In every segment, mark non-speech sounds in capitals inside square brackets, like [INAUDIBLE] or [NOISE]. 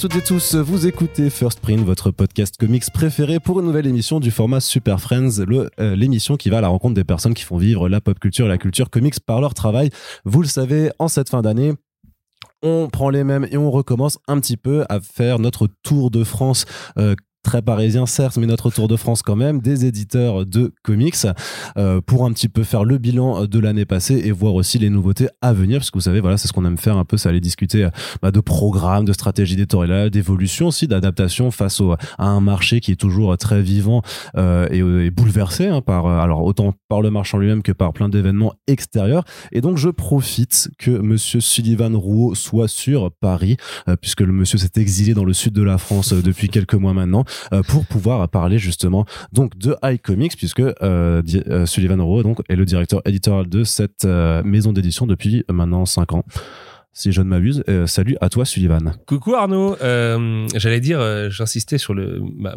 Toutes et tous, vous écoutez First Print, votre podcast comics préféré pour une nouvelle émission du format Super Friends, euh, l'émission qui va à la rencontre des personnes qui font vivre la pop culture et la culture comics par leur travail. Vous le savez, en cette fin d'année, on prend les mêmes et on recommence un petit peu à faire notre tour de France euh, très parisien certes, mais notre Tour de France quand même, des éditeurs de comics euh, pour un petit peu faire le bilan de l'année passée et voir aussi les nouveautés à venir, parce que vous savez, voilà, c'est ce qu'on aime faire un peu, ça aller discuter euh, bah, de programmes, de stratégie éditoriale, d'évolution aussi, d'adaptation face à un marché qui est toujours très vivant euh, et, et, bouleversé hein, par, alors autant par le marchand lui-même que par plein d'événements extérieurs. Et donc je profite que Monsieur Sullivan Rouault soit sur Paris, puisque le monsieur s'est exilé dans le sud de la France depuis quelques mois maintenant. Euh, pour pouvoir parler justement donc de iComics puisque euh, euh, Sullivan Rowe donc est le directeur éditorial de cette maison d'édition depuis maintenant 5 ans si je ne m'abuse. salut à toi, Sullivan. Coucou Arnaud. J'allais dire, j'insistais sur le ma,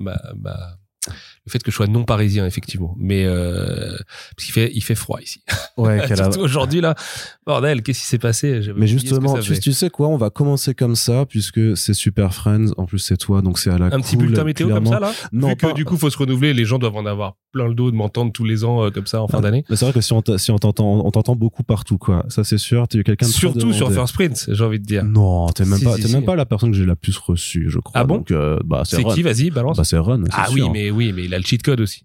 le fait que je sois non parisien effectivement. Mais euh, parce qu'il fait il fait froid ici. Ouais [LAUGHS] aujourd'hui là. Bordel qu'est-ce qui s'est passé? Mais justement tu, tu, sais quoi? On va commencer comme ça puisque c'est super friends. En plus c'est toi donc c'est à la un petit bulletin météo comme ça là? Non vu que du coup faut se renouveler les gens doivent en avoir plein le dos de m'entendre tous les ans euh, comme ça en fin d'année. mais c'est vrai que si on si on t'entend on t'entend beaucoup partout quoi. Ça c'est sûr. Tu es quelqu'un surtout sur First Sprint j'ai envie de dire. Non t'es même pas t'es même pas la personne que j'ai la plus reçue je crois. Ah bon? Euh, bah c'est qui? Vas-y balance. Bah c'est Run ah oui mais oui mais a le cheat code aussi.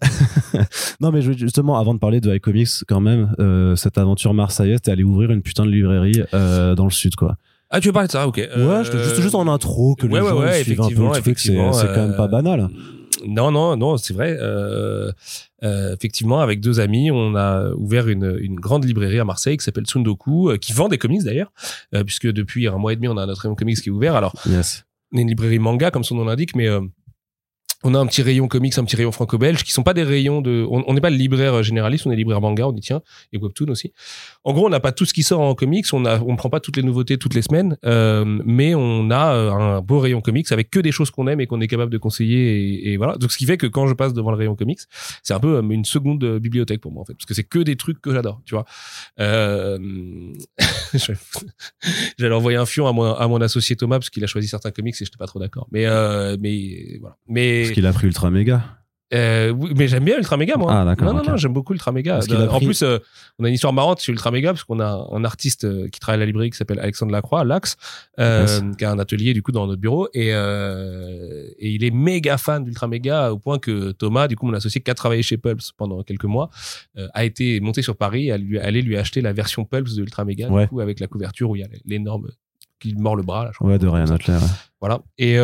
[LAUGHS] non, mais justement, avant de parler de iComics, quand même, euh, cette aventure marseillaise, t'es allé ouvrir une putain de librairie euh, dans le sud, quoi. Ah, tu veux parler de ça, ok. Ouais, juste, juste en intro, que les gens suivent un peu le truc, c'est quand même pas banal. Non, non, non, c'est vrai. effectivement, avec deux amis, on a ouvert une, une grande librairie à Marseille qui s'appelle Tsundoku, qui vend des comics d'ailleurs, puisque depuis un mois et demi, on a notre comics qui est ouvert. Alors, yes. on est une librairie manga, comme son nom l'indique, mais on a un petit rayon comics, un petit rayon franco-belge, qui sont pas des rayons de. On n'est pas le libraire euh, généraliste, on est libraire manga, on y tient, et webtoon aussi. En gros, on n'a pas tout ce qui sort en comics, on a, on prend pas toutes les nouveautés toutes les semaines, euh, mais on a euh, un beau rayon comics avec que des choses qu'on aime et qu'on est capable de conseiller, et, voilà. Donc, ce qui fait que quand je passe devant le rayon comics, c'est un peu une seconde bibliothèque pour moi en fait, parce que c'est que des trucs que j'adore, tu vois. Euh... [LAUGHS] J'allais envoyer un fion à mon, à mon associé Thomas parce qu'il a choisi certains comics et j'étais pas trop d'accord. Mais, mais voilà. Mais parce qu'il a pris Ultra Méga. Euh, oui, mais j'aime bien Ultra Méga, moi. Ah, d'accord. Non, non, non, j'aime beaucoup Ultra Méga. En plus, euh, on a une histoire marrante sur Ultra Méga, parce qu'on a un artiste euh, qui travaille à la librairie qui s'appelle Alexandre Lacroix, Lax, euh, qui a un atelier, du coup, dans notre bureau. Et, euh, et il est méga fan d'Ultra Méga, au point que Thomas, du coup, mon associé qui a travaillé chez Pulps pendant quelques mois, a été monté sur Paris, à lui, aller lui acheter la version Pulps de Ultra Méga, du coup, avec la couverture où il y a l'énorme qui mord le bras. Là, ouais, de rien. Voilà. Et,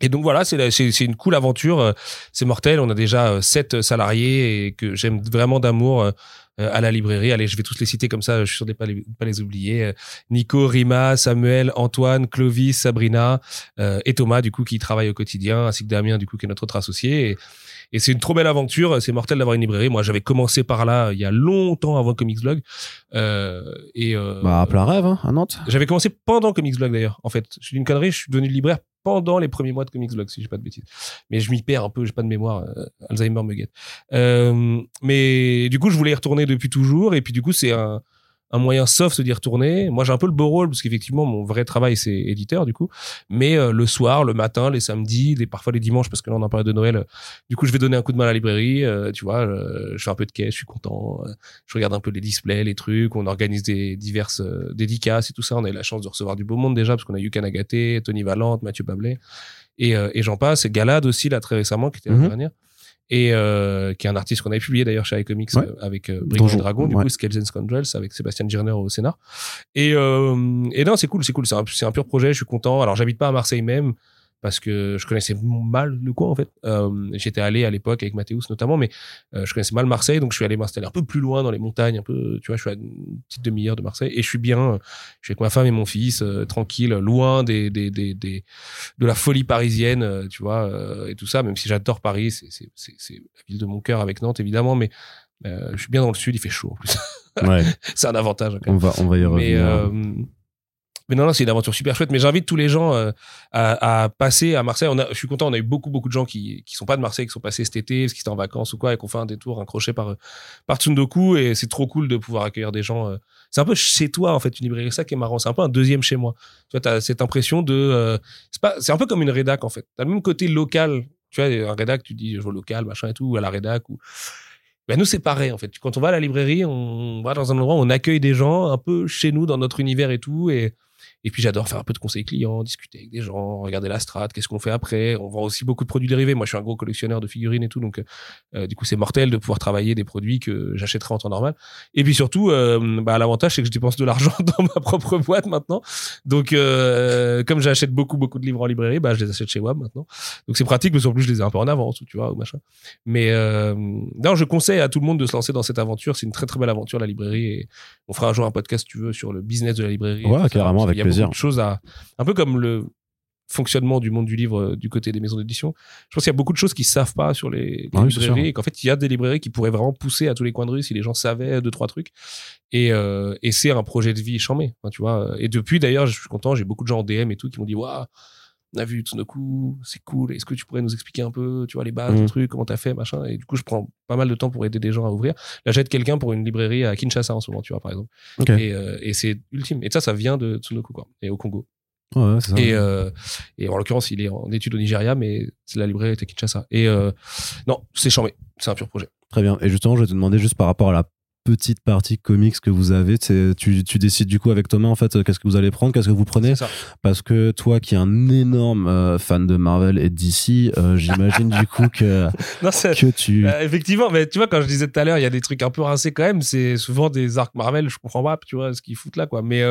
et donc voilà, c'est une cool aventure, euh, c'est mortel. On a déjà euh, sept salariés et que j'aime vraiment d'amour euh, à la librairie. Allez, je vais tous les citer comme ça, je suis sûr de pas les, pas les oublier. Nico, Rima, Samuel, Antoine, Clovis, Sabrina et Thomas du coup qui travaillent au quotidien, ainsi que Damien du coup qui est notre autre associé. Et, c'est une trop belle aventure. C'est mortel d'avoir une librairie. Moi, j'avais commencé par là il y a longtemps avant Comics Blog. Euh, et bah, à plein rêve, hein, à Nantes. J'avais commencé pendant Comics Blog d'ailleurs. En fait, je suis une connerie. Je suis devenu libraire pendant les premiers mois de Comics Blog, si j'ai pas de bêtises. Mais je m'y perds un peu, j'ai pas de mémoire. Euh, Alzheimer me guette. Euh, mais du coup, je voulais y retourner depuis toujours. Et puis du coup, c'est un, un moyen soft d'y retourner. Moi, j'ai un peu le beau rôle parce qu'effectivement, mon vrai travail, c'est éditeur du coup. Mais euh, le soir, le matin, les samedis, les, parfois les dimanches, parce que là, on en parle de Noël. du coup, je vais donner un coup de main à la librairie. Euh, tu vois, euh, je fais un peu de caisse, je suis content. je regarde un peu les displays, les trucs. On organise des diverses dédicaces et tout ça. On a eu la chance de recevoir du beau monde déjà parce qu'on a eu Kanagaté, Tony Valente, Mathieu Bablet et, et j'en passe. Et Galade aussi là très récemment, qui était mhm. dernière et euh, qui est un artiste qu'on avait publié d'ailleurs chez iComics euh, avec euh, Brigand Dragon, du coup Scales and Scoundrels avec Sébastien Girner au scénar. Et, euh, et non, c'est cool, c'est cool, c'est un, un, pur projet, je suis content. Alors j'habite pas à Marseille même, parce que je connaissais mal le coin en fait. Euh, J'étais allé à l'époque avec Mathéus notamment, mais euh, je connaissais mal Marseille, donc je suis allé m'installer un peu plus loin dans les montagnes, un peu, tu vois, je suis à une petite demi-heure de Marseille et je suis bien. Euh, je suis avec ma femme et mon fils, euh, tranquille, loin des, des, des, des, de la folie parisienne, tu vois, et tout ça. Même si j'adore Paris, c'est la ville de mon cœur avec Nantes évidemment, mais je suis bien dans le sud, il fait chaud en plus. Ouais. [LAUGHS] c'est un avantage. On va on va y revenir. mais non, non, c'est une aventure super chouette. Mais j'invite tous les gens euh, à, à, passer à Marseille. On a, je suis content, on a eu beaucoup, beaucoup de gens qui, qui sont pas de Marseille, qui sont passés cet été, parce qu'ils étaient en vacances ou quoi, et qu'on fait un détour, un crochet par, par Tsundoku. Et c'est trop cool de pouvoir accueillir des gens. Euh. C'est un peu chez toi, en fait, une librairie. Ça qui est marrant. C'est un peu un deuxième chez moi. Tu vois, as cette impression de. Euh, c'est pas, c'est un peu comme une rédac, en fait. T'as le même côté local. Tu vois, un rédac, tu dis, je veux local, machin et tout, ou à la rédac, ou ben nous c'est pareil en fait. Quand on va à la librairie, on va dans un endroit où on accueille des gens un peu chez nous dans notre univers et tout et et puis j'adore faire un peu de conseils clients, discuter avec des gens, regarder la strat, qu'est-ce qu'on fait après. On vend aussi beaucoup de produits dérivés. Moi, je suis un gros collectionneur de figurines et tout, donc euh, du coup, c'est mortel de pouvoir travailler des produits que j'achèterais en temps normal. Et puis surtout, euh, bah, l'avantage c'est que je dépense de l'argent [LAUGHS] dans ma propre boîte maintenant. Donc, euh, comme j'achète beaucoup beaucoup de livres en librairie, bah, je les achète chez WAB maintenant. Donc c'est pratique, mais en plus je les ai un peu en avance, tu vois, ou machin. Mais euh, non, je conseille à tout le monde de se lancer dans cette aventure. C'est une très très belle aventure la librairie. Et on fera un jour un podcast, si tu veux, sur le business de la librairie. Ouais, carrément, avec plaisir. Choses à, un peu comme le fonctionnement du monde du livre euh, du côté des maisons d'édition. Je pense qu'il y a beaucoup de choses qu'ils savent pas sur les, Ah oui, c'est sûr. librairies et qu'en fait il y a des librairies qui pourraient vraiment pousser à tous les coins de rue si les gens savaient deux trois trucs. Et, euh, et c'est un projet de vie charmé, enfin, tu vois. Et depuis d'ailleurs, je suis content, j'ai beaucoup de gens en DM et tout qui m'ont dit waouh. On a vu Tsunoku, c'est cool. Est-ce que tu pourrais nous expliquer un peu, tu vois, les bases, Mhm. le truc, comment t'as fait, machin? Et du coup, je prends pas mal de temps pour aider des gens à ouvrir. Là, j'aide quelqu'un pour une librairie à Kinshasa en ce moment, tu vois, par exemple. Et, euh, et c'est ultime. Et ça, ça vient de Tsunoku, quoi. Et au Congo. Ouais, ça. Et, euh, et en l'occurrence, il est en études au Nigeria, mais c'est la librairie était à Kinshasa. Et euh, non, c'est charmé. C'est un pur projet. Très bien. Et justement, je vais te demander juste par rapport à la petite partie comics que vous avez, tu, tu décides du coup avec Thomas en fait euh, qu'est-ce que vous allez prendre, qu'est-ce que vous prenez parce que toi qui es un énorme euh, fan de Marvel et DC, euh, j'imagine du coup que [LAUGHS] Non, que tu Euh, effectivement, mais tu vois, quand je disais tout à l'heure, il y a des trucs un peu rincés quand même. C'est souvent des arcs Marvel, je comprends pas, tu vois, ce qu'ils foutent là, quoi. Mais,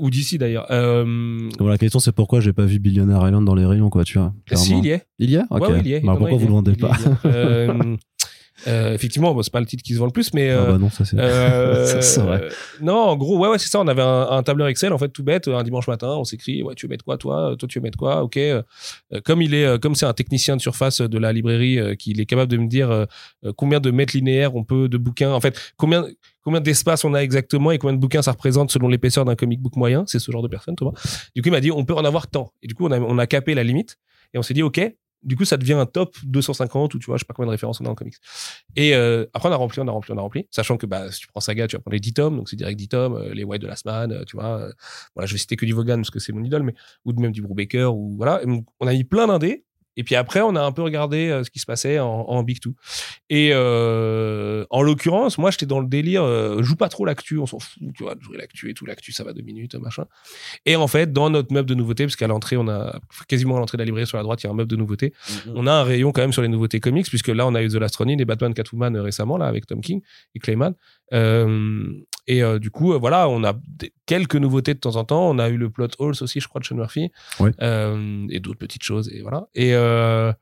ou d'ici d'ailleurs. Bon, la question c'est pourquoi j'ai pas vu Billionaire Island dans les rayons quoi, tu vois. si, clairement. il y est. Il y. Ouais, ouais, il y est. Pourquoi vous le est. vendez est, pas est. [LAUGHS] Euh, euh, Effectivement, bon, c'est pas le titre qui se vend le plus, mais. Ah euh, bah non, ça c'est Euh, [LAUGHS] non, en gros, ouais, ouais, c'est ça. On avait un, un tableur Excel, en fait, tout bête. Un dimanche matin, on s'écrit, ouais, tu veux mettre quoi, toi Toi, tu veux mettre quoi Ok. Euh, comme il est, euh, comme c'est un technicien de surface de la librairie, euh, qu'il est capable de me dire euh, euh, combien de mètres linéaires on peut de bouquins. En fait, combien combien d'espace on a exactement et combien de bouquins ça représente selon l'épaisseur d'un comic book moyen. C'est ce genre de personne, Thomas. Du coup, il m'a dit, on peut en avoir tant. Et du coup, on a, on a capé la limite et on s'est dit, ok. Du coup, ça devient un top 250 ou tu vois, je sais pas combien de références on a en comics. Et euh, après, on a rempli, on a rempli, on a rempli. Sachant que bah, si tu prends Saga, tu vas prendre les 10 tomes, donc c'est direct 10 tomes, euh, les White de Last Man, euh, tu vois. euh, voilà, je vais citer que du Vaughan parce que c'est mon idole, mais ou même du Brubaker, ou voilà. On a mis plein d'indés. Et puis après, on a un peu regardé euh, ce qui se passait en, en Big Two. Et euh, en l'occurrence, moi, j'étais dans le délire, euh, joue pas trop l'actu, on s'en fout, tu vois, de jouer l'actu et tout, l'actu, ça va deux minutes, machin. Et en fait, dans notre meuble de nouveautés, parce qu'à l'entrée, on a quasiment à l'entrée de la librairie sur la droite, il y a un meuble de nouveautés. On a un rayon quand même sur les nouveautés comics, puisque là, on a eu The Last Ronin et Batman Catwoman euh, récemment, là, avec Tom King et Clayman. Et du coup, voilà, on a quelques nouveautés de temps en temps. On a eu le plot Halls aussi, je crois, de Sean Murphy. Et d'autres petites choses, et voilà. Et, euh,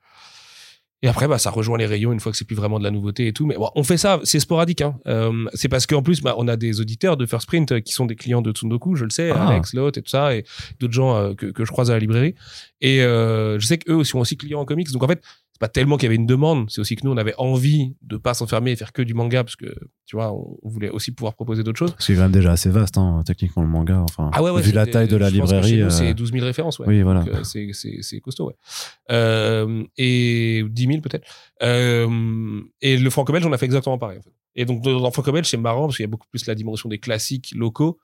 et après, bah, ça rejoint les rayons une fois que c'est plus vraiment de la nouveauté et tout. Mais bon, on fait ça, c'est sporadique. Hein. Euh, c'est parce qu'en plus, bah, on a des auditeurs de First Print euh, qui sont des clients de Tsundoku, je le sais, Ah. Alex, Lot et tout ça, et d'autres gens euh, que, que je croise à la librairie. Et euh, je sais qu'eux aussi sont aussi clients en comics. Donc en fait, pas tellement qu'il y avait une demande, c'est aussi que nous, on avait envie de pas s'enfermer et faire que du manga, parce que, tu vois, on on voulait aussi pouvoir proposer d'autres choses. c'est quand même déjà assez vaste hein, techniquement le manga enfin Ah ouais, ouais, vu la taille de la librairie euh, c'est 12 000 références, ouais. Oui, voilà. Euh, c'est, costaud, ouais. Euh, et 10 000 peut-être. Euh, et le franco-belge, on a fait exactement pareil. En fait. Et donc, dans le franco-belge, c'est marrant parce qu'il y a beaucoup plus la dimension des classiques locaux.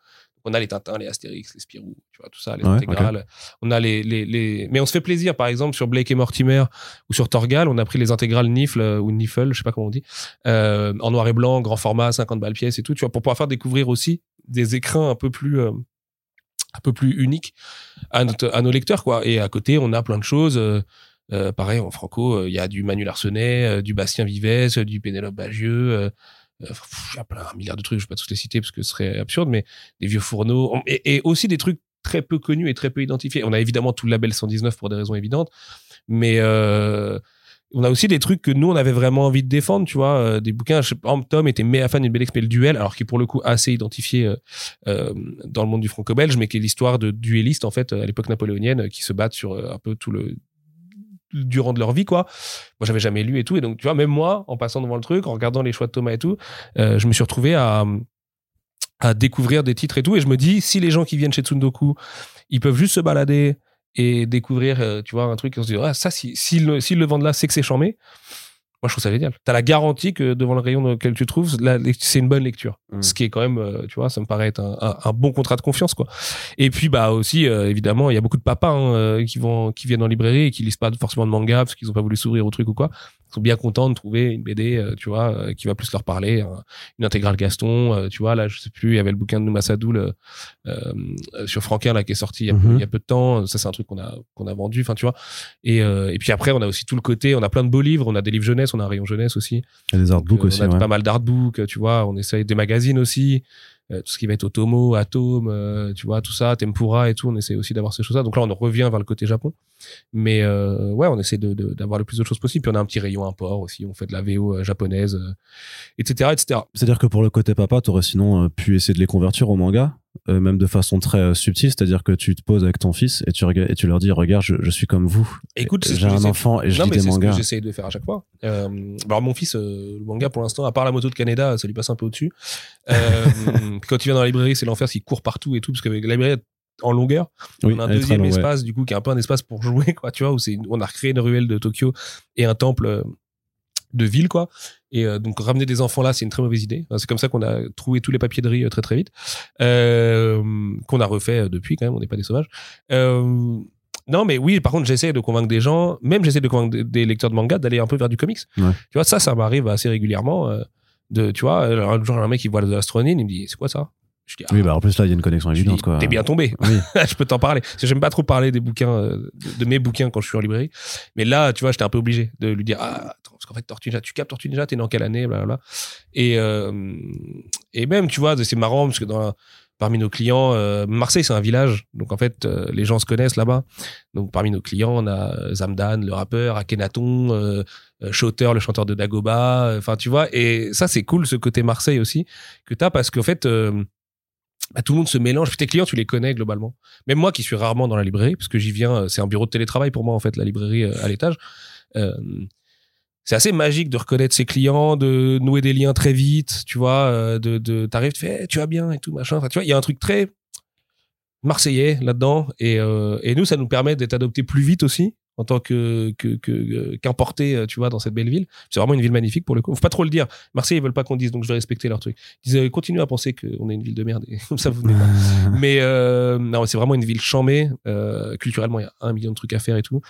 On a les Tintins, les Astérix, les Spirou, tu vois, tout ça, les Ouais, intégrales. On a les, les, les, mais on se fait plaisir, par exemple, sur Blake et Mortimer ou sur Torgal, on a pris les intégrales Nifl euh, ou Niffle, je sais pas comment on dit, euh, en noir et blanc, grand format, 50 balles pièce et tout, tu vois, pour pouvoir faire découvrir aussi des écrins un peu plus, euh, un peu plus uniques à, notre- à nos lecteurs, quoi. Et à côté, on a plein de choses. euh, euh, pareil, en franco, euh, il y a du Manu Larsenet, euh, du Bastien Vives, du Pénélope Bagieux. Euh, y a plein, un milliard de trucs, je vais pas tous les citer parce que ce serait absurde, mais des vieux fourneaux. Et, aussi des trucs très peu connus et très peu identifiés. On a évidemment tout le label 119 pour des raisons évidentes, mais euh, on a aussi des trucs que nous, on avait vraiment envie de défendre, tu vois, euh, des bouquins. Je sais pas, Tom était méga fan d'une belle le duel, alors qui est pour le coup assez identifié dans le monde du franco-belge, mais qui est l'histoire de duellistes, en fait, à l'époque napoléonienne, qui se battent sur un peu tout le durant de leur vie quoi moi j'avais jamais lu et tout et donc tu vois même moi en passant devant le truc en regardant les choix de Thomas et tout euh, je me suis retrouvé à découvrir des titres et tout. Et je me dis, si les gens qui viennent chez Tsundoku, ils peuvent juste se balader et découvrir, euh, tu vois, un truc, on se dit, ah, ça, s'ils si, le, s'ils le vendent là, c'est que c'est chambé. Moi, je trouve ça génial. T'as la garantie que devant le rayon dans lequel tu te trouves, c'est une bonne lecture. Mm. Ce qui est quand même, euh, tu vois, ça me paraît être un, un- un bon contrat de confiance, quoi. Et puis, bah aussi, euh, évidemment, il y a beaucoup de papas hein, euh, qui vont, qui viennent en librairie et qui lisent pas forcément de manga parce qu'ils ont pas voulu s'ouvrir au truc ou quoi. Sont bien contents de trouver une BD, euh, tu vois, euh, qui va plus leur parler. un- une intégrale Gaston, euh, tu vois, là, je sais plus, il y avait le bouquin de Nouma Sadoul euh, euh, sur Franquin là qui est sorti il y a, peu, Mhm. il y a peu de temps. Ça, c'est un truc qu'on a qu'on a vendu. Enfin, tu vois. Et euh, et puis après, on a aussi tout le côté. On a plein de beaux livres. On a des livres jeunesse. On a un rayon jeunesse aussi. Il y a des artbooks Euh, aussi. on a ouais. pas mal d'artbooks, tu vois. On essaye des magazines aussi. Euh, tout ce qui va être Otomo, Atom, euh, tu vois, tout ça, Tempura et tout. On essaie aussi d'avoir ces choses-là. Donc là, on revient vers le côté Japon. Mais euh, ouais, on essaie de- de- d'avoir le plus de choses possible. Puis on a un petit rayon import aussi. On fait de la VO euh, japonaise, euh, etc., etc. C'est-à-dire que pour le côté papa, t'aurais sinon euh, pu essayer de les convertir au manga, euh, même de façon très euh, subtile, c'est-à-dire que tu te poses avec ton fils et tu, et tu leur dis, regarde, je, je suis comme vous. Écoute, j'ai que un enfant et je non, lis des c'est ce que mangas. j'essaye de faire à chaque fois. Euh, alors mon fils, euh, le manga pour l'instant, à part la moto de Canada, ça lui passe un peu au-dessus. [LAUGHS] Quand il vient dans la librairie, c'est l'enfer, il court partout et tout, parce qu'avec la librairie en longueur, Oui, on a un deuxième ouais. espace, du coup, qui est un peu un espace pour jouer, quoi, tu vois, où une- on a recréé une ruelle de Tokyo et un temple de ville, quoi. Et euh, donc ramener des enfants là, c'est une très mauvaise idée. Enfin, C'est comme ça qu'on a trouvé tous les papiers de riz euh, très très vite, euh, qu'on a refait depuis quand même. On n'est pas des sauvages. Non, mais oui, par contre, j'essaie de convaincre des gens, même j'essaie de convaincre des- lecteurs de manga d'aller un peu vers du comics. Ouais. Tu vois, ça, ça m'arrive assez régulièrement. de, tu vois, un jour, un mec, il voit l'astronine, il me dit, c'est quoi ça? Je dis, ah, Oui, bah en plus là, il y a une connexion évidente. T'es bien tombé. Oui. [LAUGHS] je peux t'en parler. Parce que j'aime pas trop parler des bouquins, de, de mes bouquins quand je suis en librairie. Mais là, tu vois, j'étais un peu obligé de lui dire, ah, parce qu'en fait, Tortue tu captes Tortue t'es dans quelle année, blablabla. Et, euh, et même, tu vois, c'est marrant parce que parmi nos clients, euh, Marseille, c'est un village. Donc, en fait, euh, les gens se connaissent là-bas. Donc, parmi nos clients, on a euh, Zamdan, le rappeur, Akhenaton, euh, Shooter, le chanteur de Dagoba. Enfin, tu vois. Et ça, c'est cool, ce côté Marseille aussi, que t'as parce qu'en fait, bah, tout le monde se mélange. Puis tes clients, tu les connais globalement. Même moi qui suis rarement dans la librairie, parce que j'y viens, c'est un bureau de télétravail pour moi, en fait, la librairie à l'étage. C'est assez magique de reconnaître ses clients, de nouer des liens très vite, tu vois, euh, de, de t'arrives, tu fais, Eh, tu vas bien et tout, machin. Enfin, tu vois, il y a un truc très marseillais là-dedans. Et, euh, et nous, ça nous permet d'être adoptés plus vite aussi en tant que que que euh, qu'importés, tu vois, dans cette belle ville. C'est vraiment une ville magnifique pour le coup. Faut pas trop le dire. Marseille, ils veulent pas qu'on dise, donc je vais respecter leur truc. Ils disent, continuez à penser qu'on est une ville de merde. Et [LAUGHS] comme ça, vous venez pas. [LAUGHS] Mais euh, non, c'est vraiment une ville chamée. Euh, culturellement, il y a un million de trucs à faire et tout.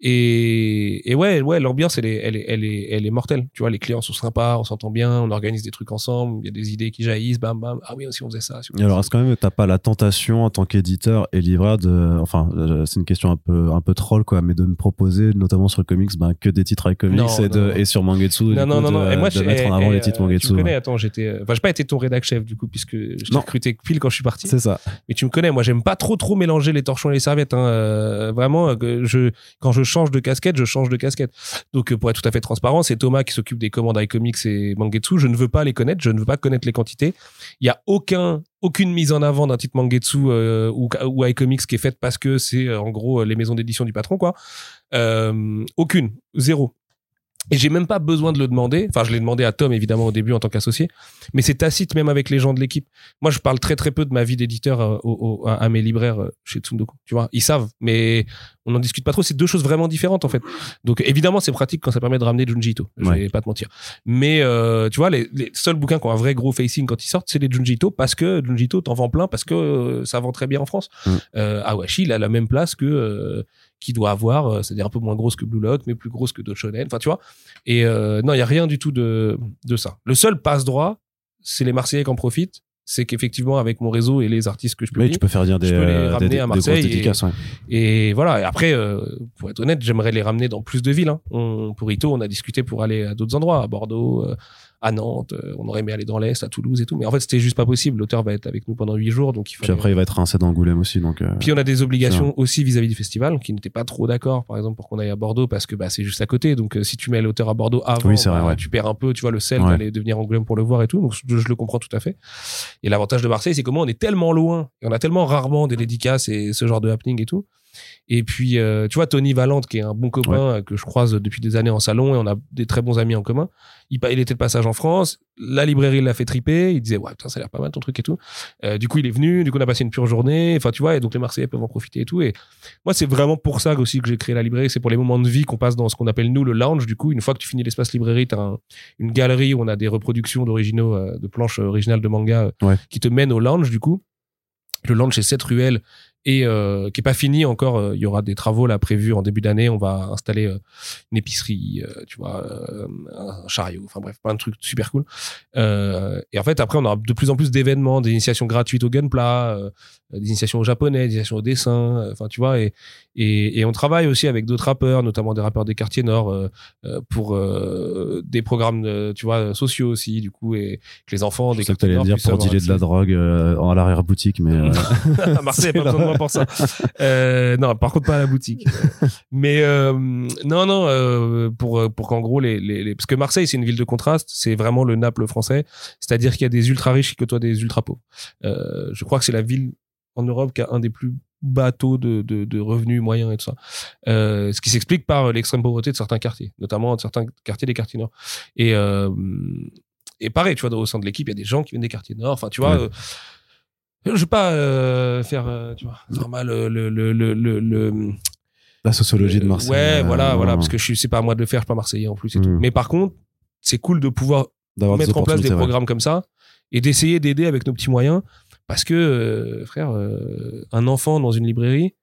Et, et ouais, ouais, l'ambiance, elle est, elle est, elle est, elle est mortelle. Tu vois, les clients sont sympas, on s'entend bien, on organise des trucs ensemble. Il y a des idées qui jaillissent, bam, bam. Ah oui, si on faisait ça. si on Et faisait alors, est-ce quand même que t'as pas la tentation en tant qu'éditeur et libraire de, enfin, euh, c'est une question un peu, un peu troll, quoi, mais de ne proposer, notamment sur le comics, ben, que des titres avec comics Non, et, de, non, non. et sur Mangetsu, non, non, coup, non, de. Et moi, de mettre en avant et, les titres Mangetsu. Tu me connais, ouais. attends, j'étais. euh, Enfin, j'ai pas été ton rédac chef du coup, puisque je t'ai recruté pile quand je suis parti. C'est ça. Mais tu me connais, moi, j'aime pas trop, trop mélanger les torchons et les serviettes. Hein. Euh, vraiment, euh, je, quand je change de casquette, je change de casquette. Donc, euh, pour être tout à fait transparent, c'est Thomas qui s'occupe des commandes iComics et Mangetsu. Je ne veux pas les connaître, je ne veux pas connaître les quantités. Il y a aucun, aucune mise en avant d'un titre Mangetsu euh, ou, iComics qui est faite parce que c'est euh, en gros les maisons d'édition du patron, quoi. Aucune, zéro. Et j'ai même pas besoin de le demander. Enfin, je l'ai demandé à Tom, évidemment, au début, en tant qu'associé. Mais c'est tacite même avec les gens de l'équipe. Moi, je parle très, très peu de ma vie d'éditeur euh, au- au- à, à mes libraires euh, chez Tsundoku. Tu vois, ils savent, mais on n'en discute pas trop. C'est deux choses vraiment différentes, en fait. Donc, évidemment, c'est pratique quand ça permet de ramener Junji Ito. Je Ouais. vais pas te mentir. Mais, euh, tu vois, les, les seuls bouquins qui ont un vrai gros facing quand ils sortent, c'est les Junji Ito parce que Junji Ito t'en vend plein parce que euh, ça vend très bien en France. Mm. Euh, Awashi, il a la même place que, euh, qui doit avoir, euh, c'est-à-dire un peu moins grosse que Blue Lock, mais plus grosse que shonen. Enfin, tu vois. Et euh, non, il y a rien du tout de, de ça. Le seul passe droit, c'est les Marseillais qui en profitent. C'est qu'effectivement, avec mon réseau et les artistes que je Oui, publie, tu peux faire dire des, je peux les euh, ramener des, à Marseille et- dédicaces, ouais. et voilà. Et après, euh, pour être honnête, j'aimerais les ramener dans plus de villes. Hein. On, pour Ito, on a discuté pour aller à d'autres endroits, à Bordeaux, à Nantes. euh, on aurait aimé aller dans l'Est, à Toulouse et tout. Mais en fait, c'était juste pas possible. L'auteur va être avec nous pendant huit jours, donc il Puis fallait- après, il va être rincé d'Angoulême aussi, donc. euh, puis on a des obligations aussi vis-à-vis du festival, qui n'étaient pas trop d'accord, par exemple, pour qu'on aille à Bordeaux, parce que bah, c'est juste à côté. Donc euh, si tu mets l'auteur à Bordeaux avant, Oui, c'est vrai, bah, ouais. tu perds un peu, tu vois, le sel Ouais. d'aller devenir Angoulême pour le voir et tout. Donc je, je le comprends tout à fait. Et l'avantage de Marseille, c'est comment on est tellement loin, et on a tellement rarement des dédicaces et ce genre de happening et tout, Et puis, euh, tu vois, Tony Valente, qui est un bon copain euh, que je croise depuis des années en salon et on a des très bons amis en commun. Il, était de passage en France. La librairie l'a fait triper. Il disait, ouais, putain, ça a l'air pas mal ton truc et tout. Euh, du coup, il est venu. Du coup, on a passé une pure journée. Enfin, tu vois, et donc les Marseillais peuvent en profiter et tout. Et moi, c'est vraiment pour ça aussi que j'ai créé la librairie. C'est pour les moments de vie qu'on passe dans ce qu'on appelle nous le lounge. Du coup, une fois que tu finis l'espace librairie, t'as un, une galerie où on a des reproductions d'originaux, euh, de planches originales de manga Ouais. qui te mènent au lounge, du coup. Le lounge, c'est cette ruelle et euh, qui est pas fini encore. euh, Il y aura des travaux là prévus en début d'année. On va installer euh, une épicerie, euh, tu vois, euh, un chariot. Enfin bref, plein de trucs super cool. Euh, et en fait, après, on aura de plus en plus d'événements, des initiations gratuites au gunpla, euh, des initiations au japonais, des initiations au dessin. Enfin, tu vois, et, et, et on travaille aussi avec d'autres rappeurs, notamment des rappeurs des quartiers nord, pour euh, des programmes, tu vois, sociaux aussi, du coup, et que les enfants Je des quartiers nord dire pour dealer de la drogue euh, en- à l'arrière-boutique, mais euh, [LAUGHS] à Marseille, C'est pas besoin de [LAUGHS] moi pour ça. Euh, non, par contre, pas à la boutique. Mais euh, non, non, euh, pour pour qu'en gros les, les, les- parce que Marseille c'est une ville de contraste, c'est vraiment le Naples français, c'est-à-dire qu'il y a des ultra riches qui côtoient des ultra pauvres. Je crois que c'est la ville en Europe qui a un des plus bas taux de, de, de revenus moyens et tout ça. Euh, ce qui s'explique par l'extrême pauvreté de certains quartiers, notamment de certains quartiers des quartiers nord. Et euh, et pareil, tu vois, au sein de l'équipe, il y a des gens qui viennent des quartiers nord. Enfin, tu vois. Ouais. euh, je vais pas euh, faire, euh, tu vois, normal le le le le, le, le- la sociologie de euh, Marseille. Ouais, euh, voilà, voilà, parce que je suis, c'est pas à moi de le faire, je suis pas marseillais en plus et tout. Mm. Mais par contre, c'est cool de pouvoir mettre en place des ouais. programmes comme ça et d'essayer d'aider avec nos petits moyens, parce que euh, frère, euh, un enfant dans une librairie.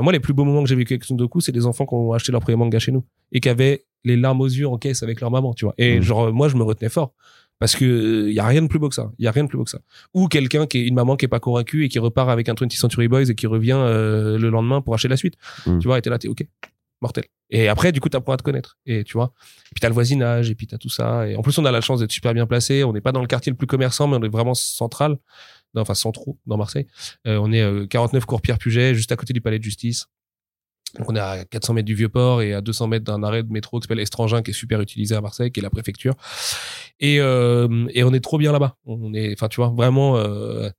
Moi, les plus beaux moments que j'ai vécu avec Sundoku, c'est des enfants qui ont acheté leur premier manga chez nous et qui avaient les larmes aux yeux en caisse avec leur maman, tu vois. Et Mm. genre, moi, je me retenais fort. Parce que euh, y a rien de plus beau que ça. Il y a rien de plus beau que ça. Ou quelqu'un qui est une maman qui est pas convaincue et qui repart avec un 20th Century Boys et qui revient euh, le lendemain pour acheter la suite. Mm. Tu vois, et t'es là, t'es ok, mortel. Et après, du coup, t'apprends à te connaître. Et tu vois, et puis t'as le voisinage et puis t'as tout ça. Et en plus, on a la chance d'être super bien placé. On n'est pas dans le quartier le plus commerçant, mais on est vraiment central, Non, enfin centraux dans Marseille. Euh, on est euh, 49 cours Pierre Puget, juste à côté du palais de justice. Donc on est à 400 mètres du Vieux-Port et à 200 mètres d'un arrêt de métro qui s'appelle Estrangin, qui est super utilisé à Marseille, qui est la préfecture. Et, euh, et on est trop bien là-bas. On est, enfin, tu vois, vraiment. Euh...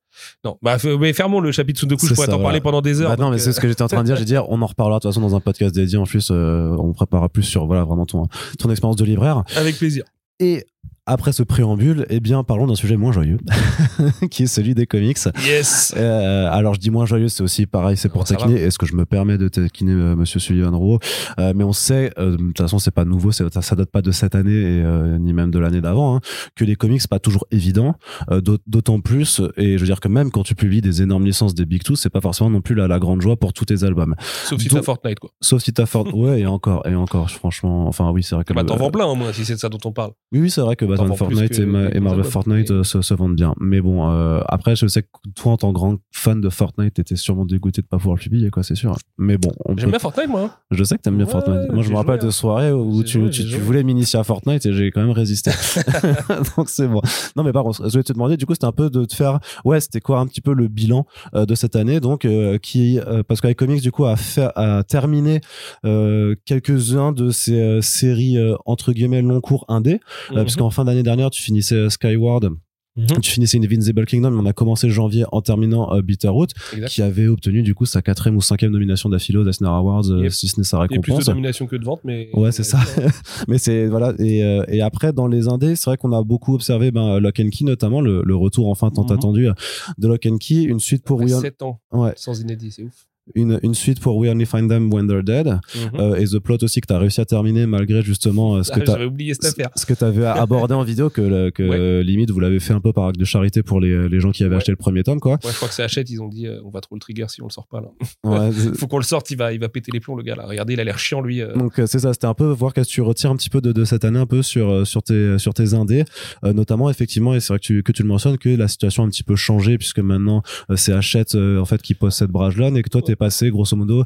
Non, bah, mais fermons le chapitre Sundoku. Je pourrais t'en parler pendant des heures. Bah non, mais c'est euh, ce que j'étais en train de dire. J'ai dit, on en reparlera de toute façon dans un podcast dédié. En plus, euh, on préparera plus sur voilà vraiment ton ton expérience de libraire. Avec plaisir. Et après ce préambule, eh bien, parlons d'un sujet moins joyeux, [LAUGHS] qui est celui des comics. Yes. Euh, alors je dis moins joyeux, c'est aussi pareil, c'est pour Oh, taquiner. Est-ce que je me permets de taquiner euh, Monsieur Sullivan Rowe? Euh, Mais on sait, euh, de toute façon, c'est pas nouveau, ça, ça date pas de cette année et ni même de l'année d'avant, hein, que les comics c'est pas toujours évident. d'aut- D'autant plus, et je veux dire que même quand tu publies des énormes licences des Big Two, c'est pas forcément non plus la, la grande joie pour tous tes albums. Sauf si t'as Fortnite, quoi. Sauf si t'as Fort, [LAUGHS] ouais, et encore, et encore, franchement, enfin oui, c'est vrai que Bah, t'en vends plein, au moins, si c'est de ça dont on parle. oui, oui, c'est vrai que Batman Fortnite que et, Ma- les et Marvel. Fortnite euh, se, se vendent bien. Mais bon, euh, après, je sais que toi, en tant que grand fan de Fortnite, t'étais sûrement dégoûté de pas pouvoir le publier, quoi, c'est sûr. Mais bon, on J'aime peut- bien Fortnite, moi. hein. je sais que t'aimes bien Ouais, Fortnite. Moi, je me rappelle joué, de hein. soirées où tu, joué, tu, tu voulais m'initier à Fortnite et j'ai quand même résisté. [LAUGHS] [LAUGHS] Donc c'est bon. Non, mais par contre, je voulais te demander, du coup, c'était un peu de te faire, ouais, c'était quoi un petit peu le bilan euh, de cette année, donc euh, qui, euh, parce qu'iComics du coup a fait, a terminé euh, quelques-uns de ces euh, séries euh, entre guillemets long cours indé, euh, Mhm. parce qu'en fin d'année dernière, tu finissais euh, Skyward. Mhm. Tu finissais Invincible Kingdom, mais on a commencé janvier en terminant euh, Bitterroot, qui avait obtenu du coup sa quatrième ou cinquième nomination d'affilée aux Eisner Awards, euh, si ce n'est sa y a plus de récompense. domination que de vente, mais. Ouais, c'est ça. [LAUGHS] mais c'est voilà et, euh, et après dans les indés, c'est vrai qu'on a beaucoup observé ben Lock and Key notamment le, le retour enfin tant Mhm. attendu de Lock and Key, une suite pour 7 ans ouais, sans inédit, c'est ouf. Une une suite pour We Only Find Them When They're Dead Mhm. euh, et The Plot aussi que tu as réussi à terminer malgré justement euh, ce que Ah, tu J'avais oublié cette affaire. ce que tu avais [LAUGHS] abordé en vidéo que, le- que Ouais. limite vous l'avez fait un peu par acte de charité pour les, les gens qui avaient Ouais. acheté le premier tome quoi. Ouais, je crois que c'est Hachette, ils ont dit euh, on va trop le trigger si on le sort pas là. Ouais, [LAUGHS] Faut qu'on le sorte, il va, il va péter les plombs le gars là. Regardez, il a l'air chiant lui. euh. Donc c'est ça, c'était un peu voir qu'est-ce que tu retires un petit peu de, de cette année un peu sur sur tes sur tes indés, notamment effectivement et c'est vrai que tu que tu le mentionnes que la situation a un petit peu changé puisque maintenant c'est Hachette en fait qui possède Brajlon et que toi t'es passé grosso modo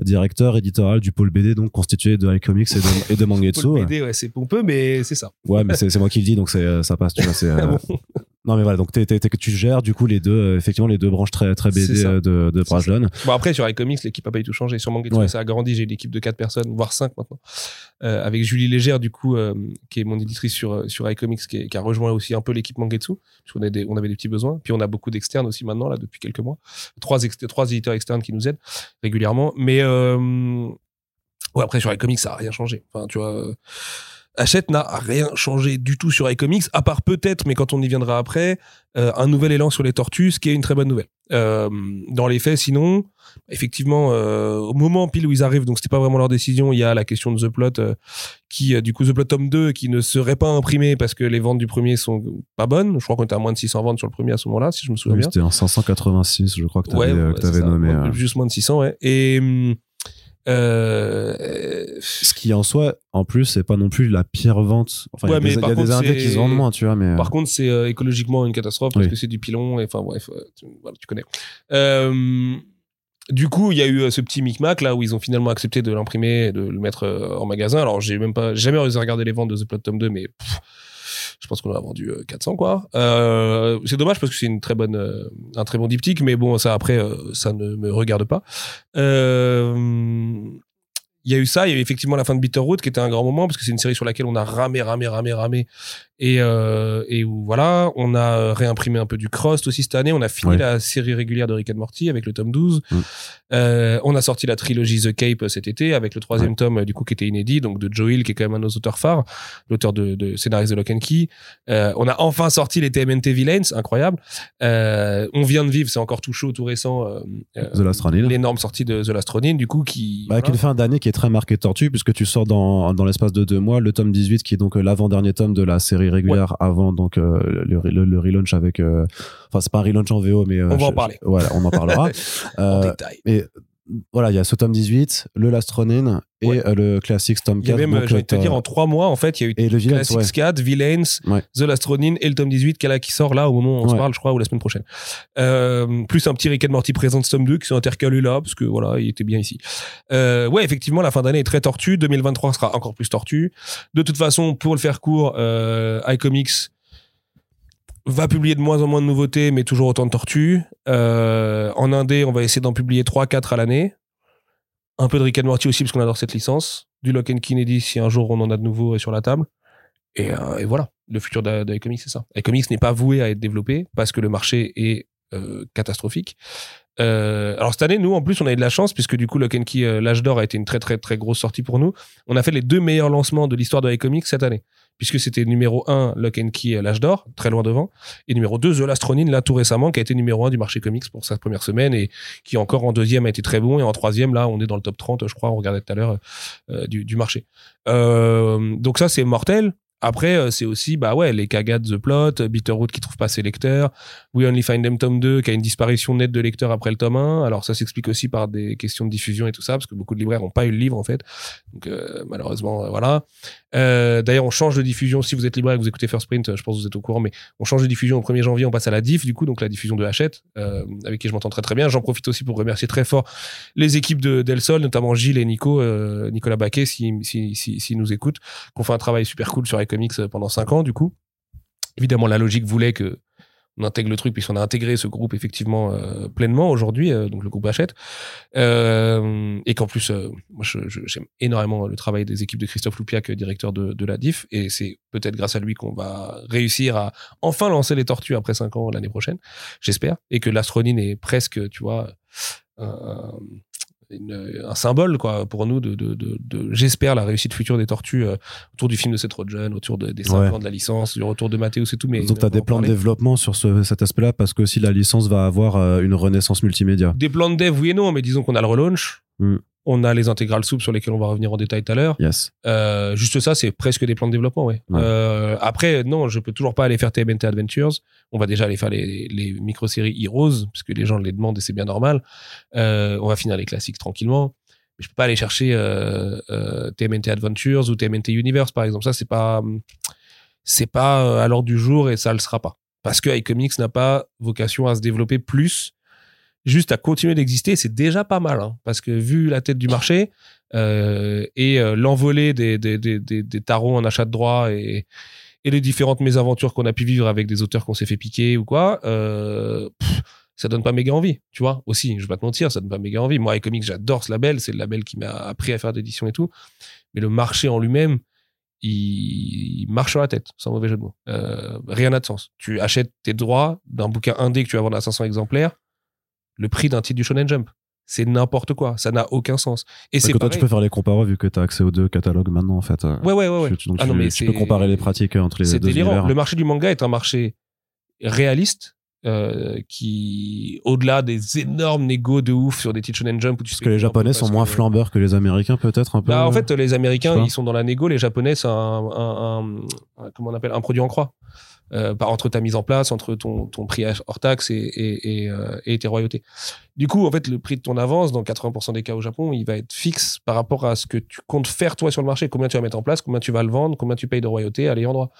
directeur éditorial du pôle BD donc constitué de iComics et de, et de [LAUGHS] Mangetsu. Paul BD, ouais, c'est pompeux, mais c'est ça. Ouais, mais c'est moi qui le dis donc euh, ça passe tu vois c'est [LAUGHS] euh, Ah Non mais voilà, donc t'es, t'es- t'es- tu gères du coup les deux, euh, effectivement les deux branches très très BD euh, de, de Brajlon. Bon, après, sur iComics, l'équipe a pas du tout changé. Sur Mangetsu, Ouais. ça a grandi. J'ai une équipe de 4 personnes, voire 5 maintenant. Euh, avec Julie Légère, du coup, euh, qui est mon éditrice sur, sur iComics, qui, est- qui a rejoint aussi un peu l'équipe Mangetsu, puisqu'on a des, on avait des petits besoins. Puis on a beaucoup d'externes aussi maintenant, là, depuis quelques mois. Trois, ex- trois éditeurs externes qui nous aident régulièrement. Mais, euh, ouais, après, sur iComics, ça a rien changé. Enfin, tu vois. Hachette n'a rien changé du tout sur iComics, à part peut-être, mais quand on y viendra après, euh, un nouvel élan sur les tortues, ce qui est une très bonne nouvelle. Euh, dans les faits, sinon, effectivement, euh, au moment pile où ils arrivent, donc c'était pas vraiment leur décision, il y a la question de The Plot, qui, du coup, The Plot tome 2, qui ne serait pas imprimé parce que les ventes du premier sont pas bonnes. Je crois qu'on était à moins de 600 ventes sur le premier à ce moment-là, si je me souviens Oui, bien. c'était en 586, je crois que ouais, c'est t'avais ça. nommé. Juste moins de 600, ouais. Et, hum, euh, Ce qui en soi, en plus, c'est pas non plus la pire vente. Enfin, il y a des, y indés qui se vendent moins, tu vois, mais. Par contre, c'est euh, écologiquement une catastrophe parce Oui. que c'est du pilon. Et enfin, bref, euh, tu, voilà, tu connais. Euh, du coup, il y a eu euh, ce petit micmac là où ils ont finalement accepté de l'imprimer et de le mettre euh, en magasin. Alors, j'ai même pas jamais osé regarder les ventes de The Plot Tome 2, mais pff, je pense qu'on en a vendu euh, 400 quoi. Euh, c'est dommage parce que c'est une très bonne, euh, un très bon diptyque, mais bon, ça après, euh, ça ne me regarde pas. Euh, il y a eu ça, il y a eu effectivement la fin de Bitterroot qui était un grand moment parce que c'est une série sur laquelle on a ramé, ramé, ramé, ramé et, euh, et où voilà, on a euh, réimprimé un peu du Crost aussi cette année. On a fini Ouais. la série régulière de Rick and Morty avec le tome 12. Mm. Euh, on a sorti la trilogie The Cape cet été avec le troisième tome euh, du coup qui était inédit, donc de Joe Hill qui est quand même un de nos auteurs phares, l'auteur de, de scénariste de Lock and Key. Euh, on a enfin sorti les TMNT Villains, incroyable. On vient de vivre, c'est encore tout chaud, tout récent. The Last Ronin. L'énorme sortie de The Last Ronin, du coup qui. Bah, avec une fin d'année qui est très marquée tortue, puisque tu sors dans, dans l'espace de deux mois le tome 18, qui est donc l'avant-dernier tome de la série régulière avant donc euh, le, le, le relaunch avec. euh, Enfin, c'est pas un relaunch en VO, mais. euh, On va en parler. je- voilà, on en parlera. [LAUGHS] en détail. et voilà, il y a ce tome 18, le Last Ronin et Ouais. euh, le Classics tome Il y a 4. même, euh, de te t'as- dire, en trois mois, en fait, il y a eu Et le Villains, Classics ouais. 4, Villains, Ouais. The Last Ronin et le tome 18 qui, est là, qui sort là au moment où on se parle, je crois, ou la semaine prochaine. Euh, plus un petit Rick and Morty présente tome 2 qui sont intercalés là, parce que voilà, il était bien ici. Euh, ouais, effectivement, la fin d'année est très tortue. 2023 sera encore plus tortue. De toute façon, pour le faire court, euh, iComics va publier de moins en moins de nouveautés, mais toujours autant de tortues. Euh, en indé, on va essayer d'en publier 3-4 à l'année. Un peu de Rick and Morty aussi, parce qu'on adore cette licence. Du Lock and Kennedy, si un jour on en a de nouveau sur la table. Et, euh, voilà, le futur de, de iComics, c'est ça. iComics n'est pas voué à être développé, parce que le marché est euh, catastrophique. Alors cette année, nous, en plus, on a eu de la chance, puisque du coup, Lock and Key, l'âge d'or a été une très très très grosse sortie pour nous. On a fait les deux meilleurs lancements de l'histoire de iComics cette année. Puisque c'était numéro 1, Lock and Key, euh, l'âge d'or, très loin devant. Et numéro 2, The Last Ronin, là, tout récemment, qui a été numéro 1 du marché comics pour sa première semaine et qui encore en deuxième a été très bon. Et en troisième, là, on est dans le top 30, je crois, on regardait tout à l'heure, euh, du, du marché. Euh, donc ça, c'est mortel. Après, euh, c'est aussi, bah ouais, les cagades The Plot, euh, Bitterroot qui trouve pas ses lecteurs, We Only Find Them tome 2 qui a une disparition nette de lecteurs après le tome 1. Alors ça s'explique aussi par des questions de diffusion et tout ça, parce que beaucoup de libraires n'ont pas eu le livre en fait. Donc euh, malheureusement, voilà. D'ailleurs, on change de diffusion. Si vous êtes libraire et que vous écoutez First Print, je pense que vous êtes au courant, mais on change de diffusion au 1er janvier, on passe à la diff, du coup, donc la diffusion de Hachette, avec qui je m'entends très très bien. J'en profite aussi pour remercier très fort les équipes de Del Sol, notamment Gilles et Nico, Nicolas Baquet, si, si, si, si nous écoutent, qu'on fait un travail super cool sur iComics euh, pendant 5 ans, du coup. Évidemment, la logique voulait que on intègre le truc puisqu'on a intégré ce groupe effectivement euh, pleinement aujourd'hui, euh, donc le groupe euh, et qu'en plus, moi j'aime énormément le travail des équipes de Christophe Loupiac, directeur de, de la DIF, et c'est peut-être grâce à lui qu'on va réussir à enfin lancer les tortues après 5 ans l'année prochaine, j'espère, et que l'astronine est presque, tu vois, un, une- un symbole quoi pour nous de, de, de, de- j'espère la réussite future des tortues euh, autour du film de Seth Rogen autour de, des 5 Ouais. ans de la licence du retour de Mathéus et tout mais Donc, tu as des plans de développement sur ce, cet aspect-là, parce que aussi la licence va avoir euh, une renaissance multimédia. des plans de dev oui et non mais disons qu'on a le relaunch Mm. On a les intégrales soupes sur lesquelles on va revenir en détail tout à l'heure Yes. Euh, juste ça, c'est presque des plans de développement, ouais. Ouais. Euh, après, non, je peux toujours pas aller faire TMNT Adventures. On va déjà aller faire les, les micro-séries Heroes, parce que les gens les demandent et c'est bien normal. Euh, on va finir les classiques tranquillement. Mais je peux pas aller chercher TMNT Adventures ou TMNT Universe, par exemple. Ça, c'est pas, c'est pas à l'ordre du jour et ça le sera pas. Parce que iComics n'a pas vocation à se développer plus juste à continuer d'exister, c'est déjà pas mal. hein. parce que vu la tête du marché euh, et euh, l'envolée des, tarots en achat de droits et, les différentes mésaventures qu'on a pu vivre avec des auteurs qu'on s'est fait piquer ou quoi, euh, ça donne pas méga envie, tu vois. Aussi, je vais pas te mentir, ça donne pas méga envie. Moi, iComics, j'adore ce label, c'est le label qui m'a appris à faire d'édition et tout. Mais le marché en lui-même, il marche sur la tête, sans mauvais jeu de mots. Rien n'a de sens. Tu achètes tes droits d'un bouquin indé que tu vas vendre à 500 exemplaires, le prix d'un titre du Shonen Jump. C'est n'importe quoi, ça n'a aucun sens. Et c'est toi, pareil- tu peux faire les comparos vu que tu as accès aux deux catalogues maintenant, en fait. euh, Ouais, ouais, ouais, ouais. tu- donc Ah non, mais tu peux c'est- comparer les pratiques entre les C'est deux délirant. univers. Le marché du manga est un marché réaliste euh, qui, au-delà des énormes négos de ouf sur des titres Shonen Jump où tu Parce sais que les Japonais sont moins que- flambeurs que les Américains, peut-être un peu. Bah, en fait, les Américains, ils sont dans la négo. Les Japonais, c'est un, un, un- un- comment on appelle, un produit en croix. Euh, par entre ta mise en place, entre ton, ton prix hors taxe et, et, euh, et tes royautés. Du coup, en fait, le prix de ton avance, dans 80% des cas au Japon, il va être fixe par rapport à ce que tu comptes faire toi sur le marché, combien tu vas mettre en place, combien tu vas le vendre, combien tu payes de royautés à l'ayant droit.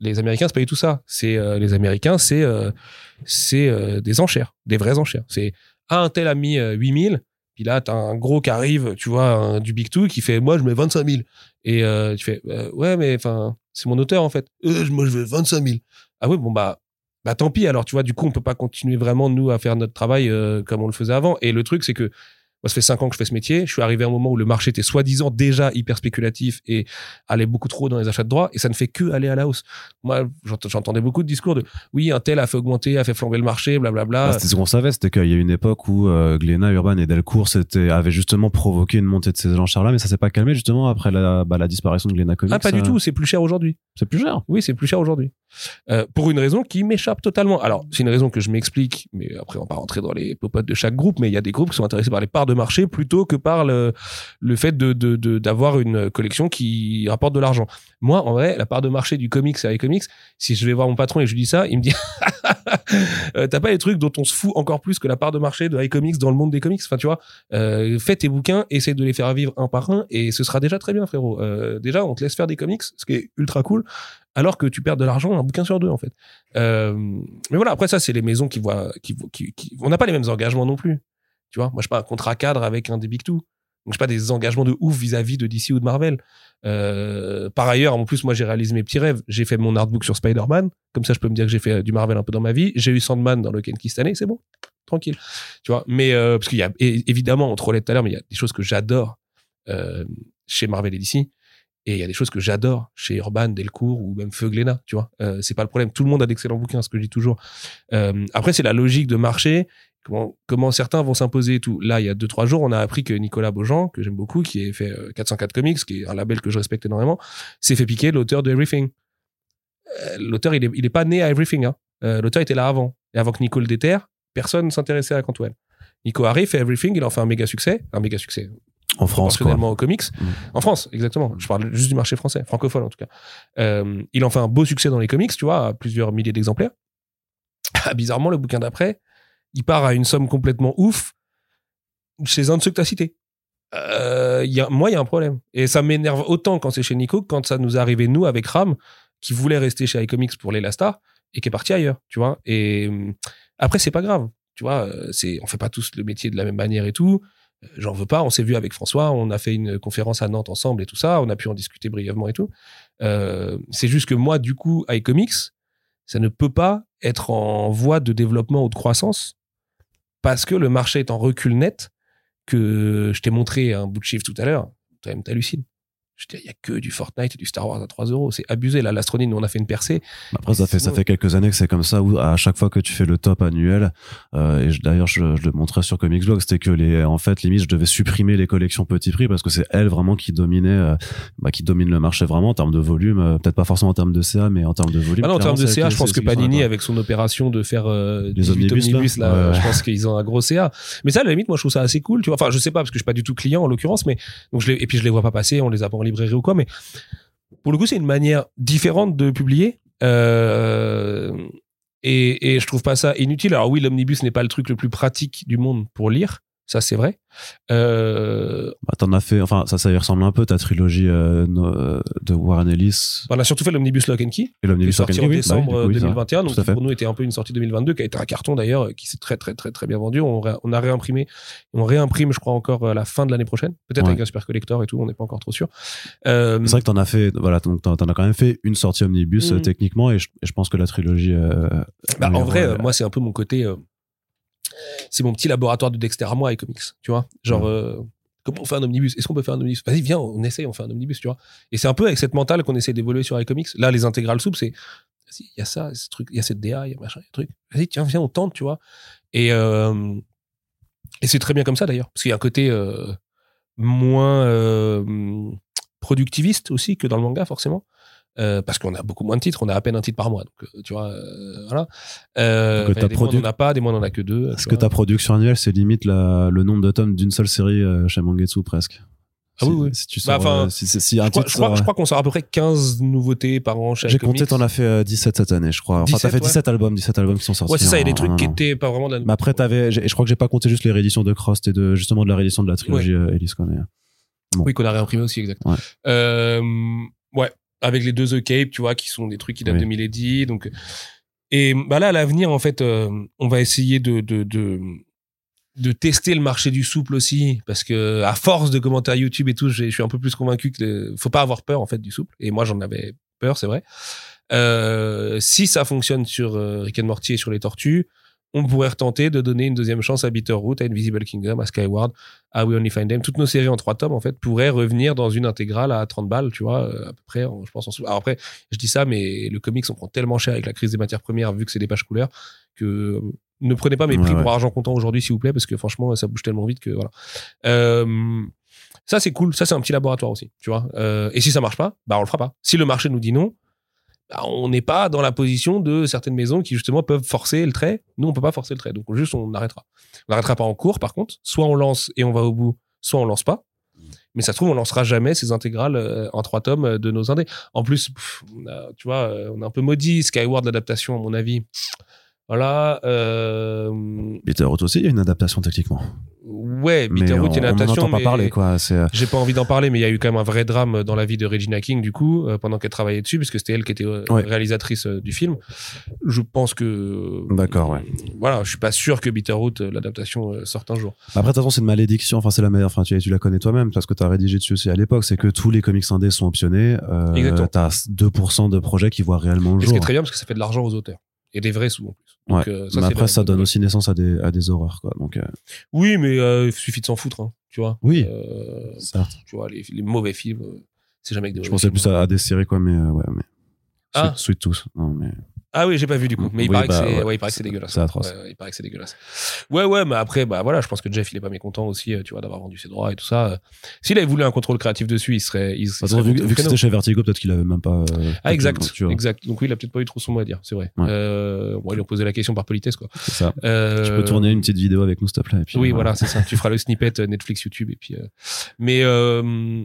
Les Américains, c'est pas tout ça. C'est euh, les Américains, c'est euh, c'est euh, des enchères, des vraies enchères. C'est ah, un tel a mis euh, 8000, puis là t'as un gros qui arrive, tu vois, du Big Two qui fait moi je mets 25 000 et euh, tu fais euh, ouais mais enfin c'est mon auteur en fait. Euh, moi je veux 25 000. Ah oui bon bah bah tant pis alors tu vois du coup on peut pas continuer vraiment nous à faire notre travail euh, comme on le faisait avant et le truc c'est que moi, ça fait cinq ans que je fais ce métier. Je suis arrivé à un moment où le marché était soi-disant déjà hyper spéculatif et allait beaucoup trop dans les achats de droits et ça ne fait que aller à la hausse. Moi, j'ent- j'entendais beaucoup de discours de oui, un tel a fait augmenter, a fait flamber le marché, blablabla. Bah, c'était ce qu'on savait, c'était qu'il y a une époque où euh, Glénat, Urban et Delcourt avaient justement provoqué une montée de ces enchères-là, mais ça s'est pas calmé justement après la, bah, la disparition de Glénat Comics. ah, pas du euh, tout, c'est plus cher aujourd'hui. C'est plus cher. Oui, c'est plus cher aujourd'hui. Euh, pour une raison qui m'échappe totalement. Alors, c'est une raison que je m'explique, mais après, on va pas rentrer dans les popotes de chaque groupe, mais il y a des groupes qui sont intéressés par les parts de marché plutôt que par le, le fait de, de, d'avoir une collection qui rapporte de l'argent. Moi, en vrai, la part de marché du comics et comics, si je vais voir mon patron et je lui dis ça, il me dit [LAUGHS] Euh, T'as pas les trucs dont on se fout encore plus que la part de marché de iComics dans le monde des comics? Enfin, tu vois, euh, fais tes bouquins, essaie de les faire vivre un par un et ce sera déjà très bien, frérot. Euh, déjà, on te laisse faire des comics, ce qui est ultra cool alors que tu perds de l'argent un bouquin sur deux en fait. Mais voilà, après ça c'est les maisons qui voient, qui- on n'a pas les mêmes engagements non plus. Tu vois, moi je pas un contrat cadre avec un des big two. Donc je pas des engagements de ouf vis-à-vis de DC ou de Marvel. Euh, par ailleurs, en plus moi j'ai réalisé mes petits rêves. J'ai fait mon artbook sur Spider-Man, comme ça je peux me dire que j'ai fait du Marvel un peu dans ma vie. J'ai eu Sandman dans le Kenki cette année, c'est bon, tranquille. Tu vois, mais euh, parce qu'il y a évidemment on trollait tout à l'heure, mais il y a des choses que j'adore euh, chez Marvel et DC. Et il y a des choses que j'adore chez Urban, Delcourt ou même Feu Glénat, tu vois. Euh, c'est pas le problème. Tout le monde a d'excellents bouquins, ce que je dis toujours. Après, c'est la logique de marché. Comment, comment certains vont s'imposer et tout. Là, il y a deux, trois jours, on a appris que Nicolas Beaujean, que j'aime beaucoup, qui a fait euh, 404 Comics, qui est un label que je respecte énormément, s'est fait piquer l'auteur de Everything. Euh, l'auteur, il est, il est pas né à Everything. Hein. Euh, l'auteur était là avant. Et avant que Nico le déterre, personne ne s'intéressait à Cantwell. Nico arrive, fait Everything, il en fait un méga succès. Un méga succès En France, quoi. aux comics. Mm. En France, exactement. Je parle juste du marché français, francophone en tout cas. Euh, il en fait un beau succès dans les comics, tu vois, à plusieurs milliers d'exemplaires. [LAUGHS] Bizarrement, le bouquin d'après, il part à une somme complètement ouf chez un de ceux que tu as cités. Euh, moi, il y a un problème. Et ça m'énerve autant quand c'est chez Nico que quand ça nous est arrivé, nous, avec Ram, qui voulait rester chez iComics pour les Lasta et qui est parti ailleurs, tu vois. Et hum, après, c'est pas grave. Tu vois, euh, on fait pas tous le métier de la même manière et tout. Euh, J'en veux pas. On s'est vu avec François. On a fait une conférence à Nantes ensemble et tout ça. On a pu en discuter brièvement et tout. Euh, c'est juste que moi, du coup, iComics, ça ne peut pas être en voie de développement ou de croissance parce que le marché est en recul net que je t'ai montré un bout de chiffre tout à l'heure. Toi-même, t'hallucines. Je dis, il y a que du Fortnite et du Star Wars à 3 euros. C'est abusé. Là, l'astronine, nous, on a fait une percée. Après, ça fait, ça fait quelques années que c'est comme ça où à chaque fois que tu fais le top annuel, euh, et d'ailleurs, je, je le montrais sur Comics Blog, c'était que les, en fait, limite, je devais supprimer les collections petit prix parce que c'est elles vraiment qui dominaient, euh, bah, qui dominent le marché vraiment en termes de volume, euh, peut-être pas forcément en termes de CA, mais en termes de volume. Ah non, en termes de CA, je pense que Panini, avec son opération de faire Les 18 omnibus, omnibus, là. là, Ouais, ouais. je pense qu'ils ont un gros CA. Mais ça, à la limite, moi, je trouve ça assez cool. Tu vois, enfin, je sais pas parce que je suis pas du tout client en l'occurrence, mais donc je les, et puis je les vois pas passer, on les a librairie ou quoi. Mais pour le coup, c'est une manière différente de publier. Euh, et, et je trouve pas ça inutile. Alors oui, l'omnibus n'est pas le truc le plus pratique du monde pour lire. Ça, c'est vrai. Euh, Bah, t'en as fait, enfin, ça, ça y ressemble un peu, ta trilogie euh, euh, de Warren Ellis on a surtout fait l'Omnibus Lock and Key, et l'Omnibus Lock and en Key, oui, décembre bah oui, du coup, oui, ça. 2021. Donc, pour nous, était un peu une sortie 2022 qui a été un carton d'ailleurs, qui s'est très, très, très, très bien vendu. On, ré- on a réimprimé. On réimprime, je crois, encore à la fin de l'année prochaine. Peut-être Ouais. avec un super collector et tout. On n'est pas encore trop sûr. Euh, C'est vrai que t'en as fait, voilà, donc t'en t'en as quand même fait une sortie omnibus Mhm. techniquement, et je, et je pense que la trilogie. Bah, en vrai, moi, c'est un peu mon côté. C'est mon petit laboratoire de Dexter à moi et comics, tu vois. Genre, Ouais. euh, comment on fait un omnibus? Est-ce qu'on peut faire un omnibus? Vas-y, viens, on essaye, on fait un omnibus, tu vois. Et c'est un peu avec cette mentale qu'on essaie d'évoluer sur iComics. Là, les intégrales soupes, c'est. Vas-y, il y a ça, ce truc, il y a cette DA, il y a machin, il y a truc. Vas-y, tiens, viens, on tente, tu vois. Et, euh, et c'est très bien comme ça d'ailleurs, parce qu'il y a un côté euh, moins productiviste aussi que dans le manga, forcément. Euh, parce qu'on a beaucoup moins de titres, on a à peine un titre par mois, donc euh, tu vois, euh, voilà. Euh, Donc, des mois, on en a pas, des mois on en a que deux. Est-ce que ta production annuelle, c'est limite la, le nombre de tomes d'une seule série chez Mangetsu presque? Ah si, oui, oui. Si tu Bah, sors, enfin, si, si- si un je crois, je crois- sort, je crois qu'on sort à peu près 15 nouveautés par an chez J'ai compté, t'en as fait euh, 17 cette année, je crois. Enfin, t'as 17, fait ouais. 17 albums, 17 albums qui sont sortis. Ouais, c'est ça, il y a des trucs qui étaient pas vraiment de la Mais après, t'avais, je crois que j'ai pas compté juste les rééditions de Crost et de, justement, de la réédition de la trilogie quoi, mais- Oui, qu'on a réimprimé aussi, exactement. Ouais. Euh, ouais, avec les deux The Cape, tu vois, qui sont des trucs qui datent Oui. de Milady. Donc, et bah là, à l'avenir, en fait, euh, on va essayer de, de, de, de tester le marché du souple aussi, parce que à force de commentaires YouTube et tout, je suis un peu plus convaincu que faut pas avoir peur en fait du souple. Et moi, j'en avais peur, c'est vrai. Euh, si ça fonctionne sur euh, Rick and Morty et sur les tortues, on pourrait retenter de donner une deuxième chance à Bitterroot, à Invisible Kingdom, à Skyward, à We Only Find Them. Toutes nos séries en trois tomes, en fait, pourraient revenir dans une intégrale à 30 balles, tu vois, euh, à peu près, je pense. En... Alors après, je dis ça, mais le comics, on prend tellement cher avec la crise des matières premières, vu que c'est des pages couleurs, que euh, ne prenez pas mes prix ouais. pour argent comptant aujourd'hui, s'il vous plaît, parce que franchement, ça bouge tellement vite que voilà. Euh, ça, c'est cool. Ça, c'est un petit laboratoire aussi, tu vois. Euh, et si ça marche pas, bah, on le fera pas. Si le marché nous dit non, on n'est pas dans la position de certaines maisons qui justement peuvent forcer le trait. Nous, on peut pas forcer le trait. Donc, juste, on arrêtera. On n'arrêtera pas en cours, par contre. Soit on lance et on va au bout, soit on lance pas. Mais ça se trouve, on lancera jamais ces intégrales euh, en trois tomes euh, de nos indés. En plus, tu vois, euh, on a un peu maudit Skyward l'adaptation, à mon avis. Voilà. Euh, Bitterroot aussi, il y a une adaptation techniquement. ouais, Bitterroot, on il y a une on n'en adaptation. entend pas mais- parler, quoi. Euh, j'ai pas envie d'en parler, mais il y a eu quand même un vrai drame dans la vie de Regina King, du coup, euh, pendant qu'elle travaillait dessus, puisque c'était elle qui était euh, Ouais. réalisatrice du film. Je pense que. D'accord, ouais. Voilà, je suis pas sûr que Bitterroot, l'adaptation, sorte un jour. Après, de toute façon, c'est une malédiction. Enfin, c'est la meilleure. Enfin, tu, tu la connais toi-même parce que tu as rédigé dessus aussi à l'époque. C'est que tous les comics indés sont optionnés. Euh, Exactement. t'as 2% de projets qui voient réellement le Et ce jour. qui est très bien parce que ça fait de l'argent aux auteurs. Et des vrais sous en plus. Donc, Ouais. euh, Mais après, ça donne aussi naissance à des, à des horreurs, quoi. Donc, euh, Oui, mais euh, il suffit de s'en foutre, hein, tu vois. Oui. Certes. tu vois, les, les mauvais films, c'est jamais que des Je pensais films. plus à, à des séries, quoi, mais, ouais, mais. Ah. Sweet, Sweet Tooth. Non, mais. Ah oui, j'ai pas vu du coup. Mais il, paraît, bah, que c'est, ouais. ouais, il paraît que c'est dégueulasse. C'est atroce. Ouais, il paraît que c'est dégueulasse. Ouais, ouais, mais après, bah voilà, je pense que Jeff, il est pas mécontent aussi, euh, tu vois, d'avoir vendu ses droits et tout ça. S'il avait voulu un contrôle créatif dessus, il serait. Il, serait façon, vu, vu que c'était chez Vertigo, peut-être qu'il avait même pas. euh, Ah, exact. tu vois, Exact. Donc oui, il a peut-être pas eu trop son mot à dire, c'est vrai. Euh, bon, ils lui ont posé la question par politesse, quoi. c'est ça. Euh, Tu peux tourner une petite vidéo avec nous, s'il te plaît. et puis, Oui, euh, voilà, c'est ça. Tu feras le snippet euh, Netflix, YouTube, et puis. euh, Mais euh,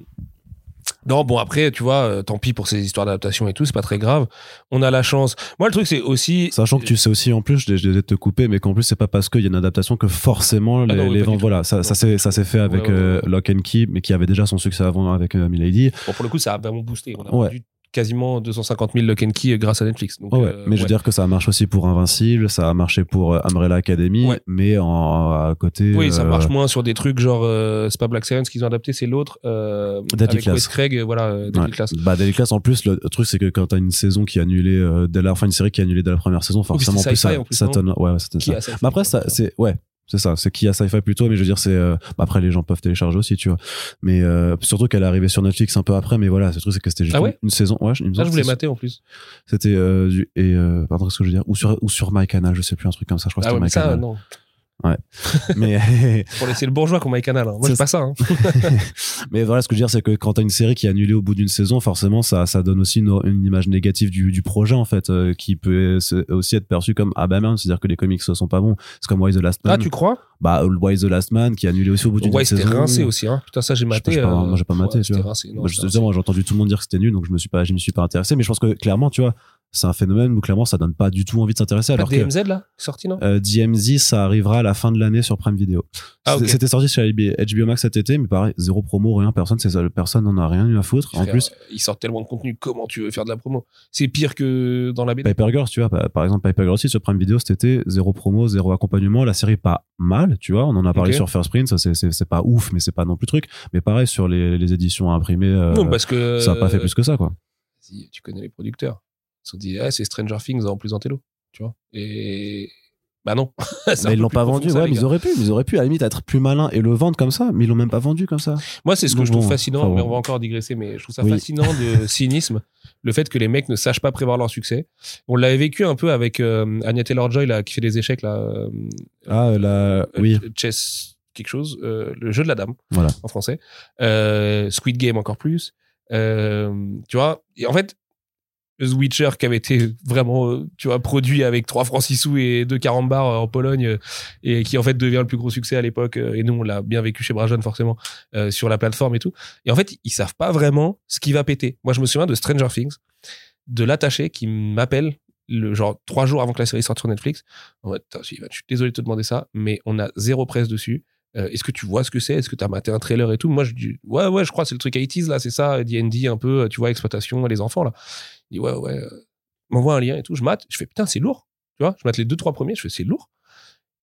non, bon après, tu vois, euh, tant pis pour ces histoires d'adaptation et tout, c'est pas très grave. On a la chance. Moi, le truc, c'est aussi. Sachant que tu sais aussi en plus, je vais te couper, mais qu'en plus c'est pas parce qu'il y a une adaptation que forcément les, Ah non, oui, les du ventes, voilà, ça, ça s'est fait avec Ouais, ouais, euh. Lock and Key, mais qui avait déjà son succès avant avec euh, Milady. Bon, pour le coup, ça a vraiment boosté. On a Ouais. vendu quasiment 250 000 Lock and Key grâce à Netflix. Donc, Ouais, euh, mais je veux ouais. dire que ça marche aussi pour Invincible, ça a marché pour euh, Umbrella Academy, Ouais. mais en, à côté. Oui, ça euh, marche moins sur des trucs genre euh, c'est pas Black Science qu'ils ont adapté, c'est l'autre euh, Deadly avec Class. Wes Craig, voilà, Deadly. Class. Bah, Daily Class, en plus, le truc, c'est que quand t'as une saison qui est annulée dès la, enfin, une série qui est annulée dès la première saison, forcément, plus ça, en plus, ça non tonne. Ouais, ça. ça Mais après, ça, c'est, ouais, c'est ça, c'est qui a sci-fi plutôt, mais je veux dire, c'est, euh, bah, après, les gens peuvent télécharger aussi, tu vois. Mais, euh, surtout qu'elle est arrivée sur Netflix un peu après, mais voilà, ce truc, c'est que c'était juste Ah ouais une, saison, ouais, je- semble je que voulais mater en plus. C'était, euh, du, et, euh, pardon, qu'est-ce que je veux dire, ou sur, ou sur MyCanal, je sais plus, un truc comme ça, je crois que Ah ouais, c'était mais ça, MyCanal. non. [LAUGHS] mais, Pour [LAUGHS] laisser le bourgeois comme MyCanal. Hein. Moi, C'est pas ça. Hein. [LAUGHS] Mais voilà, ce que je veux dire, c'est que quand t'as une série qui est annulée au bout d'une saison, forcément, ça, ça donne aussi une, une image négative du, du projet, en fait, euh, qui peut aussi être perçu comme ah bah c'est-à-dire que les comics sont pas bons. C'est comme Why the Last Man. Ah, tu crois? Bah, Why the Last Man, qui est annulé aussi au bout d'une Ouais, c'était saison. rincé aussi. Hein. Putain, ça, j'ai maté. pas, j'ai pas- euh, moi, j'ai pas maté, ouais, tu vois. c'était rincé. Non, Bah, je c'était te dis, moi, j'ai entendu tout le monde dire que c'était nul, donc je me suis pas, je m'y suis pas intéressé. Mais je pense que clairement, tu vois, c'est un phénomène où clairement ça donne pas du tout envie de s'intéresser. Alors que DMZ là, sorti non? Euh, DMZ, ça arrivera à la fin de l'année sur Prime Video. Ah, C'était- sorti sur HBO Max cet été, mais pareil, zéro promo, rien, personne, c'est personne n'en a rien eu à foutre. En plus, ils sortent tellement de contenu. Comment tu veux faire de la promo? C'est pire que dans la BD. Piper Girls, tu vois, par exemple, Piper Girls aussi sur Prime Video cet été, zéro promo, zéro accompagnement. La série pas mal, tu vois, on en a parlé Ok. sur First Print, ça c'est- pas ouf, mais c'est pas non plus truc. Mais pareil, sur les, les éditions imprimées, euh, non, parce que ça a pas fait plus que ça, quoi. Si, tu connais les producteurs. Ils se sont dit, ah, c'est Stranger Things en plus en télo. Tu vois Et. Bah non. [LAUGHS] Mais ils l'ont pas vendu, ça, ouais, mais ils auraient pu, ils auraient pu à la limite être plus malins et le vendre comme ça, mais ils l'ont même pas vendu comme ça. Moi, c'est ce que Donc je trouve bon, fascinant, enfin, mais on va encore digresser, mais je trouve ça Oui. fascinant de [LAUGHS] cynisme, le fait que les mecs ne sachent pas prévoir leur succès. On l'avait vécu un peu avec euh, Anya Taylor-Joy, là, qui fait des échecs, là. euh, Ah, la, euh, oui, Chess, quelque chose, euh, le jeu de la dame, Voilà. en français. Euh, Squid Game encore plus. Euh, tu vois, et en fait, The Witcher qui avait été vraiment, euh, tu vois, produit avec 3 francs 6 sous et 2 carambars euh, en Pologne euh, et qui en fait devient le plus gros succès à l'époque. Et nous, on l'a bien vécu chez Brajon forcément sur la plateforme et tout. Et en fait, ils savent pas vraiment ce qui va péter. Moi, je me souviens de Stranger Things, de l'attaché qui m'appelle le genre trois jours avant que la série sorte sur Netflix. Je suis désolé de te demander ça, mais on a zéro presse dessus. Euh, Est-ce que tu vois ce que c'est? Est-ce que tu as maté un trailer et tout? Moi, je dis ouais, ouais, je crois que c'est le truc 80s là, c'est ça, D&D un peu, tu vois, exploitation, les enfants là. Il dit ouais, ouais, euh, m'envoie un lien et tout. Je mate, je fais putain, c'est lourd. Tu vois, je mate les deux trois premiers, je fais c'est lourd.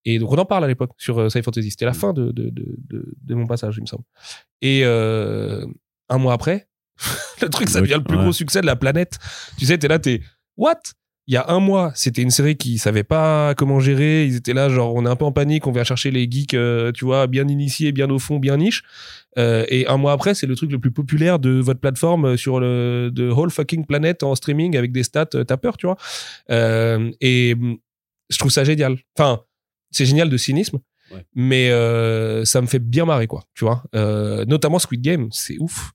Et donc on en parle à l'époque sur euh, Sci Fantasy. C'était la fin de, de, de, de, mon passage, il me semble. Et euh, un mois après, [LAUGHS] le truc, ça devient le plus ouais. gros succès de la planète. Tu sais, t'es là, t'es what? Il y a un mois, c'était une série qui savait pas comment gérer. Ils étaient là, genre, on est un peu en panique, on vient chercher les geeks, euh, tu vois, bien initiés, bien au fond, bien niche. Euh, et un mois après, c'est le truc le plus populaire de votre plateforme euh, sur le de whole fucking planet en streaming avec des stats euh, tapeurs, tu vois. Euh, et hum, je trouve ça génial. Enfin, c'est génial de cynisme, Ouais. mais euh, ça me fait bien marrer, quoi. Tu vois. Euh, notamment Squid Game, c'est ouf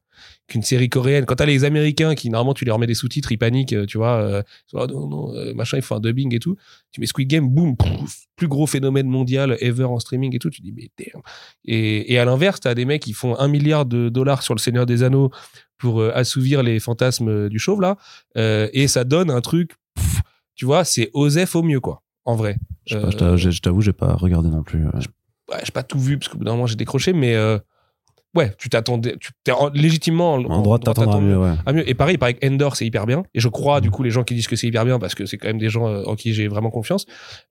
qu'une série coréenne. Quand t'as les Américains qui normalement tu leur mets des sous-titres, ils paniquent, euh, tu vois. Euh, ils là, non, non, euh, machin, il faut un dubbing et tout. Tu mets Squid Game, boum, plus gros phénomène mondial ever en streaming et tout. Tu dis mais damn. Et, et à l'inverse, t'as des mecs qui font un milliard de dollars sur le Seigneur des Anneaux pour euh, assouvir les fantasmes du chauve là, Euh, et ça donne un truc. pff, tu vois, c'est Osef au mieux quoi. En vrai. Je je je je t'avoue, j'ai pas regardé non plus. euh. ouais, j'ai pas tout vu parce que au bout d'un moment j'ai décroché, mais ouais, tu t'attendais, tu t'es en- légitimement en, En droit de t'attendre à mieux, ouais. à mieux. Et pareil, il paraît que Endor c'est hyper bien. Et je crois du Mm. coup les gens qui disent que c'est hyper bien parce que c'est quand même des gens euh, en qui j'ai vraiment confiance.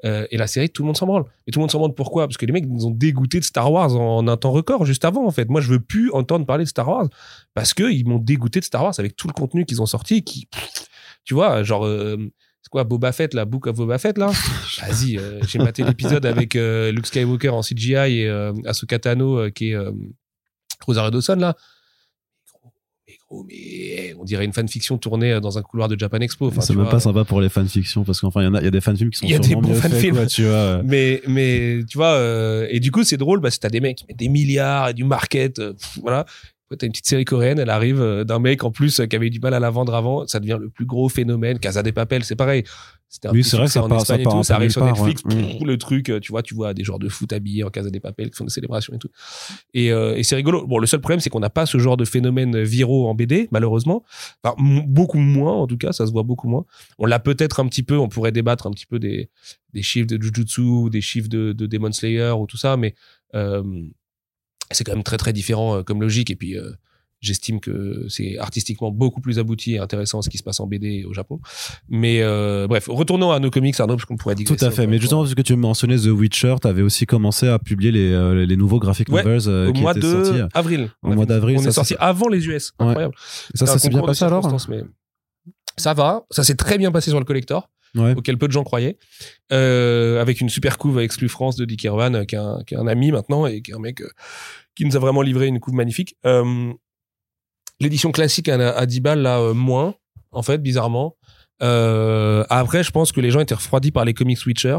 Euh, et la série, tout le monde s'en branle. Et tout le monde s'en branle pourquoi? Parce que les mecs nous ont dégoûté de Star Wars en un temps record juste avant en fait. Moi, je veux plus entendre parler de Star Wars parce que ils m'ont dégoûté de Star Wars avec tout le contenu qu'ils ont sorti. Qui, tu vois, genre. euh, c'est quoi Boba Fett, la Book of Boba Fett là? [LAUGHS] Vas-y, euh, j'ai maté l'épisode avec Luke Skywalker en CGI et Ahsoka Tano qui est Rosario Dawson là. Mais gros, mais eh, on dirait une fanfiction tournée euh, dans un couloir de Japan Expo. Enfin, c'est même vois. pas sympa pour les fanfictions parce qu'enfin, il y en a, il y a des fanfilms qui sont Il y a des bons fanfilms. quoi, tu vois. [LAUGHS] Mais, mais tu vois, euh, et du coup, c'est drôle parce que t'as des mecs qui mettent des milliards et du market, euh, pff, voilà. T'as une petite série coréenne, elle arrive euh, d'un mec en plus euh, qui avait eu du mal à la vendre avant, ça devient le plus gros phénomène. Casa des Papel, c'est pareil. C'était un Oui, c'est vrai ça en part- ça Espagne et part tout, un ça arrive sur part, Netflix, ouais. pff, le truc, euh, tu vois, tu vois des joueurs de foot habillés en Casa des Papel qui font des célébrations et tout. Et, euh, et c'est rigolo. Bon, le seul problème, c'est qu'on n'a pas ce genre de phénomène viraux en BD, malheureusement. Enfin, beaucoup moins, en tout cas, ça se voit beaucoup moins. On l'a peut-être un petit peu, on pourrait débattre un petit peu des, des chiffres de Jujutsu, des chiffres de, de Demon Slayer ou tout ça, mais euh, c'est quand même très très différent euh, comme logique. Et puis, euh, j'estime que c'est artistiquement beaucoup plus abouti et intéressant ce qui se passe en BD au Japon. Mais euh, bref, retournons à nos comics, Arnaud, parce qu'on pourrait dire Tout à fait. Mais justement, parce que tu mentionnais The Witcher, t'avais aussi commencé à publier les, euh, les nouveaux graphic Ouais, novels euh, au qui mois étaient de sortis. avril. Au mois d'avril, On ça, est sorti avant les US. Ouais. Incroyable. Ça, ça s'est bien passé alors circonstances, mais Ça va, ça s'est très bien passé sur le collector, Auquel peu de gens croyaient, euh, avec une super couve exclu France de Dick Irvan, euh, qui est, un, qui est un ami maintenant et qui est un mec euh, qui nous a vraiment livré une couve magnifique. L'édition classique à, à 10 balles, là, moins, en fait, bizarrement. Après, je pense que les gens étaient refroidis par les comics Witcher,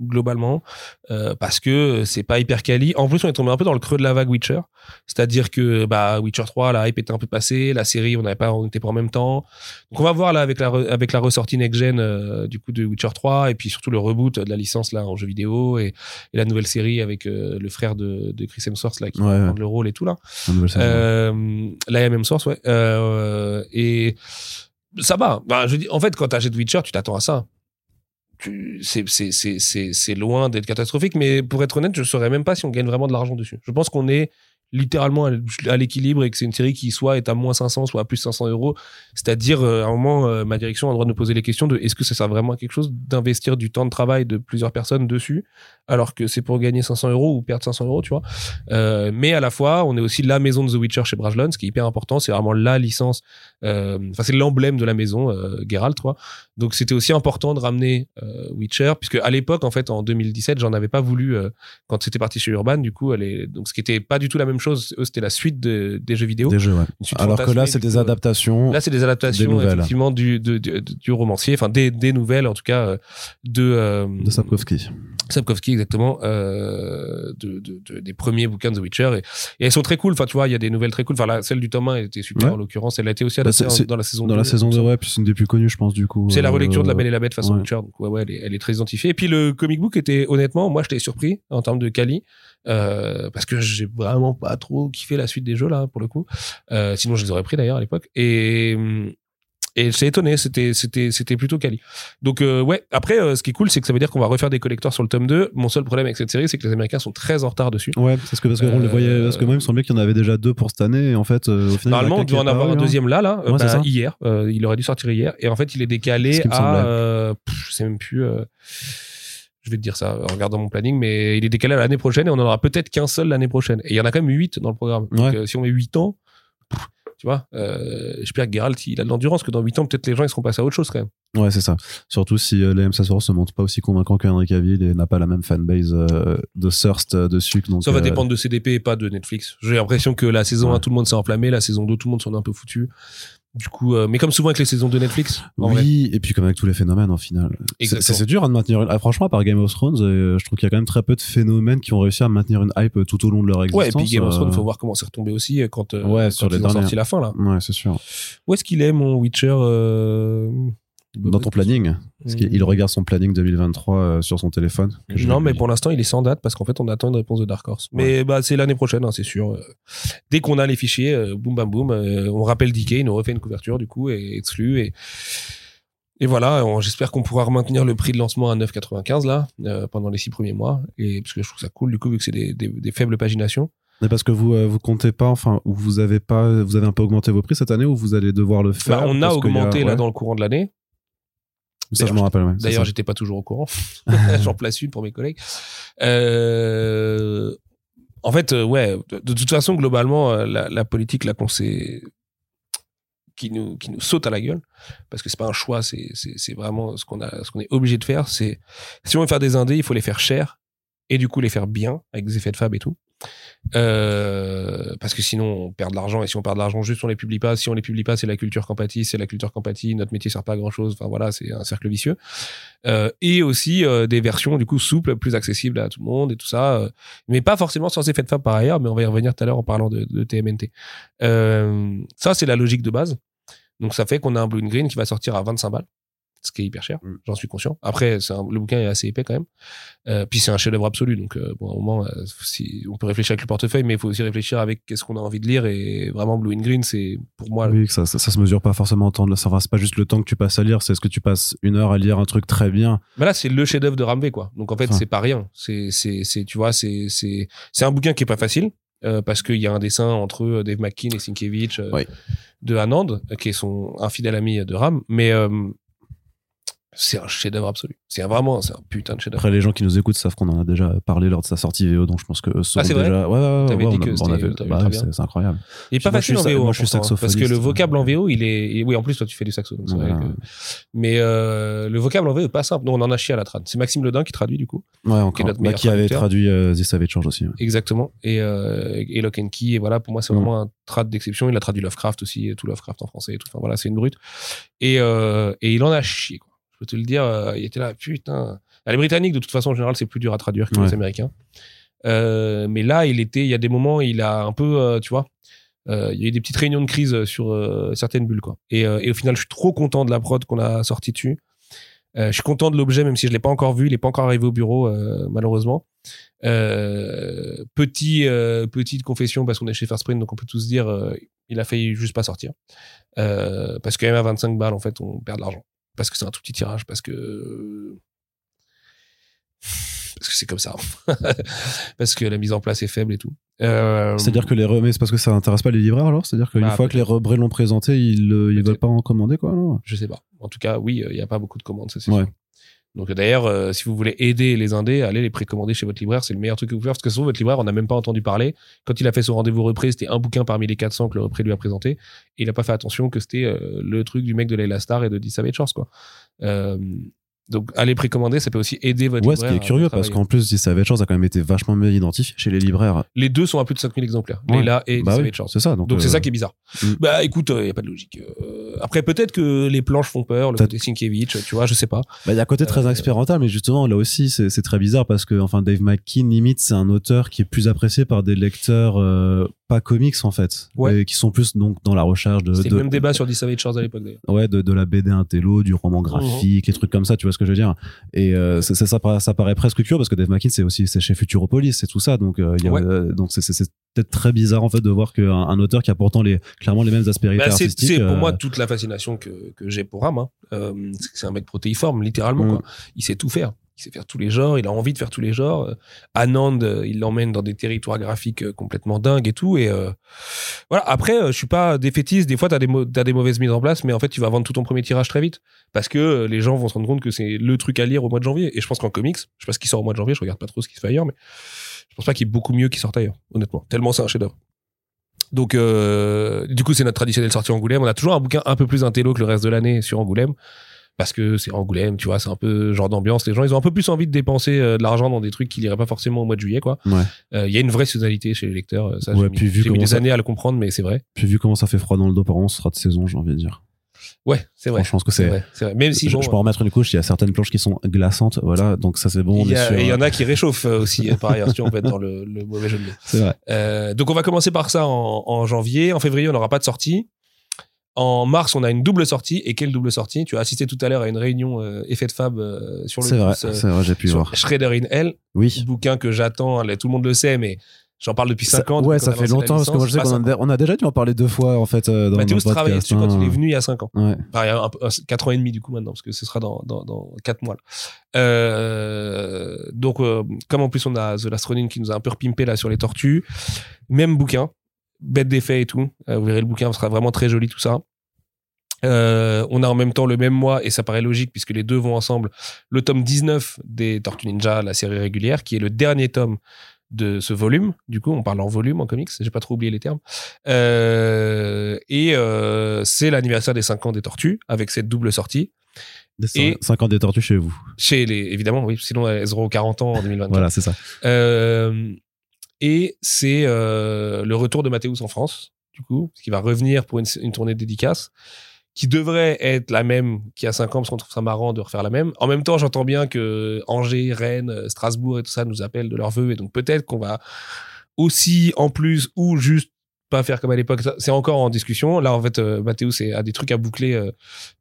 globalement, euh, parce que c'est pas hyper quali. En plus, on est tombé un peu dans le creux de la vague Witcher. C'est-à-dire que bah, Witcher 3, la hype était un peu passée, la série, on n'avait pas, on n'était pas en même temps. Donc on va voir là avec la, re- avec la ressortie next-gen euh, du coup de Witcher 3 et puis surtout le reboot de la licence là en jeu vidéo et, et la nouvelle série avec euh, le frère de, de Chris Hemsworth là qui Ouais, va ouais. prendre le rôle et tout là. La. Euh, la même source, ouais. Euh, et ça va. Bah, je dis, en fait, quand t'achètes Witcher, tu t'attends à ça. C'est loin d'être catastrophique, mais pour être honnête, je ne saurais même pas si on gagne vraiment de l'argent dessus. Je pense qu'on est littéralement à l'équilibre et que c'est une série qui soit est à moins 500, soit à plus 500 euros. C'est-à-dire, euh, à un moment, euh, ma direction a le droit de nous poser les questions de est-ce que ça sert vraiment à quelque chose d'investir du temps de travail de plusieurs personnes dessus, alors que c'est pour gagner 500 euros ou perdre 500 euros, tu vois. Euh, mais à la fois, on est aussi la maison de The Witcher chez Brajlon, ce qui est hyper important. C'est vraiment la licence, euh, enfin, c'est l'emblème de la maison, euh, Geralt, tu vois. Donc, c'était aussi important de ramener euh, Witcher, puisque à l'époque, en fait, en 2017, j'en avais pas voulu quand c'était parti chez Urban. Du coup, elle est, donc, ce qui était pas du tout la même chose, eux, c'était la suite de- des jeux vidéo. Des jeux, ouais. Alors que là, c'est des adaptations. Là, c'est des adaptations, Des effectivement, du, du, du, du romancier, enfin, des, des nouvelles, en tout cas, de, de Sapkowski. Sapkowski, exactement, euh, de, de, de- des premiers bouquins de The Witcher. Et, et elles sont très cool. Enfin, tu vois, il y a des nouvelles très cool. Enfin, la, celle du tome 1 était super, Ouais. en l'occurrence. Elle a été aussi Bah, adaptée dans la saison Dans 2. la saison 2, ouais, puis c'est une des plus connues, je pense, du coup. C'est la euh, relecture de La Belle et la Bête façon ouais. Witcher. Donc, ouais, ouais, elle est, elle est très identifiée. Et puis, le comic book était, honnêtement, moi, j'étais surpris en termes de quali. Euh, parce que j'ai vraiment pas trop kiffé la suite des jeux, là, pour le coup. Sinon, je les aurais pris d'ailleurs à l'époque. Et, et j'étais étonné, c'était, c'était, c'était plutôt quali. Donc, euh, ouais, après, euh, ce qui est cool, c'est que ça veut dire qu'on va refaire des collecteurs sur le tome 2. Mon seul problème avec cette série, c'est que les Américains sont très en retard dessus. Ouais, parce que parce qu'on les Euh, voyait, parce que moi il me semblait qu'il y en avait déjà deux pour cette année et en fait euh, au final Normalement, on devait en avoir un hein. deuxième là, là, euh, Ouais, c'est bah, ça. hier. Euh, il aurait dû sortir hier. Et en fait, il est décalé à. euh, pff, je sais même plus. euh, je vais te dire ça en regardant mon planning, mais il est décalé à l'année prochaine et on en aura peut-être qu'un seul l'année prochaine. Et il y en a quand même 8 dans le programme. Donc, Ouais. euh, si on met 8 ans, tu vois, euh, j'espère que Geralt, il a de l'endurance, que dans 8 ans, peut-être les gens ils seront passés à autre chose quand même. Ouais, c'est ça. Surtout si euh, les M. Sassoro se montrent pas aussi convaincants que Henry Cavill et n'a pas la même fanbase euh, de Thirst euh, dessus. que Donc, Ça va euh, dépendre de CDP et pas de Netflix. J'ai l'impression que la saison Ouais. 1, tout le monde s'est enflammé, la saison 2, tout le monde s'en est un peu foutu. Du coup, euh, mais comme souvent avec les saisons de Netflix, vrai. Oui, et puis comme avec tous les phénomènes, en final. C'est- dur de maintenir une... ah, franchement, par Game of Thrones, euh, je trouve qu'il y a quand même très peu de phénomènes qui ont réussi à maintenir une hype tout au long de leur existence. Ouais, et puis Game of Thrones, euh, faut voir comment c'est retombé aussi euh, quand, euh, Ouais, quand sur les ils ont sorti la fin là. Ouais, c'est sûr. Où est-ce qu'il est mon Witcher euh, Dans ton planning, parce qu'il il regarde son planning 2023 euh, sur son téléphone. que Non, mais pour l'instant, il est sans date parce qu'en fait, on attend une réponse de Dark Horse. Mais bah, c'est l'année prochaine, hein, c'est sûr. Euh, Dès qu'on a les fichiers, euh, boum bam boum, euh, on rappelle DK, il nous refait une couverture du coup et exclu et et voilà. J'espère qu'on pourra maintenir le prix de lancement à 9,95 là euh, pendant les six premiers mois et parce que je trouve ça cool du coup vu que c'est des, des, des faibles paginations. Mais parce que vous euh, vous comptez pas, enfin, ou vous avez pas, vous avez un peu augmenté vos prix cette année ou vous allez devoir le faire Bah, on a augmenté là dans le courant de l'année. Ça, je me rappelle. Ouais, D'ailleurs, j'étais pas toujours au courant. [LAUGHS] [LAUGHS] J'en place une pour mes collègues. Euh, en fait, euh, ouais, de, de toute façon, globalement, euh, la, la politique là qu'on s'est qui nous qui nous saute à la gueule parce que c'est pas un choix, c'est c'est c'est vraiment ce qu'on a ce qu'on est obligé de faire. C'est si on veut faire des indés, il faut les faire cher et du coup les faire bien avec des effets de fab et tout. Euh, parce que sinon on perd de l'argent. Et si on perd de l'argent juste on les publie pas. Si on les publie pas c'est la culture qu'empathie c'est la culture qu'empathie notre métier sert pas à grand chose enfin voilà c'est un cercle vicieux. Euh, et aussi euh, des versions du coup souples plus accessibles à tout le monde et tout ça. Mais pas forcément sans effet de fab par ailleurs mais on va y revenir tout à l'heure en parlant de, de TMNT ça c'est la logique de base. Donc ça fait qu'on a un Blue and Green qui va sortir à 25 balles ce qui est hyper cher, Mm. j'en suis conscient. Après, un- le bouquin est assez épais quand même. Euh, puis c'est un chef-d'œuvre absolu, donc euh, bon, à un moment, euh, si, on peut réfléchir avec le portefeuille, mais il faut aussi réfléchir avec qu'est-ce qu'on a envie de lire. Et vraiment, Blue and Green, c'est pour moi. Oui, ça, ça, ça se mesure pas forcément en temps de ça va, c'est pas juste le temps que tu passes à lire, c'est ce que tu passes une heure à lire un truc très bien. Mais là, c'est le chef-d'œuvre de Ramvé, quoi. Donc en fait, Enfin. c'est pas rien. C'est, tu vois, c'est, c'est, c'est un bouquin qui est pas facile. euh, parce qu'il y a un dessin entre euh, Dave McKean et Sienkiewicz euh, Oui. de Anand, qui est son un fidèle ami de Ram. Mais euh, c'est un chef-d'œuvre absolu. C'est vraiment, c'est un putain de chef-d'œuvre. Après, les gens qui nous écoutent savent qu'on en a déjà parlé lors de sa sortie VO, donc je pense que eux sauront Ah, c'est vrai déjà. Ouais, ouais, ouais, ouais, dit on bah, c'est incroyable. Il est pas Moi, facile en VO. moi, hein, je suis pourtant, Parce que le saxophoniste. vocable en VO, il est. Oui, en plus, toi, tu fais du saxo. donc c'est vrai Voilà. que- Mais euh, le vocable en VO pas simple. Nous, on en a chié à la trad. C'est Maxime Ledin qui traduit, du coup. Ouais, encore. notre Bah, qui avait traduit euh, The Savage Change aussi. ouais. Exactement. Et, euh, et Lock and Key. Et voilà, pour moi, c'est Mm. vraiment un trad d'exception. Il a traduit Lovecraft aussi, tout Lovecraft en français et tout. Enfin, voilà, c'est une brute. Et, euh, et il en a chié. Je peux te le dire. euh, il était là, putain. Ah, Les Britanniques, de toute façon, en général, c'est plus dur à traduire que Ouais. les Américains. Euh, mais là, il était, il y a des moments, il a un peu, euh, tu vois, il y a eu des petites réunions de crise sur certaines bulles, quoi. Et, et au final, je suis trop content de la prod qu'on a sortie dessus. Je suis content de l'objet, même si je l'ai pas encore vu, il est pas encore arrivé au bureau, malheureusement. Petit, petite confession parce qu'on est chez First Print, donc on peut tous dire, il a failli juste pas sortir. Parce que même à 25 balles, en fait, on perd de l'argent. Parce que c'est un tout petit tirage, parce que parce que c'est comme ça. [LAUGHS] parce que la mise en place est faible et tout. Euh, C'est-à-dire que les re- mais c'est parce que ça intéresse pas les libraires alors? C'est-à-dire qu'une Bah, fois que les rebrés l'ont présenté, ils, euh, ils Peut-être. veulent pas en commander quoi alors? Je sais pas. En tout cas, oui, il n'y a pas beaucoup de commandes, ça c'est Ouais. sûr. Donc d'ailleurs, euh, si vous voulez aider les indés, allez les précommander chez votre libraire, c'est le meilleur truc que vous pouvez faire parce que souvent votre libraire, on n'a même pas entendu parler. Quand il a fait son rendez-vous repris, c'était un bouquin parmi les 400 que le repris lui a présenté, et il n'a pas fait attention que c'était euh, le truc du mec de Layla Star et de D. Savage Shores, quoi. Euh, donc allez précommander, ça peut aussi aider votre Ouais, ce libraire. qui est curieux parce qu'en plus, Savage Shores a quand même été vachement mieux identifié chez les libraires. les deux sont à plus de 5000 exemplaires, Ouais. Layla et Bah oui, Savage c'est ça. Donc Donc c'est euh, ça qui est bizarre. Mm. Bah écoute, il n'y a pas de logique. Euh, après peut-être que les planches font peur, le côté Sienkiewicz, tu vois, je sais pas. Bah, il y a un côté très Euh, expérimental, mais justement, là aussi, c'est c'est très bizarre parce que, enfin, Dave McKean, limite, c'est un auteur qui est plus apprécié par des lecteurs euh, pas comics, en fait. Ouais. Et qui sont plus, donc, dans la recherche de, C'était de, le même débat sur D. Savage Shores à l'époque d'ailleurs. ouais, de, de la BD intello, du roman graphique, les trucs comme ça, tu vois ce que je veux dire. Et euh, c'est- c'est- ça, paraît- ça paraît presque curieux parce que Dave McKean, c'est aussi, c'est chez Futuropolis, c'est tout ça. Donc, euh, il y a, Ouais. euh, donc c'est peut-être très bizarre, en fait, de voir qu'un un auteur qui a pourtant les, clairement les mêmes aspérités Bah, c'est artistiques. c'est pour moi toute la fascination que, que j'ai pour Ram. Hein. C'est un mec protéiforme, littéralement. Mm. Quoi. Il sait tout faire. Il sait faire tous les genres. Il a envie de faire tous les genres. Euh, Anand, euh, il l'emmène dans des territoires graphiques euh, complètement dingues et tout. Et voilà. Après, je suis pas défaitiste. Des fois, t'as des, des mauvaises mises en place, mais en fait, tu vas vendre tout ton premier tirage très vite parce que les gens vont se rendre compte que c'est le truc à lire au mois de janvier. Et je pense qu'en comics, je sais pas ce sort au mois de janvier. Je regarde pas trop ce qui se fait ailleurs, mais je pense pas qu'il y ait beaucoup mieux qui sortent ailleurs, honnêtement. Tellement c'est un chef-d'œuvre. Donc, du coup, c'est notre traditionnelle sortie Angoulême. On a toujours un bouquin un peu plus intello que le reste de l'année sur Angoulême. Parce que c'est Angoulême, tu vois, c'est un peu genre d'ambiance. Les gens, ils ont un peu plus envie de dépenser euh, de l'argent dans des trucs qu'ils liraient pas forcément au mois de juillet, quoi. Ouais. Euh, Il y a une vraie saisonnalité chez les lecteurs. euh, Ça, Ouais, j'ai mis, puis vu j'ai mis des ça- années à le comprendre, mais c'est vrai. Puis vu comment ça fait froid dans le dos, par contre, ce sera de saison, j'ai envie de dire. Ouais, c'est vrai. Franchement, parce que C'est c'est. vrai, c'est vrai. Même si je, bon, je peux en remettre une couche, il y a certaines planches qui sont glaçantes, voilà, donc ça c'est bon. on il y, a- sûr, et il y en a qui réchauffent aussi, euh, par ailleurs, si on peut être dans le, le mauvais jeu de mots. C'est vrai. Euh, donc on va commencer par ça en, en janvier. En février, on n'aura pas de sortie. En mars, on a une double sortie. Et quelle double sortie? Tu as assisté tout à l'heure à une réunion euh, effet de fab euh, sur le C'est vrai, euh, c'est vrai, j'ai pu voir. Shredder in Hell, Oui. bouquin que j'attends. Allez, Tout le monde le sait, mais j'en parle depuis Ça- 5 ans. ouais, ça fait longtemps parce que moi je sais qu'on a, on a déjà dû en parler deux fois en fait euh, dans, Mathéus travaillait dessus quand il hein. est venu il y a 5 ans. Ouais. Enfin, il y a un peu- un- quatre ans et demi du coup maintenant parce que ce sera dans dans, dans quatre mois. là. Euh, donc euh, comme en plus on a The Last Ronin qui nous a un peu repimpé là sur les tortues, même bouquin, bête d'effet et tout. Euh, vous verrez le bouquin sera vraiment très joli tout ça. Euh, on a en même temps le même mois et ça paraît logique puisque les deux vont ensemble le tome 19 des Tortues Ninja la série régulière qui est le dernier tome de ce volume du coup on parle en volume en comics j'ai pas trop oublié les termes euh, et euh, c'est l'anniversaire des 5 ans des Tortues avec cette double sortie Et- 50 des tortues chez vous. chez les évidemment oui sinon elles auront 40 ans en [LAUGHS] 2024 Voilà, c'est ça. Euh, et c'est euh, le retour de Mathéus en France, du coup, qui va revenir pour une, tournée dédicace, qui devrait être la même qu'il y a 5 ans, parce qu'on trouve ça marrant de refaire la même. En même temps, j'entends bien que Angers, Rennes, Strasbourg et tout ça nous appellent de leur vœu, et donc peut-être qu'on va aussi, en plus, ou juste pas faire comme à l'époque, c'est encore en discussion. Là, en fait, euh, Mathéus a des trucs à boucler euh,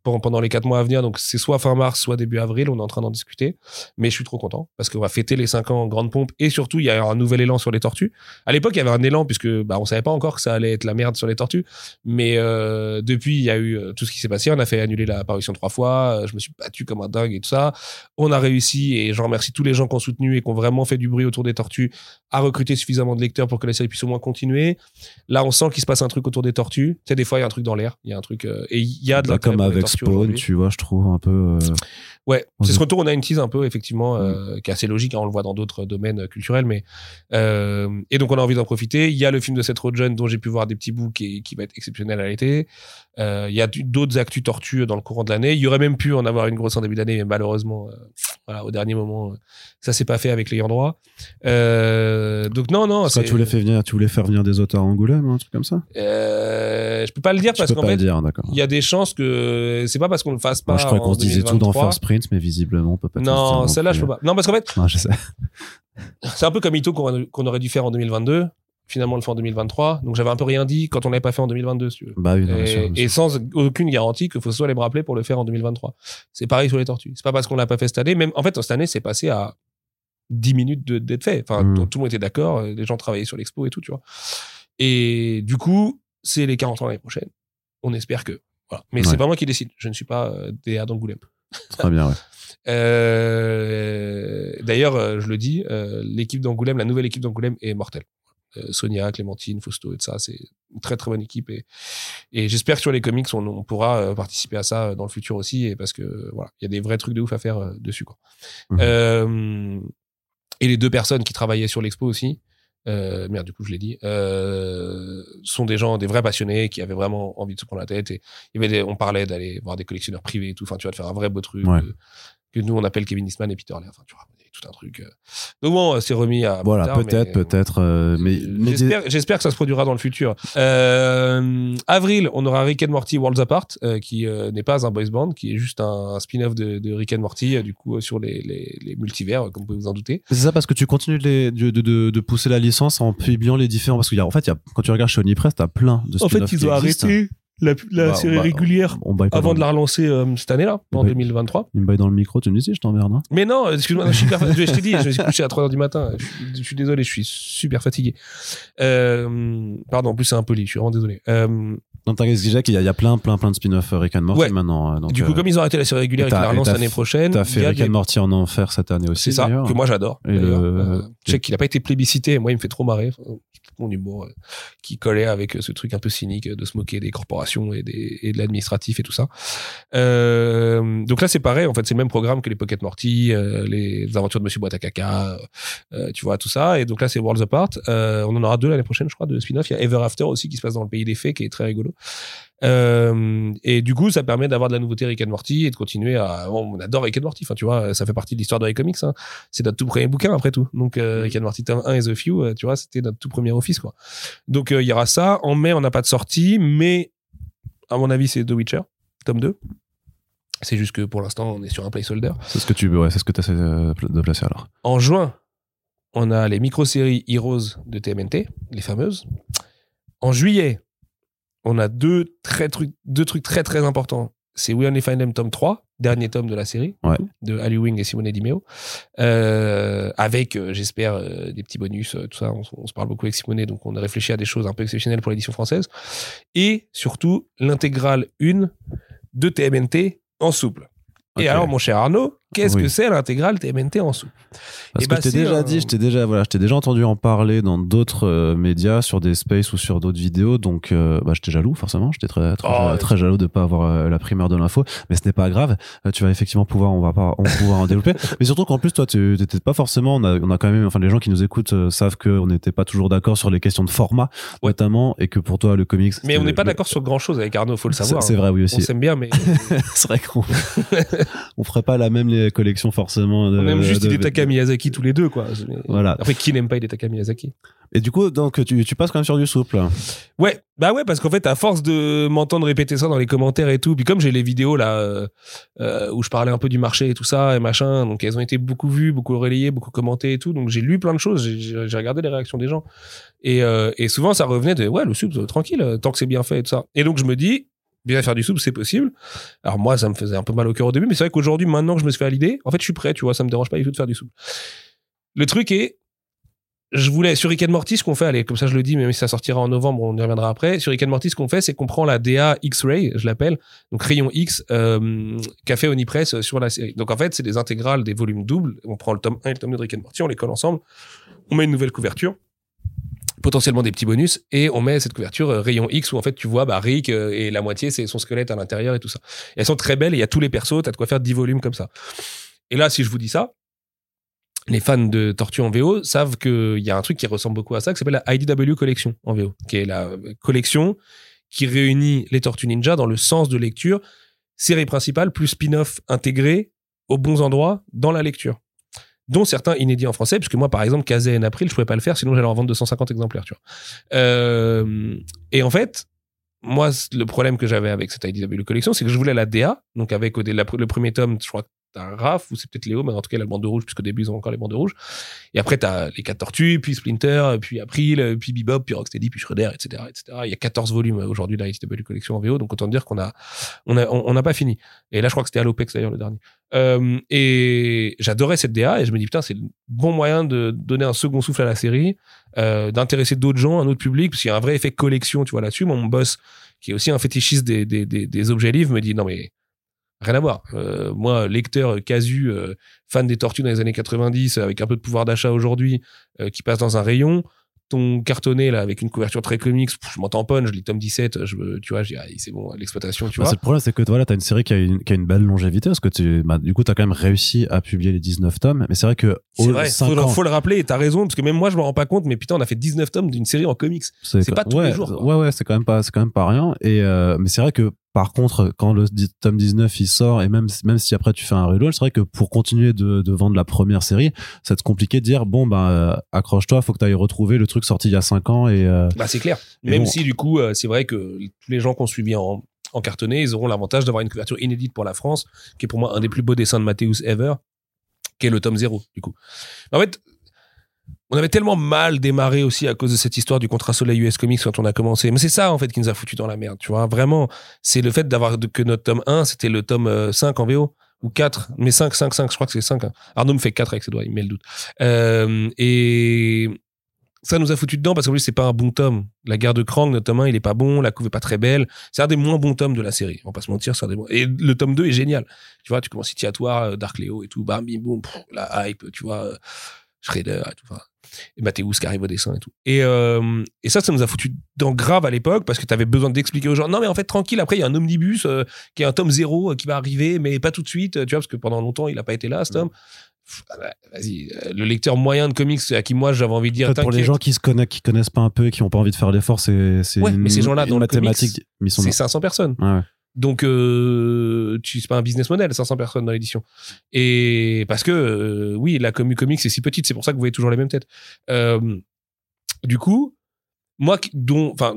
pendant, les 4 mois à venir, donc c'est soit fin mars, soit début avril, on est en train d'en discuter. Mais je suis trop content parce qu'on va fêter les 5 ans en grande pompe et surtout il y a un nouvel élan sur les tortues. À l'époque il y avait un élan puisque bah on savait pas encore que ça allait être la merde sur les tortues. Mais euh, depuis il y a eu euh, tout ce qui s'est passé. On a fait annuler la parution trois fois. Je me suis battu comme un dingue et tout ça. On a réussi et je remercie tous les gens qui ont soutenu et qui ont vraiment fait du bruit autour des tortues à recruter suffisamment de lecteurs pour que la série puisse au moins continuer. On sent qu'il se passe un truc autour des tortues. Tu sais des fois il y a un truc dans l'air. Il y a un truc euh, et il y a de Bah, l'intérêt comme avec Spawn, tu vois, je trouve un peu. euh, Ouais, c'est ce retour. On a une tease un peu, effectivement, euh, qui est assez logique. hein, on le voit dans d'autres domaines euh, culturels, mais et donc on a envie d'en profiter. Il y a le film de cette road jeune dont j'ai pu voir des petits bouts qui, qui va être exceptionnel à l'été. Euh, il y a d'autres actus tortues dans le courant de l'année. Il y aurait même pu en avoir une grosse en début d'année, mais malheureusement, euh, voilà, au dernier moment, euh, ça s'est pas fait avec l'ayant droit. Euh, donc non, non, c'est- tu voulais, faire venir, tu voulais faire venir des auteurs à Angoulême, un truc comme ça? Je peux pas le dire Tu parce qu'en fait, il y a des chances que c'est pas parce qu'on le fasse pas. Moi, je croyais qu'on se disait tout dans 2023. First Print, mais visiblement, on peut pas Non, celle-là, je plus. peux pas. Non, parce qu'en fait, [LAUGHS] c'est un peu comme Ito qu'on qu'on aurait dû faire en 2022. Finalement, on le fait en 2023. Donc, j'avais un peu rien dit quand on l'avait pas fait en 2022, si tu veux. Bah oui, non, bien Et, sûr, bien et sûr. sans aucune garantie faut soit les me rappeler pour le faire en 2023. C'est pareil sur les tortues. C'est pas parce qu'on l'a pas fait cette année. Même, en fait, cette année, c'est passé à 10 minutes d'être fait. Enfin, Mm. tout, le monde était d'accord, euh, les gens travaillaient sur l'expo et tout, tu vois. Et du coup, c'est les 40 ans l'année prochaine. On espère que. Voilà. Mais Ouais. c'est pas moi qui décide. Je ne suis pas euh, DA d'Angoulême. Très bien, ouais. [LAUGHS] Euh, D'ailleurs, euh, je le dis, euh, l'équipe d'Angoulême, la nouvelle équipe d'Angoulême est mortelle. Euh, Sonia, Clémentine, Fausto et tout ça, c'est une très très bonne équipe et, et j'espère que sur les comics on, on pourra euh, participer à ça dans le futur aussi et parce que voilà, il y a des vrais trucs de ouf à faire euh, dessus quoi. Mhm. Euh, et les deux personnes qui travaillaient sur l'expo aussi, euh, merde du coup je l'ai dit, euh, sont des gens, des vrais passionnés qui avaient vraiment envie de se prendre la tête et il y avait des- on parlait d'aller voir des collectionneurs privés et tout, enfin tu de faire un vrai beau truc Ouais. Euh, que nous on appelle Kevin Eastman et Peter Laird, enfin tu vois, il y a tout un truc. euh. Donc bon, euh, c'est remis à Voilà, peut-être, mais- peut-être. euh, mais mais J'espère, que ça se produira dans le futur. Euh, avril, on aura Rick and Morty Worlds Apart, euh, qui euh, n'est pas un boys band, qui est juste un, un spin-off de, de Rick and Morty, euh, du coup, euh, sur les, les, les multivers, euh, comme vous pouvez vous en douter. C'est ça parce que tu continues de, les- de, de, de- de pousser la licence en publiant les différents. Parce qu'il y a, en fait, il y a, quand tu regardes chez Onipress, t'as plein de En fait, ils qui ont existent. arrêté la, la Bah, série bah, régulière On baille avant de la relancer euh, cette année-là, en Ouais. 2023. Il me baille dans le micro, tu me dis je t'emmerde. Hein. Mais non, excuse-moi, je, [LAUGHS] je t'ai dit, je me suis couché à 3h du matin. Je, suis- je suis désolé, je suis super fatigué. Euh, pardon, en plus c'est impoli, je suis vraiment désolé. Euh, Dans ta guise, Jack, il y, a- il y a plein, plein, plein de spin-offs euh, Rick and Morty Ouais. maintenant. donc, du coup, comme ils ont arrêté la série régulière et qu'ils la relancent l'année prochaine, T'as fait Rick and Morty en enfer cette année aussi. C'est ça, que moi j'adore. Sais qu'il n'a pas été plébiscité, moi il me fait trop marrer. Mon humour euh, qui collait avec euh, ce truc un peu cynique de se moquer des corporations et, des, et de l'administratif et tout ça. Euh, donc là c'est pareil, en fait c'est le même programme que les Pocket Morty, euh, les aventures de Monsieur Boîte à caca, euh, tu vois tout ça. Et donc là c'est Worlds Apart. Euh, on en aura deux l'année prochaine je crois de spin-off. Il y a Ever After aussi qui se passe dans le pays des fées qui est très rigolo. Euh, et du coup, ça permet d'avoir de la nouveauté Rick and Morty et de continuer à. bon, on adore Rick and Morty. Enfin, tu vois, ça fait partie de l'histoire de les comics. Hein. C'est notre tout premier bouquin après tout. Donc, euh, Rick and Morty tome 1 et The Few, euh, tu vois, c'était notre tout premier office, quoi. Donc, il y aura ça. En mai, on n'a pas de sortie, mais à mon avis, c'est The Witcher, tome 2. C'est juste que pour l'instant, on est sur un placeholder. C'est ce que tu ouais, c'est ce que essaies de placer alors. En juin, on a les micro-séries Heroes de TMNT, les fameuses. En juillet, on a deux, très trucs, deux trucs très très importants. C'est We Only Find Them tome 3, dernier tome de la série, Ouais. de Ali Wing et Simone Dimeo. Euh, avec, euh, j'espère, euh, des petits bonus, euh, tout ça. On, on se parle beaucoup avec Simone, donc on a réfléchi à des choses un peu exceptionnelles pour l'édition française. Et surtout, l'intégrale 1 de TMNT en souple. Et alors, mon cher Arnaud, qu'est-ce Oui. que c'est l'intégrale TMNT en souple Parce Eh que ben, je t'ai déjà un- dit, je t'ai déjà, voilà, je déjà entendu en parler dans d'autres euh, médias, sur des spaces ou sur d'autres vidéos, donc euh, bah, j'étais jaloux forcément, j'étais très très, Oh, très jaloux de pas avoir euh, la primeur de l'info, mais ce n'est pas grave. Euh, tu vas effectivement pouvoir, on va pas, on pouvoir en développer. [LAUGHS] Mais surtout qu'en plus toi, tu t'étais pas forcément, on a, on a quand même, enfin les gens qui nous écoutent savent que on n'était pas toujours d'accord sur les questions de format, Ouais. notamment, et que pour toi le comics. Mais on n'est pas le- d'accord sur grand chose avec Arnaud, faut le savoir. c'est hein. vrai, oui On aussi. s'aime bien, mais [LAUGHS] c'est vrai qu'on [LAUGHS] on ferait pas la même les collections forcément. De, on aime juste de- Hidetaka Miyazaki tous les deux, quoi. Voilà. Après, qui n'aime pas Hidetaka Miyazaki? Et du coup, donc tu, tu passes quand même sur du souple. Ouais, bah ouais, parce qu'en fait, à force de m'entendre répéter ça dans les commentaires et tout, puis comme j'ai les vidéos là euh, euh, où je parlais un peu du marché et tout ça et machin, donc elles ont été beaucoup vues, beaucoup relayées, beaucoup commentées et tout, donc j'ai lu plein de choses, j'ai- regardé les réactions des gens et, euh, et souvent ça revenait de ouais le euh, tranquille, tant que c'est bien fait et tout ça. Et donc je me dis bien faire du sub c'est possible. Alors moi ça me faisait un peu mal au cœur au début, mais c'est vrai qu'aujourd'hui maintenant que je me suis fait à l'idée, en fait je suis prêt, tu vois, ça me dérange pas du tout de faire du sub. Le truc est je voulais sur Rick and Morty ce qu'on fait allez comme ça je le dis même si ça sortira en novembre on y reviendra après. Sur Rick and Morty ce qu'on fait c'est qu'on prend la DA X-Ray je l'appelle donc rayon X euh, qu'a fait Onipress sur la série. Donc en fait c'est des intégrales des volumes doubles. On prend le tome 1 et le tome 2 de Rick and Morty on les colle ensemble. On met une nouvelle couverture potentiellement des petits bonus et on met cette couverture euh, rayon X où en fait tu vois bah, Rick euh, et la moitié c'est son squelette à l'intérieur et tout ça et elles sont très belles il y a tous les persos t'as de quoi faire 10 volumes comme ça et là si je vous dis ça les fans de Tortue en VO savent qu'il y a un truc qui ressemble beaucoup à ça, qui s'appelle la IDW Collection en VO, qui est la collection qui réunit les Tortues Ninja dans le sens de lecture, série principale plus spin-off intégré aux bons endroits dans la lecture. Dont certains inédits en français, puisque moi, par exemple, Kazé et April, je pouvais pas le faire, sinon j'allais en vendre 250 exemplaires, tu vois. Euh, et en fait, moi, le problème que j'avais avec cette IDW collection, c'est que je voulais la DA, donc avec le premier tome, je crois, t'as Raph ou c'est peut-être Léo, mais en tout cas, il a le bandeau rouge, puisqu'au début, ils ont encore les bandeaux rouges. Et après, t'as les quatre tortues, puis Splinter, puis April, puis Bebop, puis Rocksteady, puis Shredder, etc., etc. Il y a 14 volumes aujourd'hui de la IDW Collection en VO, donc autant dire qu'on a, on a, on n'a pas fini. Et là, je crois que c'était à l'OPEX d'ailleurs le dernier. Euh, et j'adorais cette DA et je me dis putain, c'est le bon moyen de donner un second souffle à la série, euh, d'intéresser d'autres gens, un autre public, parce qu'il y a un vrai effet collection, tu vois, là-dessus. Mon boss, qui est aussi un fétichiste des, des, des, des objets livres, me dit non mais Rien à voir. Euh, moi, lecteur casu, euh, fan des tortues dans les années 90, avec un peu de pouvoir d'achat aujourd'hui, euh, qui passe dans un rayon, ton cartonné là avec une couverture très comics, pff, je m'en tamponne, je lis tome 17, je, me- tu vois, je dis, ah, c'est bon, l'exploitation, tu Bah, vois. le problème, c'est que voilà, t'as une série qui a une, qui a une belle longévité parce que tu, bah, du coup, t'as quand même réussi à publier les 19 tomes. Mais c'est vrai que C'est vrai, faut, ans, faut le rappeler, et t'as raison, parce que même moi, je me rends pas compte, mais putain, on a fait 19 tomes d'une série en comics. c'est pas tous ouais, les jours, quoi. Ouais, ouais, c'est quand même pas, quand même pas rien. Et euh, mais c'est vrai que par contre, quand le tome 19 il sort et même même si après tu fais un relaunch, c'est vrai que pour continuer de, de vendre la première série, ça te compliqué de dire bon bah euh, accroche-toi, faut que t'ailles retrouver le truc sorti il y a 5 ans et euh, Bah, c'est clair. Même bon. si, du coup, euh, c'est vrai que tous les gens qui ont suivi en, en cartonné, ils auront l'avantage d'avoir une couverture inédite pour la France, qui est pour moi un des plus beaux dessins de Mathéus ever, qui est le tome 0, du coup. En fait, on avait tellement mal démarré aussi à cause de cette histoire du contrat Soleil US Comics quand on a commencé. Mais c'est ça, en fait, qui nous a foutu dans la merde, tu vois. Vraiment, c'est le fait d'avoir que notre tome 1, c'était le tome euh, 5 en VO. Ou 4, mais 5, 5, 5, je crois que c'est 5. hein. Arnaud me fait 4 avec ses doigts, il me met le doute. Euh, et ça nous a foutu dedans parce qu'en plus c'est pas un bon tome. La guerre de Krang, notre tome 1, il est pas bon, la couve est pas très belle. C'est un des moins bons tomes de la série. On va pas se mentir, un des moins- Et le tome 2 est génial. Tu vois, tu commences Itiatoire, euh, Dark Léo et tout, bam, bim, boum, la hype, tu vois, euh, Shredder et tout. Et Mathéus qui arrive au dessin et tout. Et, euh, et ça, ça nous a foutu dans grave à l'époque parce que tu avais besoin d'expliquer aux gens. Non, mais en fait, tranquille, après, il y a un omnibus euh, qui est un tome 0 euh, qui va arriver, mais pas tout de suite, tu vois, parce que pendant longtemps, il a pas été là, ce tome. Pff, ah bah, Vas-y, le lecteur moyen de comics à qui moi j'avais envie de dire. peut-être pour les gens qui se connaissent, qui connaissent pas un peu et qui ont pas envie de faire l'effort, c'est c'est Ouais, mais ces gens-là, dans ils sont c'est 500 personnes. Ouais. Donc, euh, c'est pas un business model, 500 personnes dans l'édition. Et parce que, euh, oui, la commu comics c'est si petite, c'est pour ça que vous voyez toujours les mêmes têtes. Euh, du coup, moi,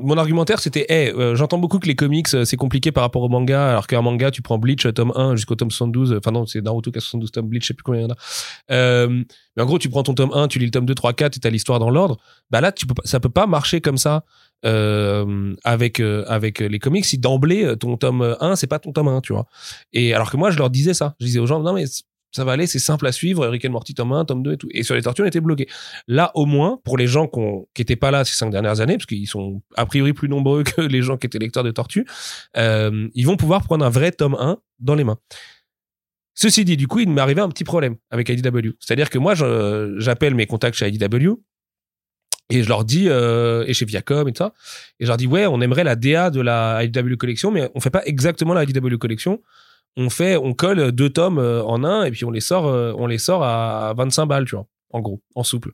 mon argumentaire, c'était, hey, euh, j'entends beaucoup que les comics, c'est compliqué par rapport au manga, alors qu'un manga, tu prends Bleach, tome 1 jusqu'au tome 72, euh, enfin non, c'est Naruto qui a 72 tomes, Bleach, je sais plus combien il y en a. Mais en gros, tu prends ton tome 1, tu lis le tome 2, 3, 4 et t'as l'histoire dans l'ordre. Bah là, tu peux ça peut pas marcher comme ça, euh, avec, euh, avec les comics si d'emblée, ton tome 1, c'est pas ton tome 1, tu vois. Et alors que moi, je leur disais ça. Je disais aux gens, non, mais ça va aller, c'est simple à suivre, Rick and Morty tome 1, tome 2 et tout. Et sur les tortues, on était bloqués. Là, au moins, pour les gens qu'on- qui étaient pas là ces cinq dernières années, parce qu'ils sont a priori plus nombreux [LAUGHS] que les gens qui étaient lecteurs de tortues, euh, ils vont pouvoir prendre un vrai tome 1 dans les mains. Ceci dit, du coup, il m'est arrivé un petit problème avec IDW. C'est-à-dire que moi, j'appelle mes contacts chez IDW et je leur dis, euh, et chez Viacom et tout ça, et je leur dis, ouais, on aimerait la DA de la IDW Collection, mais on fait pas exactement la IDW Collection. On fait, on colle deux tomes euh, en un et puis on les sort, euh, on les sort à 25 balles, tu vois, en gros, en souple.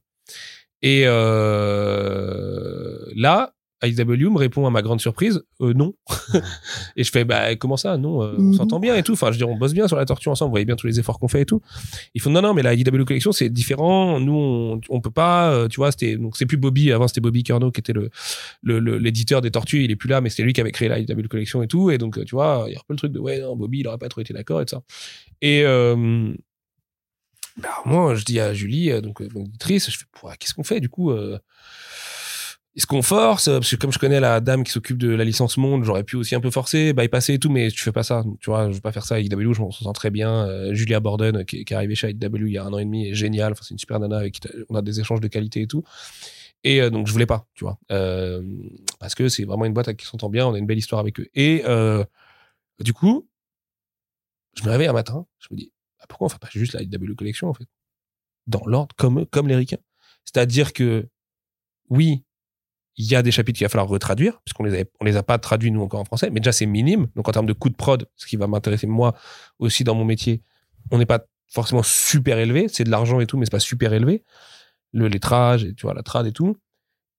Et euh, là, IDW me répond à ma grande surprise, euh, non. [LAUGHS] et je fais, bah comment ça, non, euh, on s'entend bien et tout. Enfin, je veux dire, on bosse bien sur la tortue ensemble, vous voyez bien tous les efforts qu'on fait et tout. Ils font, non, non, mais la IDW Collection, c'est différent. Nous, on, on peut pas, euh, tu vois, c'était, donc c'est plus Bobby, avant c'était Bobby Curnow qui était le, le, le- l'éditeur des tortues, il est plus là, mais c'était lui qui avait créé la IDW Collection et tout. Et donc, tu vois, il y a un peu le truc de, ouais, non, Bobby, il aurait pas trop été d'accord et tout ça. Et, euh, bah, moi, je dis à Julie, donc mon éditrice, je fais, qu'est-ce qu'on fait du coup euh, Est-ce qu'on force Parce que comme je connais la dame qui s'occupe de la licence Monde, j'aurais pu aussi un peu forcer, bypasser et tout, mais tu fais pas ça. Tu vois, je veux pas faire ça à IW, je m'en sens très bien. Euh, Julia Borden, qui, qui est arrivée chez IW il y a un an et demi, est géniale. Enfin, c'est une super nana avec qui on a des échanges de qualité et tout. Et euh, donc, je voulais pas, tu vois. Euh, parce que c'est vraiment une boîte avec qui s'entend bien, on a une belle histoire avec eux. Et euh, du coup, je me réveille un matin, je me dis, ah, pourquoi on fait pas juste la IW Collection, en fait? Dans l'ordre, comme, comme les ricains. C'est-à-dire que, oui, il y a des chapitres qu'il va falloir retraduire, puisqu'on les, avait- on les a pas traduits, nous, encore en français, mais déjà, c'est minime. Donc, en termes de coût de prod, ce qui va m'intéresser, moi, aussi dans mon métier, on n'est pas forcément super élevé. C'est de l'argent et tout, mais c'est pas super élevé. Le lettrage, et tu vois, la trad et tout.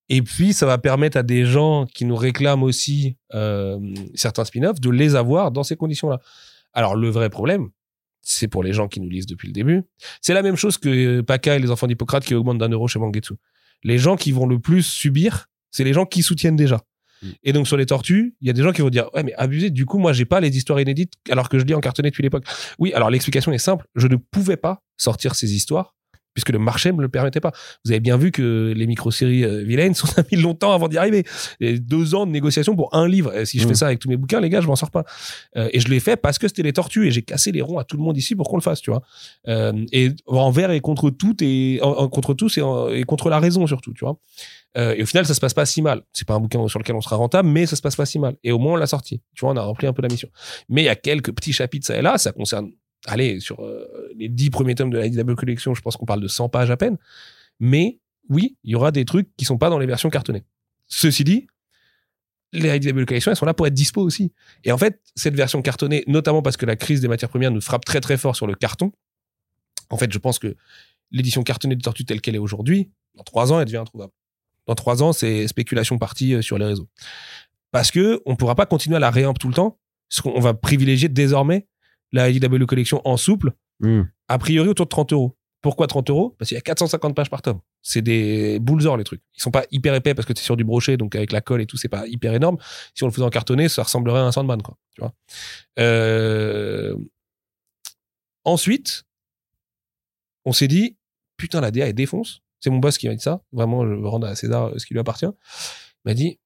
Et puis, ça va permettre à des gens qui nous réclament aussi euh, certains spin-offs de les avoir dans ces conditions-là. Alors, le vrai problème, c'est pour les gens qui nous lisent depuis le début. C'est la même chose que Paka et les enfants d'Hippocrate qui augmentent d'un euro chez Mangetsu. Les gens qui vont le plus subir, c'est les gens qui soutiennent déjà. Mm. Et donc sur les tortues, il y a des gens qui vont dire ouais mais abusé. Du coup moi j'ai pas les histoires inédites alors que je lis en cartonné depuis l'époque. Oui alors l'explication est simple. Je ne pouvais pas sortir ces histoires puisque le marché me le permettait pas. Vous avez bien vu que les micro-séries euh, vilaines sont [LAUGHS] mis longtemps avant d'y arriver. Et deux ans de négociation pour un livre. Et si je Mm. fais ça avec tous mes bouquins, les gars, je m'en sors pas. Euh, et je l'ai fait parce que c'était les tortues et j'ai cassé les ronds à tout le monde ici pour qu'on le fasse, tu vois. Euh, et envers et contre tout et en- en- contre tous et, en- et contre la raison surtout, tu vois. Euh, et au final, ça se passe pas si mal. C'est pas un bouquin sur lequel on sera rentable, mais ça se passe pas si mal. Et au moins, on l'a sorti. Tu vois, on a rempli un peu la mission. Mais il y a quelques petits chapitres ça et là. Ça concerne, allez, sur euh, les dix premiers tomes de la IDW Collection, je pense qu'on parle de 100 pages à peine. Mais oui, il y aura des trucs qui sont pas dans les versions cartonnées. Ceci dit, les IDW Collection, elles sont là pour être dispo aussi. Et en fait, cette version cartonnée, notamment parce que la crise des matières premières nous frappe très très fort sur le carton, en fait, je pense que l'édition cartonnée de Tortue telle qu'elle est aujourd'hui, dans trois ans, elle devient introuvable. Dans trois ans, c'est spéculation partie euh, sur les réseaux. Parce que on pourra pas continuer à la réamp tout le temps. Parce qu'on va privilégier désormais la IDW Collection en souple, Mm. a priori autour de 30 euros. Pourquoi 30 euros? Parce qu'il y a 450 pages par tome. C'est des boules les trucs. Ils sont pas hyper épais parce que tu es sur du brochet, donc avec la colle et tout, c'est pas hyper énorme. Si on le faisait en cartonné, ça ressemblerait à un Sandman, quoi. Tu vois Euh, Ensuite, on s'est dit, putain, la DA, elle défonce. C'est mon boss qui m'a dit ça. Vraiment, je veux rendre à César ce qui lui appartient. Il m'a dit,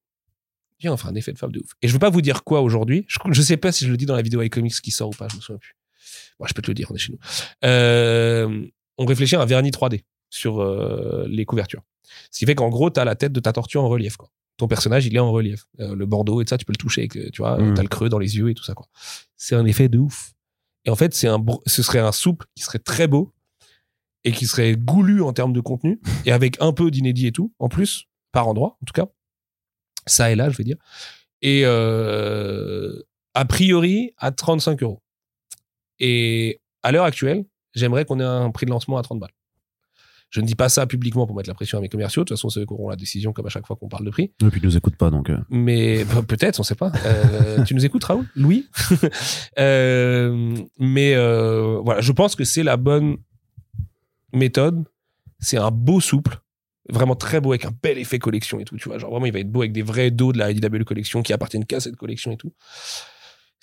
viens, on fait un effet de fable de ouf. Et je veux pas vous dire quoi aujourd'hui. Je, je sais pas si je le dis dans la vidéo iComics qui sort ou pas, je me souviens plus. Moi, je peux te le dire, on est chez nous. Euh, on réfléchit à un vernis 3D sur euh, les couvertures. Ce qui fait qu'en gros, tu as la tête de ta tortue en relief. Quoi. Ton personnage, il est en relief. Euh, le bordeaux et tout ça, tu peux le toucher. Euh, tu vois, Mm. tu as le creux dans les yeux et tout ça. quoi. C'est un effet de ouf. Et en fait, c'est un, ce serait un souple qui serait très beau et qui serait goulu en termes de contenu et avec un peu d'inédit et tout, en plus, par endroit, en tout cas. Ça et là, je vais dire. Et euh, a priori, à 35 euros. Et à l'heure actuelle, j'aimerais qu'on ait un prix de lancement à 30 balles. Je ne dis pas ça publiquement pour mettre la pression à mes commerciaux. De toute façon, c'est eux qui auront la décision, comme à chaque fois qu'on parle de prix. Et puis ils nous écoutent pas donc. euh. Mais bah, peut-être, on sait pas. Euh, tu nous écoutes, Raoul? Louis [LAUGHS] Euh, Mais euh, voilà, je pense que c'est la bonne méthode. C'est un beau souple, vraiment très beau, avec un bel effet collection et tout. Tu vois, genre vraiment, il va être beau avec des vrais dos de la IDW collection qui appartiennent qu'à cette collection et tout.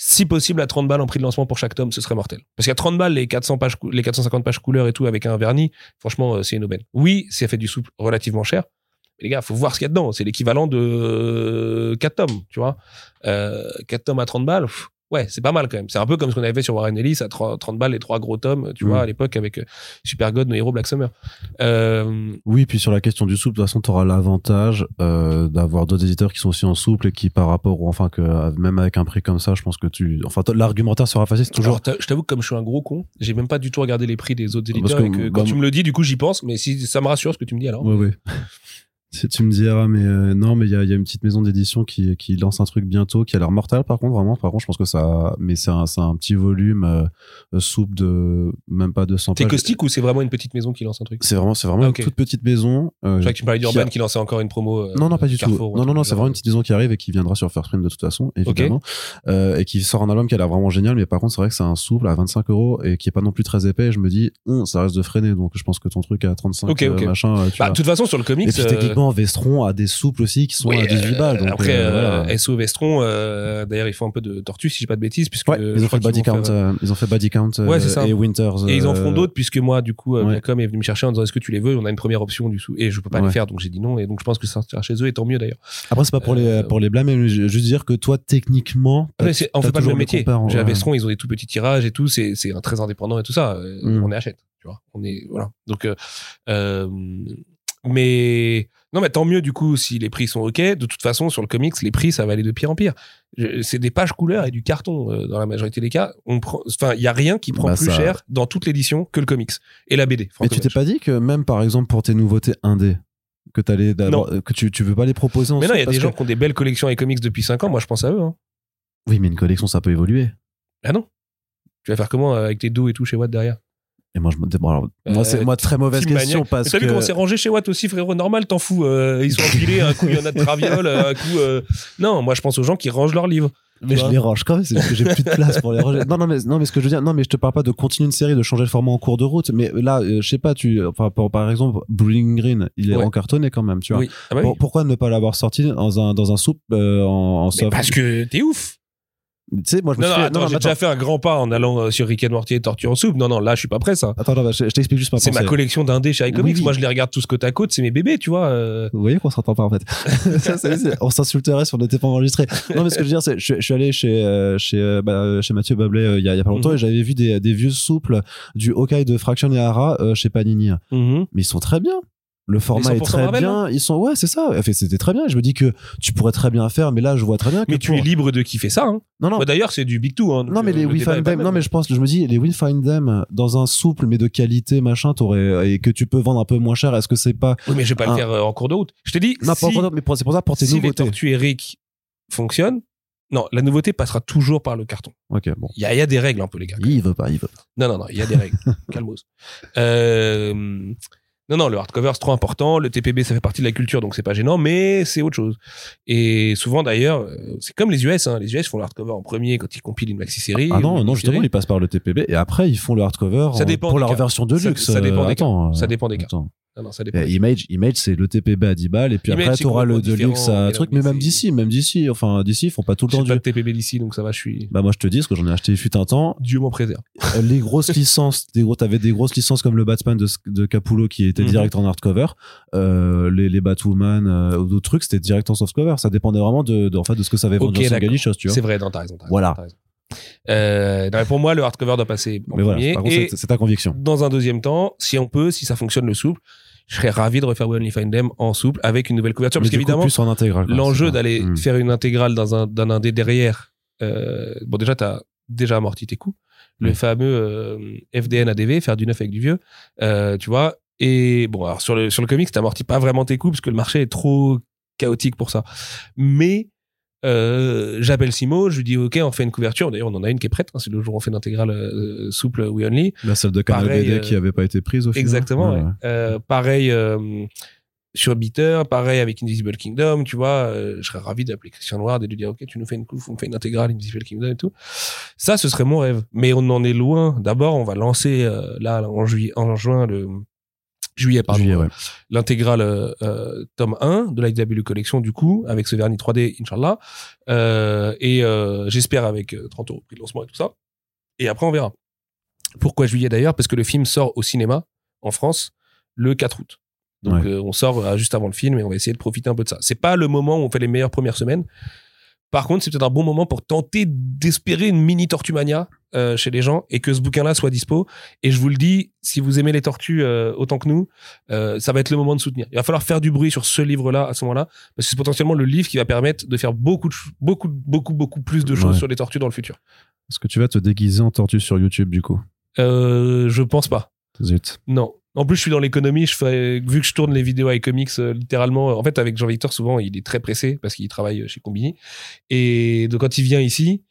Si possible, à 30 balles en prix de lancement pour chaque tome, ce serait mortel. Parce qu'à 30 balles, les, 400 pages, les 450 pages couleur et tout, avec un vernis, franchement, euh, c'est une aubaine. Oui, ça fait du souple relativement cher. Les gars, faut voir ce qu'il y a dedans. C'est l'équivalent de 4 tomes, tu vois. Euh, 4 tomes à 30 balles, pff, ouais, c'est pas mal quand même. C'est un peu comme ce qu'on avait fait sur Warren Ellis à 30 30 balles, les trois gros tomes, tu Mm. vois, à l'époque avec euh, Super God, No Hero, Black Summer. Euh, Oui, puis sur la question du souple, de toute façon, tu auras l'avantage euh, d'avoir d'autres éditeurs qui sont aussi en souple et qui, par rapport, au- enfin, que même avec un prix comme ça, je pense que tu, enfin, l'argumentaire sera facile, c'est toujours. Alors, je t'avoue que comme je suis un gros con, j'ai même pas du tout regardé les prix des autres éditeurs que, et que bah, quand tu me le dis, du coup, j'y pense. Mais si ça me rassure ce que tu me dis alors. Ouais, ouais. Si tu me diras, mais euh, non, mais il y a, il y a une petite maison d'édition qui, qui lance un truc bientôt, qui a l'air mortel par contre, vraiment. Par contre, je pense que ça, mais c'est un, un petit volume euh, euh, soupe de même pas 200 C'est pages. caustique ou c'est vraiment une petite maison qui lance un truc? C'est vraiment, c'est vraiment Ah, une toute petite maison. euh, Je crois que tu parlais qui a- d'Urban qui lançait encore une promo. non, non, pas du tout. ou Non, non, non, c'est vraiment une petite maison qui arrive et qui viendra sur First Print de toute façon, évidemment. Et qui sort un album qui a l'air vraiment génial, mais par contre, c'est vrai que c'est un souple à 25 euros et qui est pas non plus très épais. Et je me dis, Hum, ça reste de freiner. Donc, je pense que ton truc à 35, Ok, ok. euh, machin, Bah, de toute façon, sur le comics. Euh, Vestron a des souples aussi qui sont oui, à 18 balles. euh, Donc, après, euh, euh, voilà. SO Vestron, euh, d'ailleurs, ils font un peu de tortue, si j'ai pas de bêtises, puisque Ouais, euh, ils ont fait Body Count, faire- euh, ils ont fait Body Count euh, Ouais, c'est ça. et Winters. Et ils en euh, feront d'autres, puisque moi, du coup, euh, ouais. Viacom est venu me chercher en disant est-ce que tu les veux? On a une première option du sous. Et je peux pas les faire, donc j'ai dit non. Et donc je pense que ça sortira chez eux, et tant mieux d'ailleurs. Après, c'est pas pour les, Euh, pour les blâmer, mais juste dire que toi, techniquement, Ah, on t'as fait pas le même métier. J'ai. Vestron, ils ont des tout petits tirages et tout. C'est très indépendant et tout ça. Euh, Mm. On est achète, tu vois. On est voilà. Donc, euh, euh, mais non, mais tant mieux du coup si les prix sont ok. De toute façon, sur le comics, les prix ça va aller de pire en pire. C'est des pages couleurs et du carton euh, dans la majorité des cas. On prend, enfin, il y a rien qui prend Bah, plus ça- cher dans toute l'édition que le comics et la BD. Mais tu t'es pas dit que même par exemple pour tes nouveautés indé, que que tu, tu veux pas les proposer en Mais non, il y a des que- gens qui ont des belles collections et comics depuis 5 ans. Moi, je pense à eux. Hein. Oui, mais une collection ça peut évoluer. Ah non. Tu vas faire comment avec tes dos et tout chez Watt derrière? Et moi je me bon, alors, moi Euh, c'est moi très mauvaise Team question Maniac. parce T'as vu que comment c'est rangé chez Watt aussi, frérot? Normal, t'en fous. euh, ils sont [LAUGHS] empilés. un coup, il y en a de traviole. Un coup, euh, non, moi, je pense aux gens qui rangent leurs livres. Mais je les range quand même, c'est parce que j'ai plus de place pour les ranger. [LAUGHS] Non, non, mais, non, mais ce que je veux dire, non, mais je te parle pas de continuer une série, de changer le format en cours de route. Mais là, euh, je sais pas, tu, enfin, par, par exemple, Bowling Green, il est Ouais. en cartonné quand même, tu vois. Oui. Ah bah oui. Pour- pourquoi ne pas l'avoir sorti dans un, dans un soupe, euh, en, en soft? parce que t'es ouf. Tu sais, moi, je me Non, non, suis fait, attends, non, j'ai déjà fait un grand pas en allant euh, sur Rick and Morty et Tortue en soupe. Non, non, là, je suis pas prêt, ça. Attends, attends, je, je t'explique juste ma C'est ma collection d'indés chez iComics. Oui. Moi, je les regarde tous côte à côte. C'est mes bébés, tu vois. euh. Vous voyez qu'on s'entend pas en fait. [LAUGHS] Ça, c'est- on s'insulterait si on n'était pas enregistré. Non mais ce que je veux dire c'est je, je suis allé chez euh, chez euh, bah, chez Mathieu Bablé euh, il y, a, il y a pas longtemps Mhm. et j'avais vu des, des vieux souples du Hawkeye de Fraction et Hara chez Panini. Mais ils sont très bien. Le format est 100% très Marvel, bien. Ils sont ouais c'est ça. C'était très bien. Je me dis que tu pourrais très bien faire mais là je vois très bien que Mais tu pour- es libre de kiffer ça. Hein. non non Moi, D'ailleurs, c'est du Big Two. Hein, non mais euh, les le We Find Them non mais je pense je me dis les We Find Them dans un souple mais de qualité machin t'aurais et que tu peux vendre un peu moins cher est-ce que c'est pas Oui, mais je vais pas un- le faire euh, en cours de route. Je t'ai dit, non si, pas encore, mais pour- c'est pour ça pour tes si les nouveautés Tortues Eric fonctionnent, non, la nouveauté passera toujours par le carton. ok bon Il y a, il y a des règles un peu, les gars. il veut pas il veut pas Non, non, non, il y a des règles. [LAUGHS] Calmos. Euh, non, non, le hardcover, c'est trop important. Le TPB, ça fait partie de la culture, donc c'est pas gênant, mais c'est autre chose. Et souvent, d'ailleurs, euh, c'est comme les US. Hein. Les US font le hardcover en premier quand ils compilent une maxi-série. Ah ou non, non, justement, ils passent par le TPB et après ils font le hardcover Ça en- dépend pour des leur cas. version de Ça- luxe. ça dépend des cas. Attends, Ça euh, dépend des cas. Attends. Non, non, ça dépend. Euh, Image, Image c'est le TPB à 10 balles et puis Image, après c'est t'auras le Deluxe à truc, mais même d'ici, même d'ici, enfin d'ici ils font pas tout le temps pas du. de TPB d'ici, donc ça va, je suis. Bah moi je te dis, parce que j'en ai acheté fut un temps, Dieu m'en préserve. euh, les grosses licences, des gros, t'avais des grosses licences comme le Batman de, de Capullo qui était Mhm. direct en hardcover, euh, les, les Batwoman euh, ou d'autres trucs c'était direct en softcover. Ça dépendait vraiment de, de, en fait, de ce que ça avait vendu Ok, dans son d'accord. Galichos, tu vois. C'est vrai, non, t'as raison. Voilà. t'as raison. Euh, non, mais pour moi, le hardcover doit passer en Mais voilà, premier. c'est ta conviction. dans un deuxième temps, si on peut, si ça fonctionne le souple, je serais ravi de refaire We Only Find Them en souple avec une nouvelle couverture. Mais Parce qu'évidemment, l'enjeu d'aller Hmm. faire une intégrale dans un, d'un indé derrière, euh, bon, déjà, t'as déjà amorti tes coûts. Le fameux euh, FDN ADV, faire du neuf avec du vieux, euh, tu vois. Et bon, alors sur le, sur le comics, t'amortis pas vraiment tes coûts parce que le marché est trop chaotique pour ça. Mais euh, j'appelle Simo, je lui dis ok, on fait une couverture. D'ailleurs, on en a une qui est prête. hein, c'est le jour où on fait une intégrale euh, souple We Only. La salle de Canal Pareil, BD euh, qui avait pas été prise au final. Exactement. Ouais, ouais. ouais. Euh, pareil euh, sur Beater, pareil avec Invisible Kingdom, tu vois. euh, je serais ravi d'appeler Christian Noir et de lui dire ok, tu nous fais une coupe, on fait une intégrale Invisible Kingdom et tout. Ça, ce serait mon rêve. Mais on en est loin. D'abord, on va lancer euh, là en juillet, en juin le juillet pardon. Juillet, ouais. l'intégrale euh, tome 1 de l'IW Collection du coup avec ce vernis 3D Inch'Allah. Euh, et euh, j'espère avec euh, 30 euros de prix de lancement et tout ça. Et après on verra. Pourquoi juillet d'ailleurs? Parce que le film sort au cinéma en France le 4 août. Donc Ouais. euh, on sort juste avant le film et on va essayer de profiter un peu de ça. C'est pas le moment où on fait les meilleures premières semaines par contre c'est peut-être un bon moment pour tenter d'espérer une mini Tortumania euh, chez les gens et que ce bouquin là soit dispo et je vous le dis si vous aimez les tortues euh, autant que nous euh, ça va être le moment de soutenir. Il va falloir faire du bruit sur ce livre-là à ce moment-là, parce que c'est potentiellement le livre qui va permettre de faire beaucoup, de, beaucoup, beaucoup, beaucoup plus de choses Ouais. sur les tortues dans le futur. Est-ce que tu vas te déguiser en tortue sur YouTube du coup? Euh, je pense pas. Non. En plus, je suis dans l'économie. Je fais, vu que je tourne les vidéos iComics, euh, littéralement. En fait, avec Jean-Victor, souvent, il est très pressé parce qu'il travaille chez Combini. Et donc, quand il vient ici,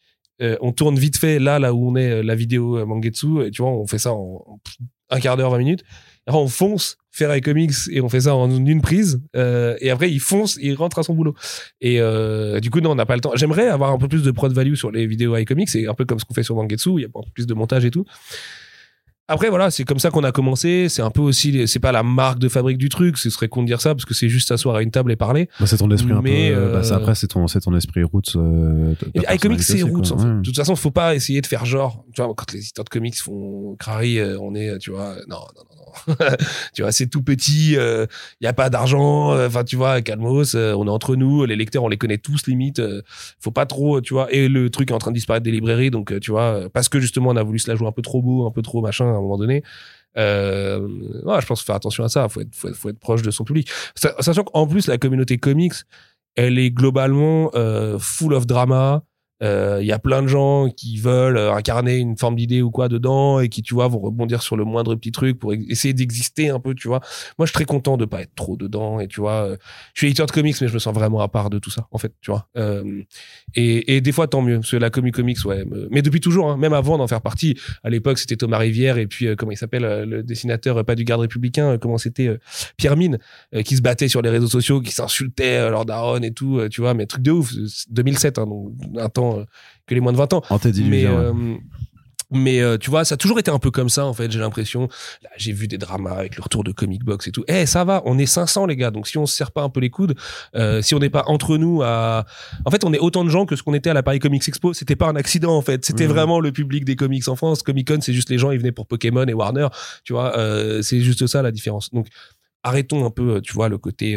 euh, on tourne vite fait là, là où on est, euh, la vidéo euh, Mangetsu. Et tu vois, on fait ça en, un quart d'heure, 20 minutes. Après, on fonce faire iComics et on fait ça en une prise. Euh, et après, il fonce, il rentre à son boulot. Et euh, du coup, non, on n'a pas le temps. J'aimerais avoir un peu plus de prod value sur les vidéos iComics. C'est un peu comme ce qu'on fait sur Mangetsu. Il y a un plus de montage et tout. Après, voilà, c'est comme ça qu'on a commencé. C'est un peu aussi, c'est pas la marque de fabrique du truc. Ce serait con de dire ça parce que c'est juste s'asseoir à une table et parler. Bah, c'est ton esprit un Mais, peu. euh, bah, euh, après, c'est ton, ton esprit roots. Euh, iComics, c'est roots. en fait. Ouais. De toute façon, faut pas essayer de faire genre. Tu vois, quand les éditeurs de comics font crari, euh, on est, tu vois, non, non, non, non. [LAUGHS] tu vois, c'est tout petit. Il y a pas d'argent. euh, Enfin, tu vois, calmos. euh, on est entre nous. Les lecteurs, on les connaît tous limite. euh, faut pas trop, tu vois. Et le truc est en train de disparaître des librairies, donc euh, tu vois, euh, parce que justement, on a voulu se la jouer un peu trop beau, un peu trop machin un moment donné. Euh, je pense faire attention à ça. Être, faut être, proche de son public. Sa- Sachant qu'en plus, la communauté comics, elle est globalement euh, full of drama. Euh, Il y a plein de gens qui veulent euh, incarner une forme d'idée ou quoi dedans et qui, tu vois, vont rebondir sur le moindre petit truc pour essayer d'exister un peu, tu vois. Moi, je suis très content de pas être trop dedans et tu vois, euh, je suis éditeur de comics, mais je me sens vraiment à part de tout ça, en fait, tu vois. Euh, et, et des fois, tant mieux, parce que la comic comics, ouais. Mais depuis toujours, hein, même avant d'en faire partie. À l'époque, c'était Thomas Rivière et puis, euh, comment il s'appelle, euh, le dessinateur, euh, pas du garde républicain, euh, comment c'était, euh, Pierre Mine, euh, qui se battait sur les réseaux sociaux, qui s'insultait, euh, leur daronne et tout, euh, tu vois, mais truc de ouf. C'est 2007, hein, donc un temps euh, que les moins de 20 ans. En Mais, ouais. euh, mais euh, tu vois, ça a toujours été un peu comme ça, en fait, j'ai l'impression. J'ai vu des dramas avec le retour de Comic Box et tout. Eh, ça va, on est 500, les gars. Donc, si on se serre pas un peu les coudes, euh, si on n'est pas entre nous à... En fait, on est autant de gens que ce qu'on était à la Paris Comics Expo. C'était pas un accident, en fait. C'était Mhm. vraiment le public des comics en France. Comic Con, c'est juste les gens, ils venaient pour Pokémon et Warner. Tu vois, c'est juste ça, la différence. Donc, arrêtons un peu, tu vois, le côté...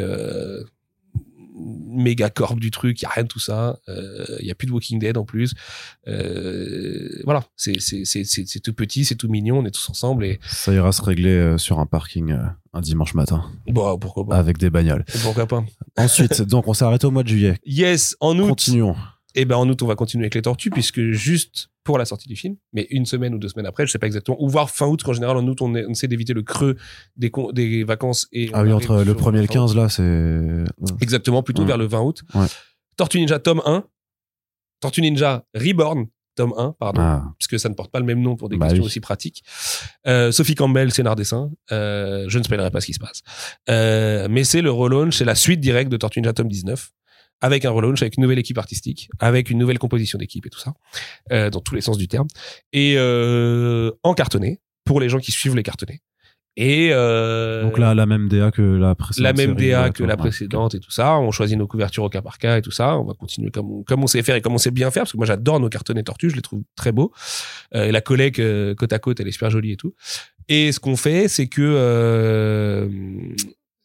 Euh, méga corp du truc, il y a rien de tout ça, il y a plus de Walking Dead en plus. Euh, voilà, c'est tout petit, c'est tout mignon, on est tous ensemble et Ça ira se régler euh, sur un parking euh, un dimanche matin bon pourquoi pas. avec des bagnoles. Pourquoi pas. Ensuite, donc on s'est arrêté au mois de juillet. Yes, en août. Continuons. Et ben en août, on va continuer avec les tortues puisque juste pour la sortie du film, mais une semaine ou deux semaines après, je sais pas exactement, ou voire fin août, qu'en général en août on, est- on essaie d'éviter le creux des con- des vacances et Ah oui, entre le sur 1er et le fin août. 15, là, c'est. Exactement, plutôt Ouais. vers le 20 août. Ouais. Tortue Ninja tome 1, Tortue Ninja Reborn tome 1, pardon. Ah, puisque ça ne porte pas le même nom pour des Bah questions oui. aussi pratiques. Euh, Sophie Campbell, scénar dessin. Euh, je ne spoilerai pas ce qui se passe. Euh, mais c'est le relaunch, c'est la suite directe de Tortue Ninja tome 19 avec un relaunch, avec une nouvelle équipe artistique, avec une nouvelle composition d'équipe et tout ça, euh, dans tous les sens du terme, et euh, en cartonné, pour les gens qui suivent les cartonnés. Et euh, donc là, la même DA que la précédente. la même DA que la précédente et tout ça. On choisit nos couvertures au cas par cas et tout ça. On va continuer comme on, comme on sait faire et comme on sait bien faire parce que moi j'adore nos cartonnets tortues, je les trouve très beaux. Euh, et la collègue euh, côte à côte, elle est super jolie et tout. Et ce qu'on fait, c'est que euh,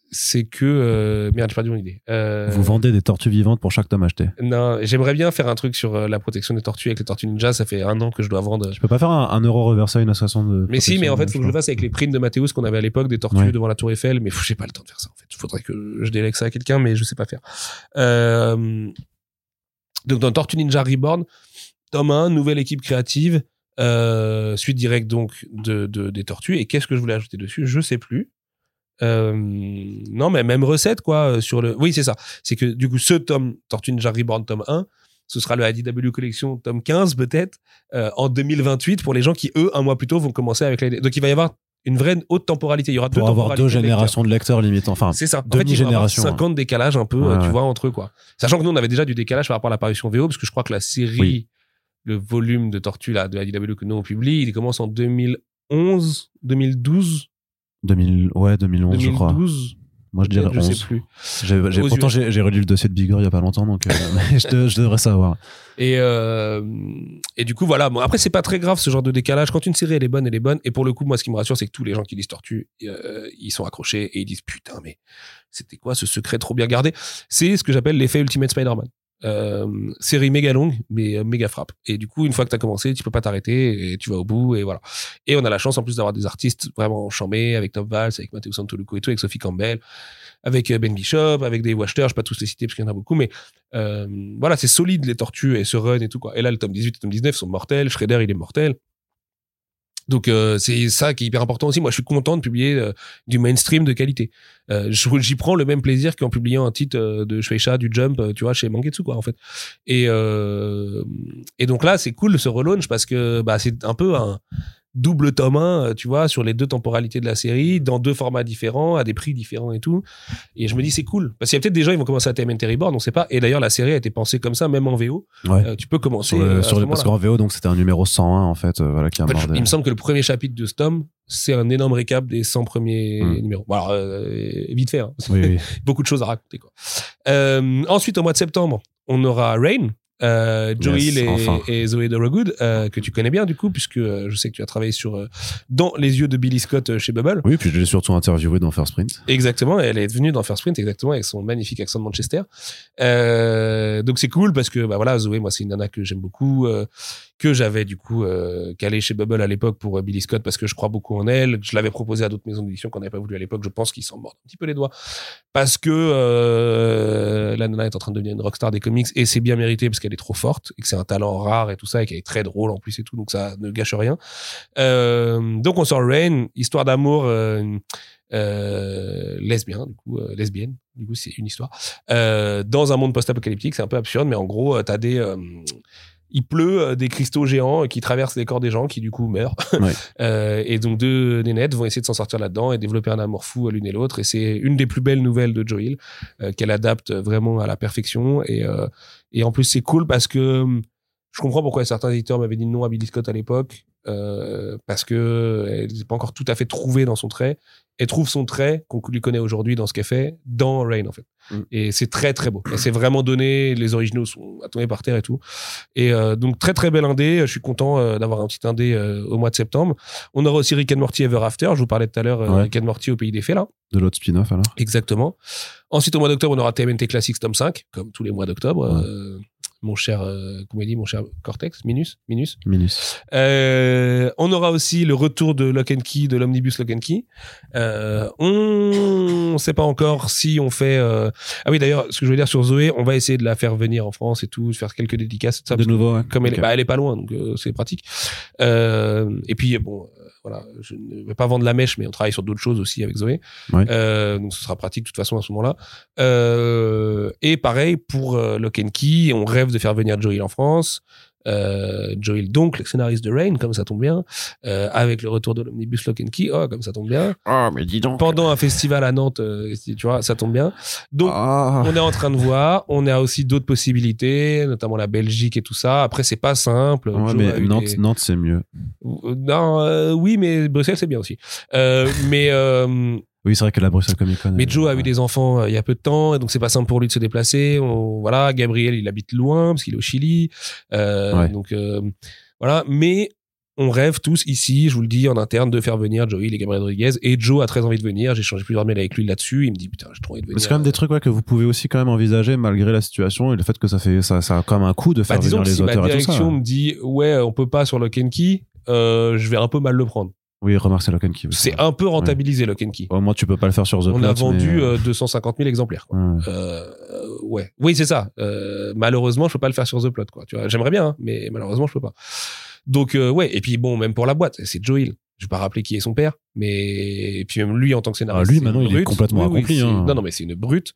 c'est que euh, merde, j'ai perdu mon idée. Euh, Vous vendez des tortues vivantes pour chaque tome acheté. Non, j'aimerais bien faire un truc sur euh, la protection des tortues avec les tortues ninja. Ça fait un an que je dois vendre. Je peux pas faire un, un euro reversé à une association de. Mais si, mais en fait, faut que je le fasse avec les prints de Mathéus qu'on avait à l'époque des tortues Ouais. devant la Tour Eiffel. Mais j'ai pas le temps de faire ça. En fait, faudrait que je délègue ça à quelqu'un, mais je sais pas faire. Euh, donc dans Tortue Ninja Reborn, tome 1, nouvelle équipe créative, euh, suite directe donc de, de- des tortues. Et qu'est-ce que je voulais ajouter dessus? Je sais plus. Euh, non, mais même recette quoi euh, sur le. Oui, c'est ça. C'est que du coup, ce tome Tortue Ninja Reborn tome 1, ce sera le IDW Collection tome 15 peut-être euh, en 2028 pour les gens qui eux un mois plus tôt vont commencer avec la. Donc il va y avoir une vraie haute temporalité. Il y aura deux Pour avoir deux temporalités de lecteurs. générations de lecteurs limite. Enfin, C'est ça. Avoir demi-génération, 50 décalages un peu, Ouais, euh, tu ouais. vois, entre eux, quoi. Sachant que nous, on avait déjà du décalage par rapport à l'apparition VO, parce que je crois que la série, Oui. le volume de Tortue, là, de IDW que nous, on publie, il commence en 2011, 2012, 2000, ouais, 2011, je crois. 2012. Moi, je dirais peut-être, je 11. sais plus. Pourtant, j'ai relu le dossier de Bigger il y a pas longtemps, donc euh, mais [LAUGHS] je, de- je devrais savoir. Et, euh, et du coup, voilà. Bon, après, c'est pas très grave ce genre de décalage. Quand une série elle est bonne, elle est bonne. Et pour le coup, moi, ce qui me rassure, c'est que tous les gens qui lisent Tortue, euh, ils sont accrochés et ils disent putain, mais c'était quoi ce secret trop bien gardé? C'est ce que j'appelle l'effet Ultimate Spider-Man. Euh, série méga longue, mais euh, méga frappe. Et du coup, une fois que t'as commencé, tu peux pas t'arrêter et tu vas au bout et voilà. Et on a la chance en plus d'avoir des artistes vraiment chambés avec Tom Valls, avec Matteo Santoluco et tout, avec Sophie Campbell, avec euh, Ben Bishop, avec Dave Wachter, je pas tous les citer parce qu'il y en a beaucoup, mais voilà, c'est solide les tortues et ce run et tout quoi. Et là, le tome 18 et le tome 19 sont mortels. Shredder, il est mortel. Donc euh, c'est ça qui est hyper important aussi. Moi, je suis content de publier euh, du mainstream de qualité. Euh, J'y prends le même plaisir qu'en publiant un titre euh, de Shueisha, du Jump, euh, tu vois, chez Mangetsu quoi en fait. Et et donc là, c'est cool ce relaunch parce que bah c'est un peu un double tome 1, euh, tu vois, sur les deux temporalités de la série, dans deux formats différents, à des prix différents et tout. Et je me dis, c'est cool. Parce qu'il y a peut-être des gens, ils vont commencer à TMNT Reborn, on sait pas. Et d'ailleurs, la série a été pensée comme ça, même en VO. Ouais. Euh, tu peux commencer. sur le, euh, sur le, parce qu'en VO, donc c'était un numéro 101 en fait, euh, voilà, qui a En fait, il me semble que le premier chapitre de ce tome, c'est un énorme récap des 100 premiers Mm. numéros. Bon, alors, euh, vite fait, hein. Oui, oui. [LAUGHS] beaucoup de choses à raconter. Quoi. Ensuite, au mois de septembre, on aura Rain, euh, Joel Yes, et, enfin. et Zoé Dorogood, euh, que tu connais bien du coup, puisque euh, je sais que tu as travaillé sur euh, dans les yeux de Billy Scott euh, chez Bubble. Oui, puis je l'ai surtout interviewé dans First Print. Exactement, elle est venue dans First Print exactement avec son magnifique accent de Manchester. Donc c'est cool parce que bah voilà, Zoé, moi c'est une nana que j'aime beaucoup, que j'avais du coup euh, calé chez Bubble à l'époque pour Billy Scott parce que je crois beaucoup en elle. Je l'avais proposé à d'autres maisons d'édition qu'on n'avait pas voulu à l'époque. Je pense qu'ils s'en mordent un petit peu les doigts parce que la nana est en train de devenir une rockstar des comics et c'est bien mérité parce qu'elle est trop forte et que c'est un talent rare et tout ça et qu'elle est très drôle en plus et tout donc ça ne gâche rien. Euh, donc on sort Rain, histoire d'amour. euh, euh, lesbien, du coup, euh, lesbienne, du coup, c'est une histoire. Dans un monde post-apocalyptique, c'est un peu absurde, mais en gros, t'as des. il pleut des cristaux géants qui traversent les corps des gens qui, du coup, meurent. [LAUGHS] Ouais. Euh, et donc, deux nénettes vont essayer de s'en sortir là-dedans et développer un amour fou l'une et l'autre. Et c'est une des plus belles nouvelles de Joel, euh, qu'elle adapte vraiment à la perfection. Et, euh, et en plus, c'est cool parce que. Je comprends pourquoi certains éditeurs m'avaient dit non à Billy Scott à l'époque, euh, parce que elle n'est pas encore tout à fait trouvée dans son trait. Elle trouve son trait qu'on lui connaît aujourd'hui dans ce qu'elle fait dans Rain en fait. Mm. Et c'est très très beau. Et c'est vraiment donné. Les originaux sont tombés par terre et tout. Et euh, donc très très bel indé. Je suis content euh, d'avoir un petit indé euh, au mois de septembre. On aura aussi Rick and Morty Ever After. Je vous parlais tout à l'heure Ouais. Rick and Morty au pays des fées là. De l'autre spin-off alors Exactement. Ensuite, au mois d'octobre, on aura TMNT Classics tome 5, comme tous les mois d'octobre. Ouais. Euh, mon cher, euh, comment il dit, mon cher Cortex, Minus, Minus. Minus. Euh, on aura aussi le retour de Lock and Key, de l'omnibus Lock and Key. Euh, on ne sait pas encore si on fait. euh, Ah oui, d'ailleurs, ce que je veux dire sur Zoé, on va essayer de la faire venir en France et tout, faire quelques dédicaces, tout ça. De nouveau, ouais. comme elle, bah, elle est pas loin, donc euh, c'est pratique. Euh, et puis bon, voilà, je ne vais pas vendre la mèche, mais on travaille sur d'autres choses aussi avec Zoé. Ouais. Euh, donc ce sera pratique de toute façon à ce moment-là. Euh, et pareil pour euh, Lock and Key, on rêve de faire venir Joel en France. Euh, Joel donc le scénariste de Rain, comme ça tombe bien, euh, avec le retour de l'omnibus Lock and Key, oh comme ça tombe bien. Oh, mais dis donc. Pendant un festival à Nantes, euh, tu vois, ça tombe bien. Donc Ah. on est en train de voir. On a aussi d'autres possibilités, notamment la Belgique et tout ça. Après, c'est pas simple. Ouais, mais Nantes, des- Nantes c'est mieux. Euh, Non, oui, mais Bruxelles, c'est bien aussi. Mais Oui, c'est vrai que la Bruxelles Comic Con. mais euh, Joe a eu ouais. des enfants euh, il y a peu de temps, et donc c'est pas simple pour lui de se déplacer. On- voilà, Gabriel, il habite loin parce qu'il est au Chili. Euh, Ouais. Donc euh, voilà, mais on rêve tous ici, je vous le dis en interne, de faire venir Joey et Gabriel Rodriguez. Et Joe a très envie de venir. J'ai changé plusieurs mails avec lui là-dessus. Il me dit putain, j'ai trop envie de venir. C'est quand même des trucs ouais, que vous pouvez aussi quand même envisager malgré la situation et le fait que ça fait ça, ça a quand même un coût de Bah, faire disons venir les si ma auteurs et tout ça. direction me dit ouais, on peut pas sur and Key, euh, je vais un peu mal le prendre. Oui, remarque c'est Lock and Key. C'est un peu rentabilisé Lock and Key. Au moins tu peux pas le faire sur The On a vendu mais, euh, euh, 250 000 exemplaires. quoi. ouais. Euh, euh, ouais, oui c'est ça. Euh, malheureusement, je peux pas le faire sur The Plot, quoi. Tu vois, j'aimerais bien, hein, mais malheureusement, je peux pas. Donc euh, ouais, et puis bon, même pour la boîte, c'est Joe Hill. Je vais pas rappeler qui est son père, mais et puis même lui en tant que scénariste. Ah, lui, maintenant, il est complètement accompli, c'est- hein. Non, non, mais c'est une brute.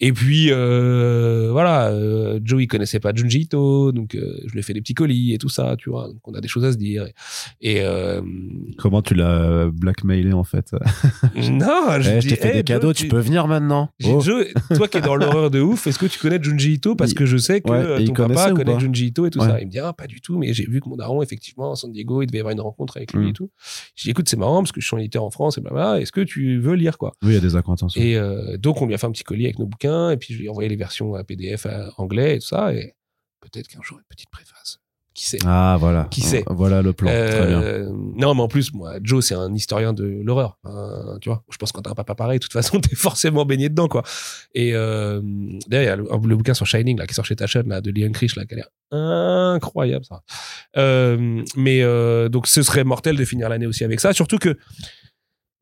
Et puis euh, voilà, euh, Joe il connaissait pas Junji Ito, donc euh, je lui ai fait des petits colis et tout ça, tu vois. Donc on a des choses à se dire. Et, et, euh, Comment tu l'as blackmailé en fait? [LAUGHS] Non, je, Eh, Je dis, t'ai fait hey, des Joe, cadeaux, tu peux venir maintenant. Oh. Joe, toi qui es dans l'horreur de ouf, est-ce que tu connais Junji Ito Parce que je sais que Ouais, euh, ton papa connaît Junji Ito et tout Ouais. ça. Il me dit ah pas du tout, mais j'ai vu que mon daron effectivement à San Diego, il devait y avoir une rencontre avec lui Mm. et tout. Je dis écoute c'est marrant parce que en éditeur en France et blabla. Est-ce que tu veux lire quoi? Oui, il y a des acquaintances. Et euh, donc on lui a fait un petit colis avec nos bouquins et puis je lui ai envoyé les versions à PDF à anglais et tout ça et peut-être qu'un jour une petite préface. Qui sait Ah voilà. Qui sait Voilà le plan. Très bien. euh, non, mais en plus, moi, Joe, c'est un historien de l'horreur. tu vois, je pense que quand t'as un papa pareil, de toute façon, [LAUGHS] t'es forcément baigné dedans, quoi. Et euh, d'ailleurs, il y a le, le bouquin sur Shining, là, qui sort chez Taschen, là, de Leon Krish, là, qui a l'air incroyable, ça. Euh, mais euh, donc, ce serait mortel de finir l'année aussi avec ça, surtout que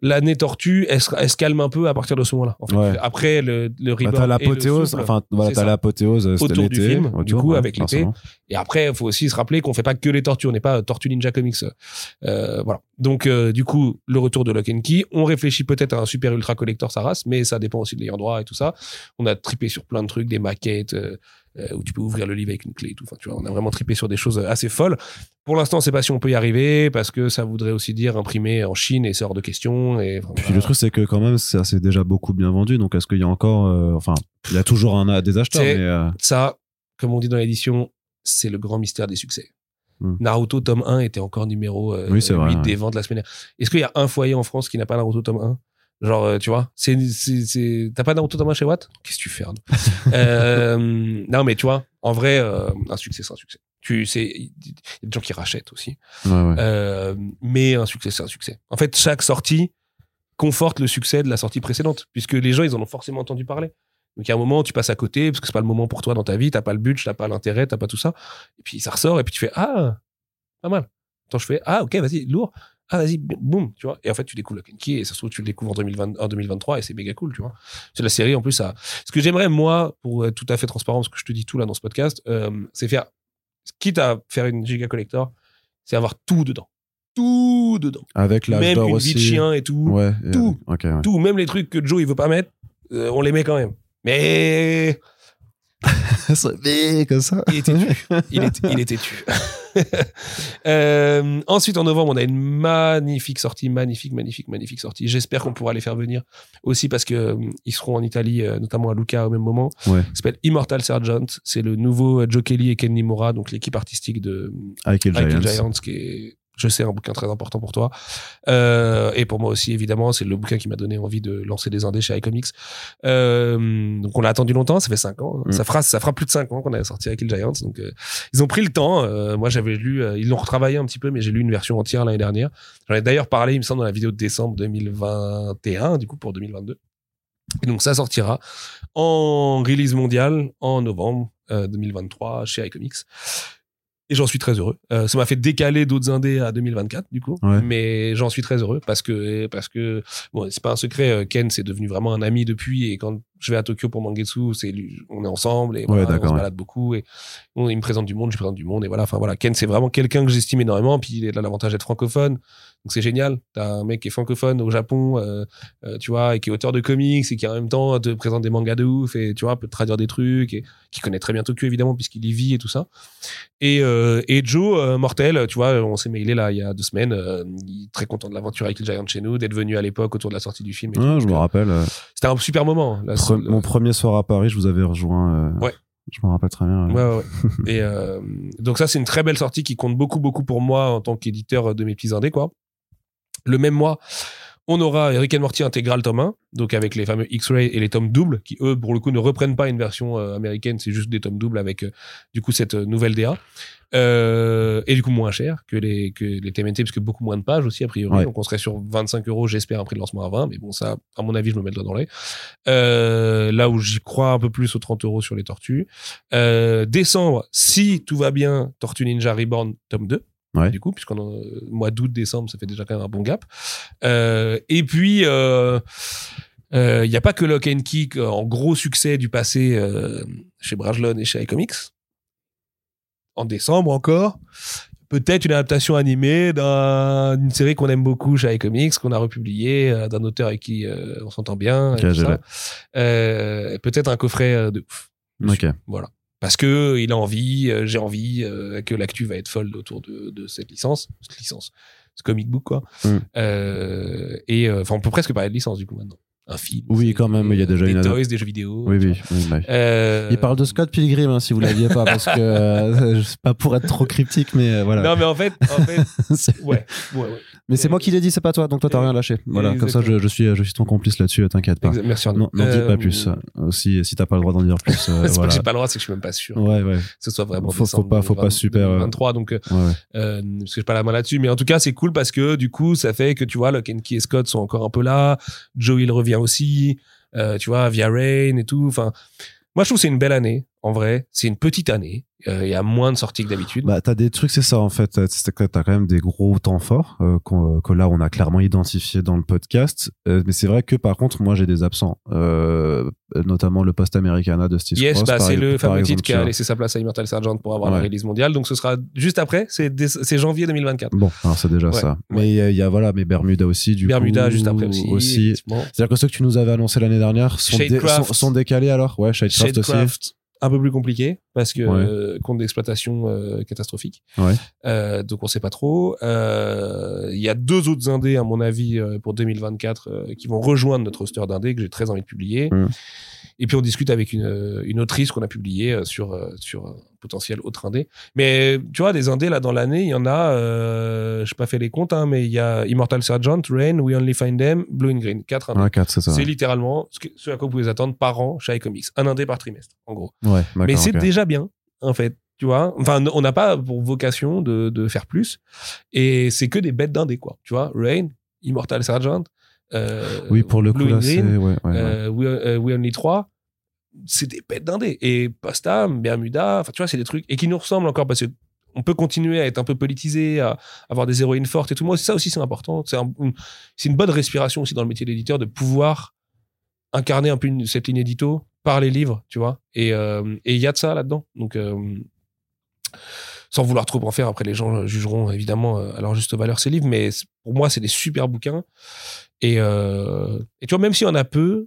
l'année tortue, elle, se- elle se calme un peu à partir de ce moment-là. En fait. Ouais. Après, le, le Bah, reborn t'as l'apothéose, enfin voilà, t'as l'apothéose euh, Autour du film, autour, du coup, ouais, avec l'été. Et après, il faut aussi se rappeler qu'on fait pas que les tortues. On n'est pas euh, Tortue Ninja Comics. Euh, voilà. Donc, euh, du coup, le retour de Lock and Key. On réfléchit peut-être à un super ultra collector Saras, mais ça dépend aussi de l'ayant droit et tout ça. On a tripé sur plein de trucs, des maquettes euh, euh, où tu peux ouvrir le livre avec une clé et tout. Enfin, tu vois, on a vraiment tripé sur des choses assez folles. Pour l'instant, on sait pas si on peut y arriver parce que ça voudrait aussi dire imprimer en Chine et c'est hors de question. Et enfin, Puis voilà. le truc c'est que quand même ça s'est déjà beaucoup bien vendu donc est-ce qu'il y a encore euh, enfin il y a toujours un des acheteurs mais euh, ça, comme on dit dans l'édition, c'est le grand mystère des succès. Hmm. Naruto tome 1 était encore numéro euh, Oui, c'est 8 vrai, ouais. des ventes la semaine dernière. Est-ce qu'il y a un foyer en France qui n'a pas Naruto tome 1 Genre, euh, tu vois, c'est, c'est, c'est... t'as pas Naruto tome 1 chez Watt Qu'est-ce que tu fais [LAUGHS] euh, Non, mais tu vois, en vrai, euh, un succès, c'est un succès. Tu sais, il y a des gens qui rachètent aussi. ouais, ouais. Euh, mais un succès, c'est un succès. En fait, chaque sortie conforte le succès de la sortie précédente, puisque les gens, ils en ont forcément entendu parler. Donc, il y a un moment tu passes à côté, parce que c'est pas le moment pour toi dans ta vie, t'as pas le but, t'as pas l'intérêt, t'as pas tout ça. Et puis, ça ressort, et puis tu fais, ah, pas mal. Attends, je fais, ah, ok, vas-y, lourd. Ah, vas-y, boum, tu vois. Et en fait, tu découvres le Kenki, et ça se trouve, tu le découvres en, 2020, en 2023, et c'est méga cool, tu vois. C'est la série, en plus, ça. Ce que j'aimerais, moi, pour être tout à fait transparent, parce que je te dis tout là dans ce podcast, euh, c'est faire, quitte à faire une giga collector, c'est avoir tout dedans. Tout dedans. avec l'âge Même une aussi vie de chien et tout. ouais et- tout. ouais. Tout, même les trucs que Joe il veut pas mettre, euh, on les met quand même. Mais [LAUGHS] mais comme ça il était tu. Il était, il était tu. [LAUGHS] [LAUGHS] Euh, ensuite, en novembre, on a une magnifique sortie, magnifique, magnifique, magnifique sortie. J'espère qu'on pourra les faire venir aussi parce que euh, ils seront en Italie, euh, notamment à Lucca au même moment. Ouais. Ça s'appelle Immortal Sergeant. C'est le nouveau euh, Joe Kelly et Ken Nimura, donc l'équipe artistique de avec Giants. Giants, qui est, je sais, un bouquin très important pour toi. Euh, et pour moi aussi, évidemment, c'est le bouquin qui m'a donné envie de lancer des indés chez iComics. Euh, donc on l'a attendu longtemps, ça fait cinq ans. Mm. Ça fera, ça fera plus de cinq ans qu'on a sorti avec les Giants. Donc euh, ils ont pris le temps. Moi j'avais lu, ils l'ont retravaillé un petit peu, mais j'ai lu une version entière l'année dernière. J'en ai d'ailleurs parlé, il me semble, dans la vidéo de décembre 2021, du coup pour 2022. Et donc ça sortira en release mondiale en novembre euh, 2023 chez iComics. Et j'en suis très heureux. Euh, ça m'a fait décaler d'autres indés à 2024 du coup, Ouais. mais j'en suis très heureux parce que parce que bon, c'est pas un secret. euh, Ken c'est devenu vraiment un ami depuis et quand je vais à Tokyo pour Mangetsu, c'est lui- on est ensemble et voilà, on se ouais. balade beaucoup et on- il me présente du monde, je lui présente du monde et voilà. Enfin voilà, Ken c'est vraiment quelqu'un que j'estime énormément. Puis il a l'avantage d'être francophone, donc c'est génial. T'as un mec qui est francophone au Japon, euh, euh, tu vois, et qui est auteur de comics et qui en même temps te présente des mangas de ouf et tu vois peut te traduire des trucs et qui connaît très bien Tokyo évidemment puisqu'il y vit et tout ça. Et, euh, et Joe, mortel, tu vois, on s'est mailé là il y a deux semaines. il est très content de l'aventure avec les Giants chez nous, d'être venu à l'époque autour de la sortie du film. et tout. je me rappelle. C'était un super moment. Là, pre- c'est- Mon premier soir à Paris, je vous avais rejoint. Ouais. Je me rappelle très bien. Ouais, ouais, [LAUGHS] ouais. et euh, donc ça, c'est une très belle sortie qui compte beaucoup, beaucoup pour moi en tant qu'éditeur de mes petits indés, quoi. Le même mois, on aura Rick and Morty intégral tome 1, donc avec les fameux X-Ray et les tomes doubles, qui eux, pour le coup, ne reprennent pas une version euh, américaine, c'est juste des tomes doubles avec, euh, du coup, cette euh, nouvelle DA. Euh, et du coup, moins cher que les, que les TMNT, parce que beaucoup moins de pages aussi, a priori. Ouais. Donc, on serait sur 25 euros, j'espère, un prix de lancement à 20. Mais bon, ça, à mon avis, je me mets le doigt dans l'œil. Euh, là où j'y crois un peu plus aux 30 euros sur les tortues. Euh, décembre, si tout va bien, Tortue Ninja Reborn, tome 2. Ouais. Du coup, puisqu'on a- mois d'août, décembre, ça fait déjà quand même un bon gap. Euh, et puis, euh, il n'y a pas que Lock and Kick euh, en gros succès du passé euh, chez Brajlon et chez iComics. En décembre encore, peut-être une adaptation animée d'un- d'une série qu'on aime beaucoup chez iComics, qu'on a republié, euh, d'un auteur avec qui euh, on s'entend bien. Euh, peut-être un coffret euh, de ouf. Ok. Voilà. Parce que il a envie, euh, j'ai envie euh, que l'actu va être folle autour de, de cette licence, cette licence, ce comic book quoi. Mm. Euh, et enfin, on peut presque parler de licence du coup maintenant. Un film. Oui, quand même, il y a déjà des une toys, des jeux vidéo. Oui, oui. oui. Euh, Il parle de Scott Pilgrim, hein, si vous l'aviez pas, parce que euh, [LAUGHS] c'est pas pour être trop cryptique, mais euh, voilà. Non, mais en fait, en fait, [LAUGHS] ouais, ouais, ouais. Mais c'est moi qui l'ai dit, c'est pas toi, donc toi t'as rien lâché. Voilà, comme ça je, je suis, je suis ton complice là-dessus, t'inquiète pas. Merci. Arnaud. Non, n'en dis Euh, pas plus. Aussi, si t'as pas le droit d'en dire plus, [LAUGHS] euh, C'est pas que voilà. j'ai pas le droit, c'est que je suis même pas sûr Ouais, ouais, que ce soit vraiment Faut- faut pas- faut pas 20, super, euh, 2023, donc euh, ouais, ouais. Euh, parce que j'ai pas la main là-dessus, mais en tout cas c'est cool parce que du coup ça fait que tu vois, Key et Scott sont encore un peu là, Joe il revient aussi, euh, tu vois, via Rain et tout. Enfin, moi je trouve que c'est une belle année en vrai, c'est une petite année, Euh, il y a moins de sorties que d'habitude. Bah, t'as des trucs, c'est ça en fait. T'as quand même des gros temps forts euh, euh, que là on a clairement identifié dans le podcast. Euh, mais c'est vrai que par contre, moi j'ai des absents, notamment le Post Americana de Steve Yes, Cross, bah, c'est le fameux titre qui a laissé sa place à Immortal Sergeant pour avoir la release mondiale. Donc ce sera juste après, c'est janvier 2024. vois. Bon, alors c'est déjà Ouais, ça. Mais il y, a- il y a voilà, mais Bermuda aussi du Bermuda coup, juste après aussi. C'est-à-dire que ceux que tu nous avais annoncés l'année dernière sont, dé- Shadecraft. sont, sont décalés alors? Ouais, Shadecraft, aussi. Un peu plus compliqué parce que Ouais. euh, compte d'exploitation euh, catastrophique. Ouais. Euh, donc on sait pas trop. Euh, Il y a deux autres indés à mon avis pour 2024 euh, qui vont rejoindre notre roster d'indés que j'ai très envie de publier. Et puis on discute avec une, euh, une autrice qu'on a publiée euh, sur euh, sur un potentiel autre indé. Mais tu vois des indés là dans l'année, il y en a. Euh, j'ai pas fait les comptes, hein, mais il y a Immortal Sergeant, Rain, We Only Find Them, Blue and Green, quatre indés. Ouais, 4, c'est ça. C'est littéralement ce, que- ce à quoi vous pouvez attendre par an chez iComics. Un indé par trimestre, en gros. Ouais, Mais c'est déjà bien, en fait. Tu vois Enfin, on n'a pas pour vocation de, de faire plus. Et c'est que des bêtes d'indé, quoi. Tu vois Rain, Immortal Sergeant. Euh, Oui, pour le coup, Blue là, and c'est. Ouais, ouais, ouais. euh, We, euh, We Only 3. C'est des bêtes d'indé. Et Postam, Bermuda, enfin, tu vois, c'est des trucs. Et qui nous ressemblent encore parce que on peut continuer à être un peu politisé, à avoir des héroïnes fortes et tout. Moi, ça aussi, c'est important. C'est un- une, bonne respiration aussi dans le métier d'éditeur de pouvoir incarner un peu une- cette ligne édito par les livres, tu vois. Et euh, et il y a de ça là-dedans. Donc, euh, sans vouloir trop en faire, après les gens jugeront évidemment euh, à leur juste valeur ces livres, mais pour moi, c'est des super bouquins. Et, euh, et tu vois, même s'il y en a peu,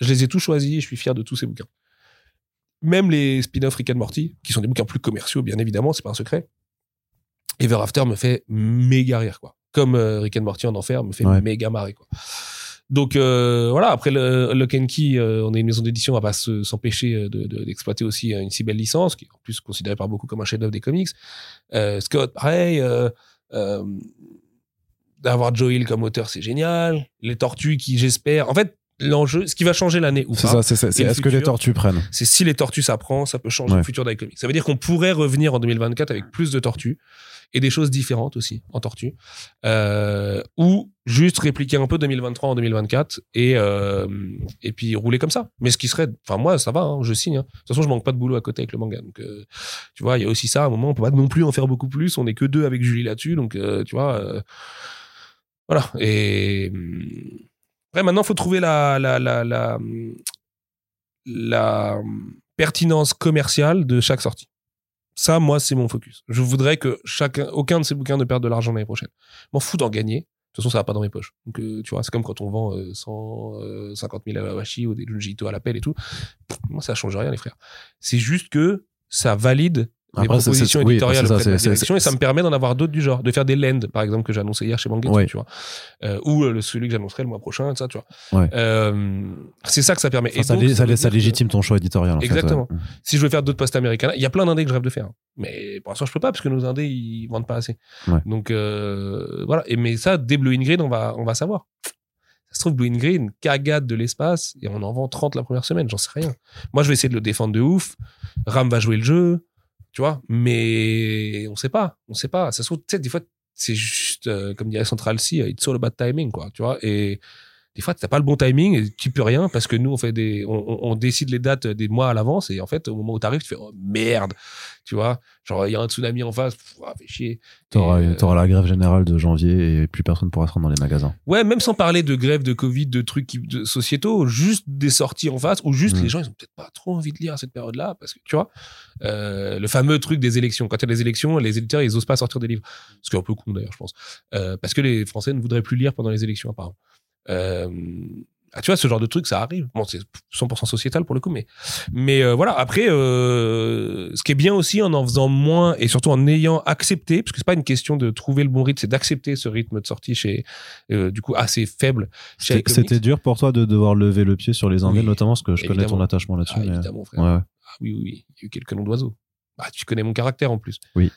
je les ai tous choisis et je suis fier de tous ces bouquins. Même les spin-off Rick and Morty, qui sont des bouquins plus commerciaux, bien évidemment, c'est pas un secret. Ever After me fait méga rire, quoi. Comme euh, Rick and Morty en enfer me fait Ouais. méga marrer, quoi. Donc euh, voilà, après le Lock and Key, euh, on est une maison d'édition, on va pas se- s'empêcher euh, de- de- d'exploiter aussi euh, une si belle licence, qui est en plus considérée par beaucoup comme un chef-d'œuvre des comics. Euh, Scott, pareil. D'avoir Joe Hill comme auteur, c'est génial. Les Tortues, qui j'espère. En fait, l'enjeu, ce qui va changer l'année ou C'est pas, ça, c'est ça. c'est le Est-ce que les tortues prennent c'est si les tortues s'apprend, ça peut changer Ouais. le futur d'iComics. Ça veut dire qu'on pourrait revenir en 2024 avec plus de tortues et des choses différentes aussi en tortues, euh, ou juste répliquer un peu 2023 en 2024 et euh, et puis rouler comme ça. Mais ce qui serait, enfin moi ça va, hein, je signe. hein. De toute façon je manque pas de boulot à côté avec le manga, donc euh, tu vois il y a aussi ça. À un moment on peut pas non plus en faire beaucoup plus. On est que deux avec Julie là-dessus, donc tu vois. voilà. Et hum, après, maintenant, faut trouver la, la, la, la pertinence commerciale de chaque sortie. Ça, moi, c'est mon focus. Je voudrais que chacun, aucun de ces bouquins ne perde de l'argent l'année prochaine. M'en fous d'en gagner. De toute façon, ça va pas dans mes poches. Donc, euh, tu vois, c'est comme quand on vend euh, 150 000 Awashi ou des Junji Ito à l'appel et tout. Moi, ça change rien, les frères. C'est juste que ça valide Après, c'est- propositions c'est- oui, éditoriales c'est ça, de la c'est- c'est- direction et ça c'est- me permet d'en avoir d'autres du genre, de faire des lends, par exemple, que j'ai annoncé hier chez Oui. tu vois. Euh, ou euh, le- celui que j'annoncerai le mois prochain, ça, tu vois. Ouais. Euh, c'est ça que ça permet. Enfin, Et ça, donc, ça ça, légitime ton choix éditorial. En fait, Exactement. ouais. si je veux faire d'autres postes américains, il y a plein d'indés que je rêve de faire. Mais pour l'instant, je peux pas parce que nos indés, ils vendent pas assez. Ouais. Donc, euh, voilà. Et, mais ça, dès Blue in Green, on va, on va savoir. Ça se trouve, Blue in Green, cagade de l'espace, et on en vend 30 la première semaine, j'en sais rien. Moi, je vais essayer de le défendre de ouf. Ram va jouer le jeu, tu vois. Mais on sait pas. On sait pas. Ça se trouve, tu sais, des fois, c'est juste, euh, comme dirait Central C, euh, it's all about timing, quoi, tu vois. Et des fois, t'as pas le bon timing et tu peux rien parce que nous, on fait des, on, décide les dates des mois à l'avance et en fait, au moment où t'arrives, tu fais, oh merde, tu vois. Genre, il y a un tsunami en face, pff, ah, fait chier. T'auras euh, la grève générale de janvier et plus personne pourra se rendre dans les magasins. Ouais, même sans parler de grève, de Covid, de trucs qui- de sociétaux, juste des sorties en face, ou juste Mm. les gens, ils ont peut-être pas trop envie de lire à cette période-là, parce que tu vois, euh, le fameux truc des élections. Quand il y a des élections, les éditeurs, ils osent pas sortir des livres. Ce qui est un peu con d'ailleurs, je pense. Euh, parce que les Français ne voudraient plus lire pendant les élections, apparemment. Euh, ah, tu vois, ce genre de truc, ça arrive. Bon, c'est 100% sociétal pour le coup, mais, mais euh, voilà. Après, euh, ce qui est bien aussi en en faisant moins et surtout en ayant accepté, parce que c'est pas une question de trouver le bon rythme, c'est d'accepter ce rythme de sortie chez, euh, du coup, assez faible C'était dur pour toi de devoir lever le pied sur les Oui, notamment parce que je connais ton attachement là-dessus. Ah, mais- évidemment, frère. Ouais, ouais. Ah oui, oui, oui. Il y a eu quelques noms d'oiseaux. Bah, tu connais mon caractère en plus. Oui.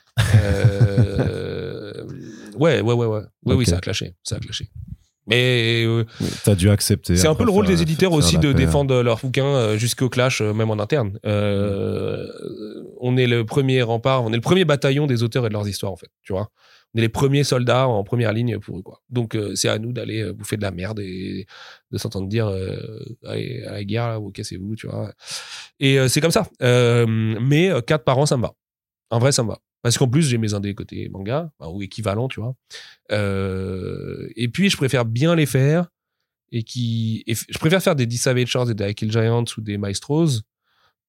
Ouais, ouais, ouais, ouais. Oui, oui, Ok. ça a clashé. Ça a clashé. Mais euh, T'as dû accepter. c'est un peu le rôle faire- des éditeurs aussi de défendre leurs bouquins euh, jusqu'au clash, euh, même en interne. Euh, on est le premier rempart, on est le premier bataillon des auteurs et de leurs histoires, en fait. Tu vois on est les premiers soldats en première ligne pour eux, quoi. Donc, euh, c'est à nous d'aller euh, bouffer de la merde et de s'entendre dire euh, allez, à la guerre, là, ou cassez-vous, tu vois. Et euh, c'est comme ça. Euh, mais quatre par an, ça me va. En vrai, ça me va. Parce qu'en plus, j'ai mes indés côté manga, ou équivalent, tu vois. Euh, et puis, je préfère bien les faire. Et qui, je préfère faire des 10 Savage Shores et des Kill Giants ou des Maestros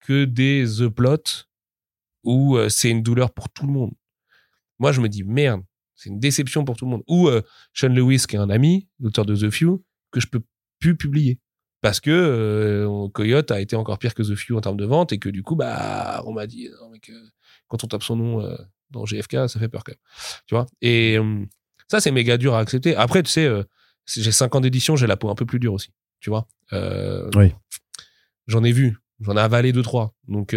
que des The Plot où euh, c'est une douleur pour tout le monde. Moi, je me dis, merde, c'est une déception pour tout le monde. Ou euh, Sean Lewis, qui est un ami, l'auteur de The Few, que je peux plus publier. Parce que Coyote a été encore pire que The Few en termes de vente et que du coup, bah, on m'a dit, quand on tape son nom euh, dans GFK, ça fait peur quand même. Tu vois? Et euh, ça, c'est méga dur à accepter. Après, tu sais, euh, j'ai 5 ans d'édition, j'ai la peau un peu plus dure aussi. Tu vois? Euh, Oui. J'en ai vu, j'en ai avalé deux, trois. Donc,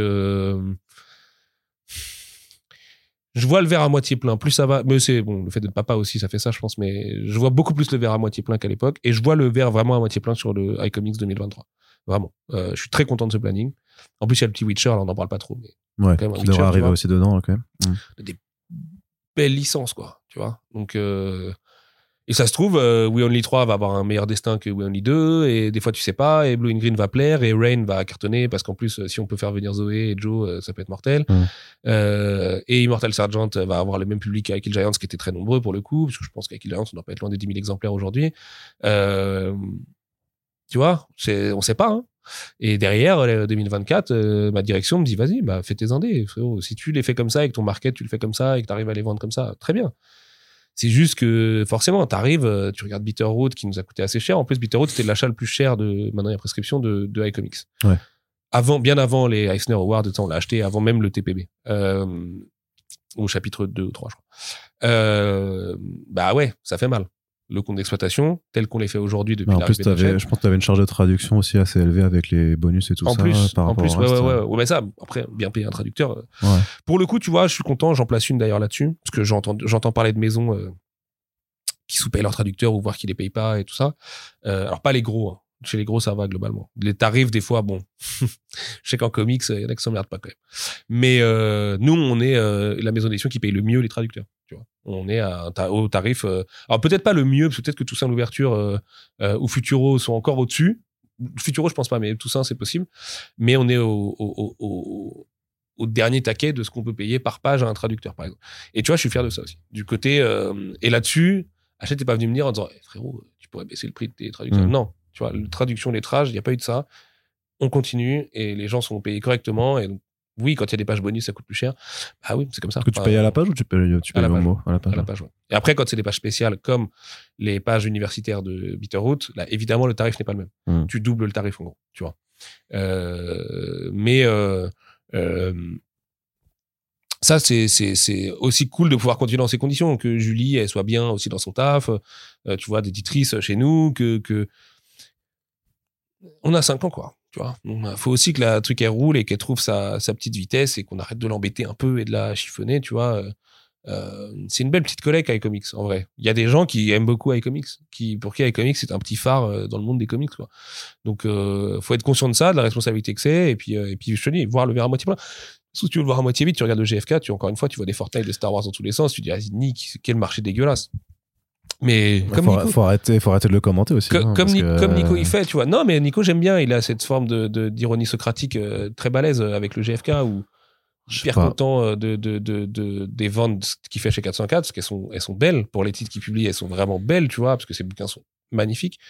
je vois le verre à moitié plein. Plus ça va, mais c'est bon, le fait d'être papa aussi, ça fait ça, je pense. Mais je vois beaucoup plus le verre à moitié plein qu'à l'époque, et je vois le verre vraiment à moitié plein sur le iComics 2023. Vraiment, Euh, je suis très content de ce planning. En plus, il y a le petit Witcher, là, on n'en parle pas trop, mais Ouais, quand même qui devrait arriver aussi dedans, quand même. Mm. belle licence, quoi. Tu vois. Donc, euh, et ça se trouve, euh, We Only 3 va avoir un meilleur destin que We Only 2, et des fois, tu sais pas, et Blue and Green va plaire, et Rain va cartonner, parce qu'en plus, euh, si on peut faire venir Zoé et Joe, euh, ça peut être mortel. Mm. Euh, et Immortal Sergeant va avoir le même public qu'Ikill Giants, qui était très nombreux pour le coup, parce que je pense qu'Ikill Giants, on doit pas être loin des 10 000 exemplaires aujourd'hui. Tu vois, on sait pas, hein. Et derrière, euh, 2024, euh, ma direction me dit, vas-y, bah, fais tes indés, frérot. Si tu les fais comme ça, avec ton market, tu le fais comme ça, et que tu arrives à les vendre comme ça, très bien. C'est juste que, forcément, tu arrives, tu regardes Bitterroot, qui nous a coûté assez cher. En plus, Bitterroot, c'était l'achat le plus cher de, maintenant, il y a prescription de, de iComics. Ouais. Avant, bien avant les Eisner Awards, on l'a acheté avant même le TPB. Euh, au chapitre 2 ou 3, je crois. Euh, bah ouais, ça fait mal. Le compte d'exploitation, tel qu'on les fait aujourd'hui depuis Mais en plus, Node.js. je pense que tu avais une charge de traduction aussi assez élevée avec les bonus et tout en ça. plus, par en plus, ouais, ouais, ouais, ouais, mais ça, après, bien payer un traducteur. euh. Ouais. Pour le coup, tu vois, je suis content, j'en place une d'ailleurs là-dessus, parce que j'entends, j'entends parler de maisons euh, qui sous-payent leurs traducteurs ou voir qui les payent pas et tout ça. Euh, alors pas les gros, hein. Chez les gros ça va globalement. Les tarifs des fois, bon, [LAUGHS] je sais qu'en comics, il y en a qui s'emmerdent pas quand même. Mais euh, nous, on est euh, la maison d'édition qui paye le mieux les traducteurs. Tu vois, on est à un ta- au tarif. euh, alors peut-être pas le mieux, parce que peut-être que Toussaint l'ouverture ou Futuro sont encore au-dessus. Futuro, je pense pas, mais Toussaint, c'est possible. Mais on est au, au, au- au- au dernier taquet de ce qu'on peut payer par page à un traducteur, par exemple. Et tu vois, je suis fier de ça aussi. Du côté euh, et là-dessus, Hachette n'est pas venu me dire en disant Eh, frérot, tu pourrais baisser le prix de tes traducteurs. Mm. Non, tu vois, la traduction, lettrage, il n'y a pas eu de ça. On continue et les gens sont payés correctement. Et donc, oui, quand il y a des pages bonus, ça coûte plus cher. Ah oui, c'est comme ça. Est-ce que tu payes à la page ou tu payes, tu à payes la page. mot à la page à la page, ouais. Et après, quand c'est des pages spéciales comme les pages universitaires de Bitterroot, là, évidemment, le tarif n'est pas le même. Mm. Tu doubles le tarif, en gros, tu vois. Euh, mais euh, euh, ça, c'est, c'est, c'est aussi cool de pouvoir continuer dans ces conditions, que Julie, elle soit bien aussi dans son taf, tu vois, d'éditrice chez nous, que, que... On a cinq ans, quoi. Tu vois, il faut aussi que la truc elle roule et qu'elle trouve sa, petite vitesse et qu'on arrête de l'embêter un peu et de la chiffonner, tu vois. Euh, euh, c'est une belle petite collègue iComics en vrai. Il y a des gens qui aiment beaucoup iComics, qui pour qui iComics c'est un petit phare euh, dans le monde des comics quoi. Donc euh, faut être conscient de ça, de la responsabilité que c'est et puis et puis je te dis voir le verre à moitié plein. Si tu veux le voir à moitié vide, tu regardes le GFK, tu encore une fois tu vois des Fortnite de Star Wars dans tous les sens, tu dis ah, Nick, quel marché dégueulasse. Mais comme faut, Nico, faut arrêter, faut arrêter de le commenter aussi. que- hein, comme, Ni- que- comme Nico il fait, tu vois. Non, mais Nico j'aime bien, il a cette forme de de- d'ironie socratique euh, très balèze euh, avec le GFK où hyper content euh, de, de, de, de- des ventes qu'il fait chez 404 parce qu'elles sont, elles sont belles pour les titres qu'il publie elles sont vraiment belles tu vois parce que ses bouquins sont magnifiques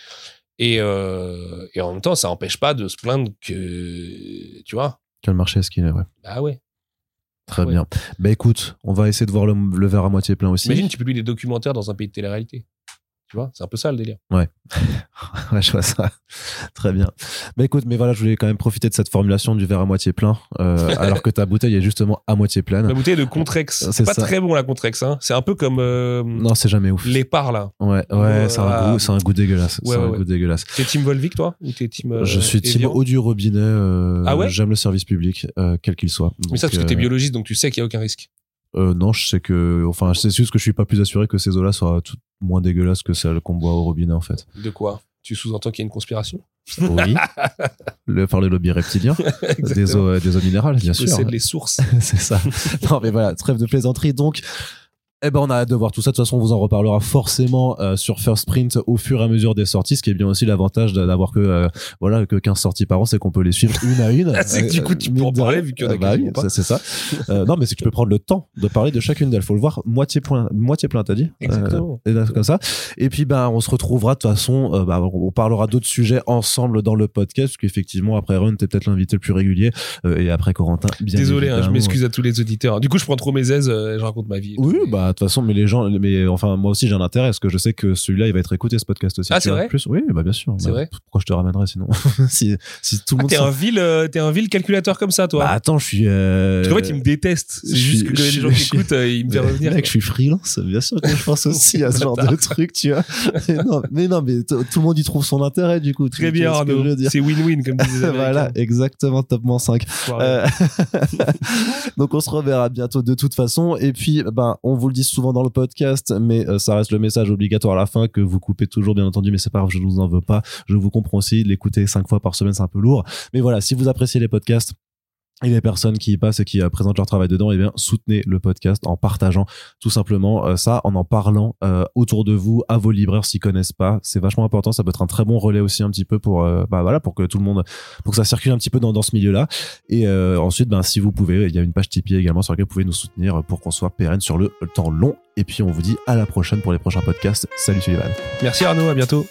et, euh, et en même temps ça empêche pas de se plaindre que tu vois Quel marché est-ce qu'il est, ouais. bah ouais Très Ouais. bien. Bah écoute, on va essayer de voir le, le verre à moitié plein aussi. imagine tu publies des documentaires dans un pays de télé-réalité tu vois c'est un peu ça le délire [LAUGHS] Ouais, je vois ça. Très bien. Bah écoute, mais voilà, je voulais quand même profiter de cette formulation du verre à moitié plein, euh, [LAUGHS] alors que ta bouteille est justement à moitié pleine. la bouteille de Contrex C'est c'est pas ça. très bon la Contrex hein. c'est un peu comme euh, Non, c'est jamais ouf. les parts là Ouais, ouais, Ouais, c'est un goût, un goût dégueulasse. Ouais, c'est un ouais, goût dégueulasse. t'es team Volvic toi? Ou t'es team euh, je suis team eau du robinet. euh, Ah ouais? J'aime le service public, euh, quel qu'il soit. mais ça parce que t'es euh, biologiste donc tu sais qu'il y a aucun risque euh, non, je sais que, enfin, c'est juste que je suis pas plus assuré que ces eaux-là soient moins dégueulasses que celles qu'on boit au robinet, en fait. de quoi? Tu sous-entends qu'il y a une conspiration? Oui. [LAUGHS] le, par le lobby reptilien. des eaux, euh, des eaux minérales, bien sûr. possède les sources. [LAUGHS] c'est ça. Non, mais voilà, trêve de plaisanterie. Donc, eh ben, on a hâte de voir tout ça. De toute façon, on vous en reparlera forcément euh, sur First Print au fur et à mesure des sorties. Ce qui est bien aussi l'avantage d'a- d'avoir que, euh, voilà, que 15 sorties par an, c'est qu'on peut les suivre une à une. [LAUGHS] C'est que du coup, tu peux en parler vu qu'il y en a Ah bah oui, c'est ça. Euh, non, mais c'est que tu peux prendre le temps de parler de chacune d'elles. Faut le voir moitié plein, moitié plein, t'as dit? Exactement. Euh, et là, comme ça. Et puis, ben, on se retrouvera de toute façon. euh, bah, on parlera d'autres sujets ensemble dans le podcast, parce qu'effectivement, après Ron, t'es peut-être l'invité le plus régulier, euh, et après Corentin, bien Désolé, hein, je m'excuse à tous les auditeurs. Du coup, je prends trop mes aises, euh, je raconte ma vie. et Oui, bah toute façon, mais les gens, mais enfin moi aussi j'ai un intérêt parce que je sais que celui-là il va être écouté ce podcast aussi. Ah, c'est vrai Plus, oui, bah bien sûr. C'est Bah, vrai Pourquoi je te ramènerais sinon [LAUGHS] si, si tout le Ah, monde. t'es s'en- un vil, euh, t'es un vil calculateur comme ça, toi. Bah attends, je suis. Euh... Parce qu'en fait, ils me détestent. C'est juste que je gens qui écoutent, euh, ils me font [LAUGHS] revenir. Mec, je suis freelance, bien sûr que je pense [LAUGHS] aussi à ce genre de truc, tu vois. Mais non, mais non, mais t- tout le monde y trouve son intérêt du coup. Très bien, Arnaud. C'est win-win, comme disait voilà, exactement, top moins 5. Euh, Donc on se reverra bientôt de toute façon. Et puis, ben, on vous le dit souvent dans le podcast, mais euh, ça reste le message obligatoire à la fin que vous coupez toujours, bien entendu. Mais c'est pas grave, je ne vous en veux pas. Je vous comprends aussi. L'écouter cinq fois par semaine, c'est un peu lourd. Mais voilà, si vous appréciez les podcasts. Et les personnes qui y passent et qui euh, présentent leur travail dedans, eh bien, soutenez le podcast en partageant tout simplement euh, ça, en en parlant euh, autour de vous, à vos libraires s'ils connaissent pas. C'est vachement important. Ça peut être un très bon relais aussi un petit peu pour, bah voilà, pour que tout le monde, pour que ça circule un petit peu dans, dans ce milieu-là. Et ensuite, ben, si vous pouvez, il y a une page Tipeee également sur laquelle vous pouvez nous soutenir pour qu'on soit pérenne sur le temps long. Et puis, on vous dit à la prochaine pour les prochains podcasts. Salut Sullivan. Merci Arnaud, à bientôt.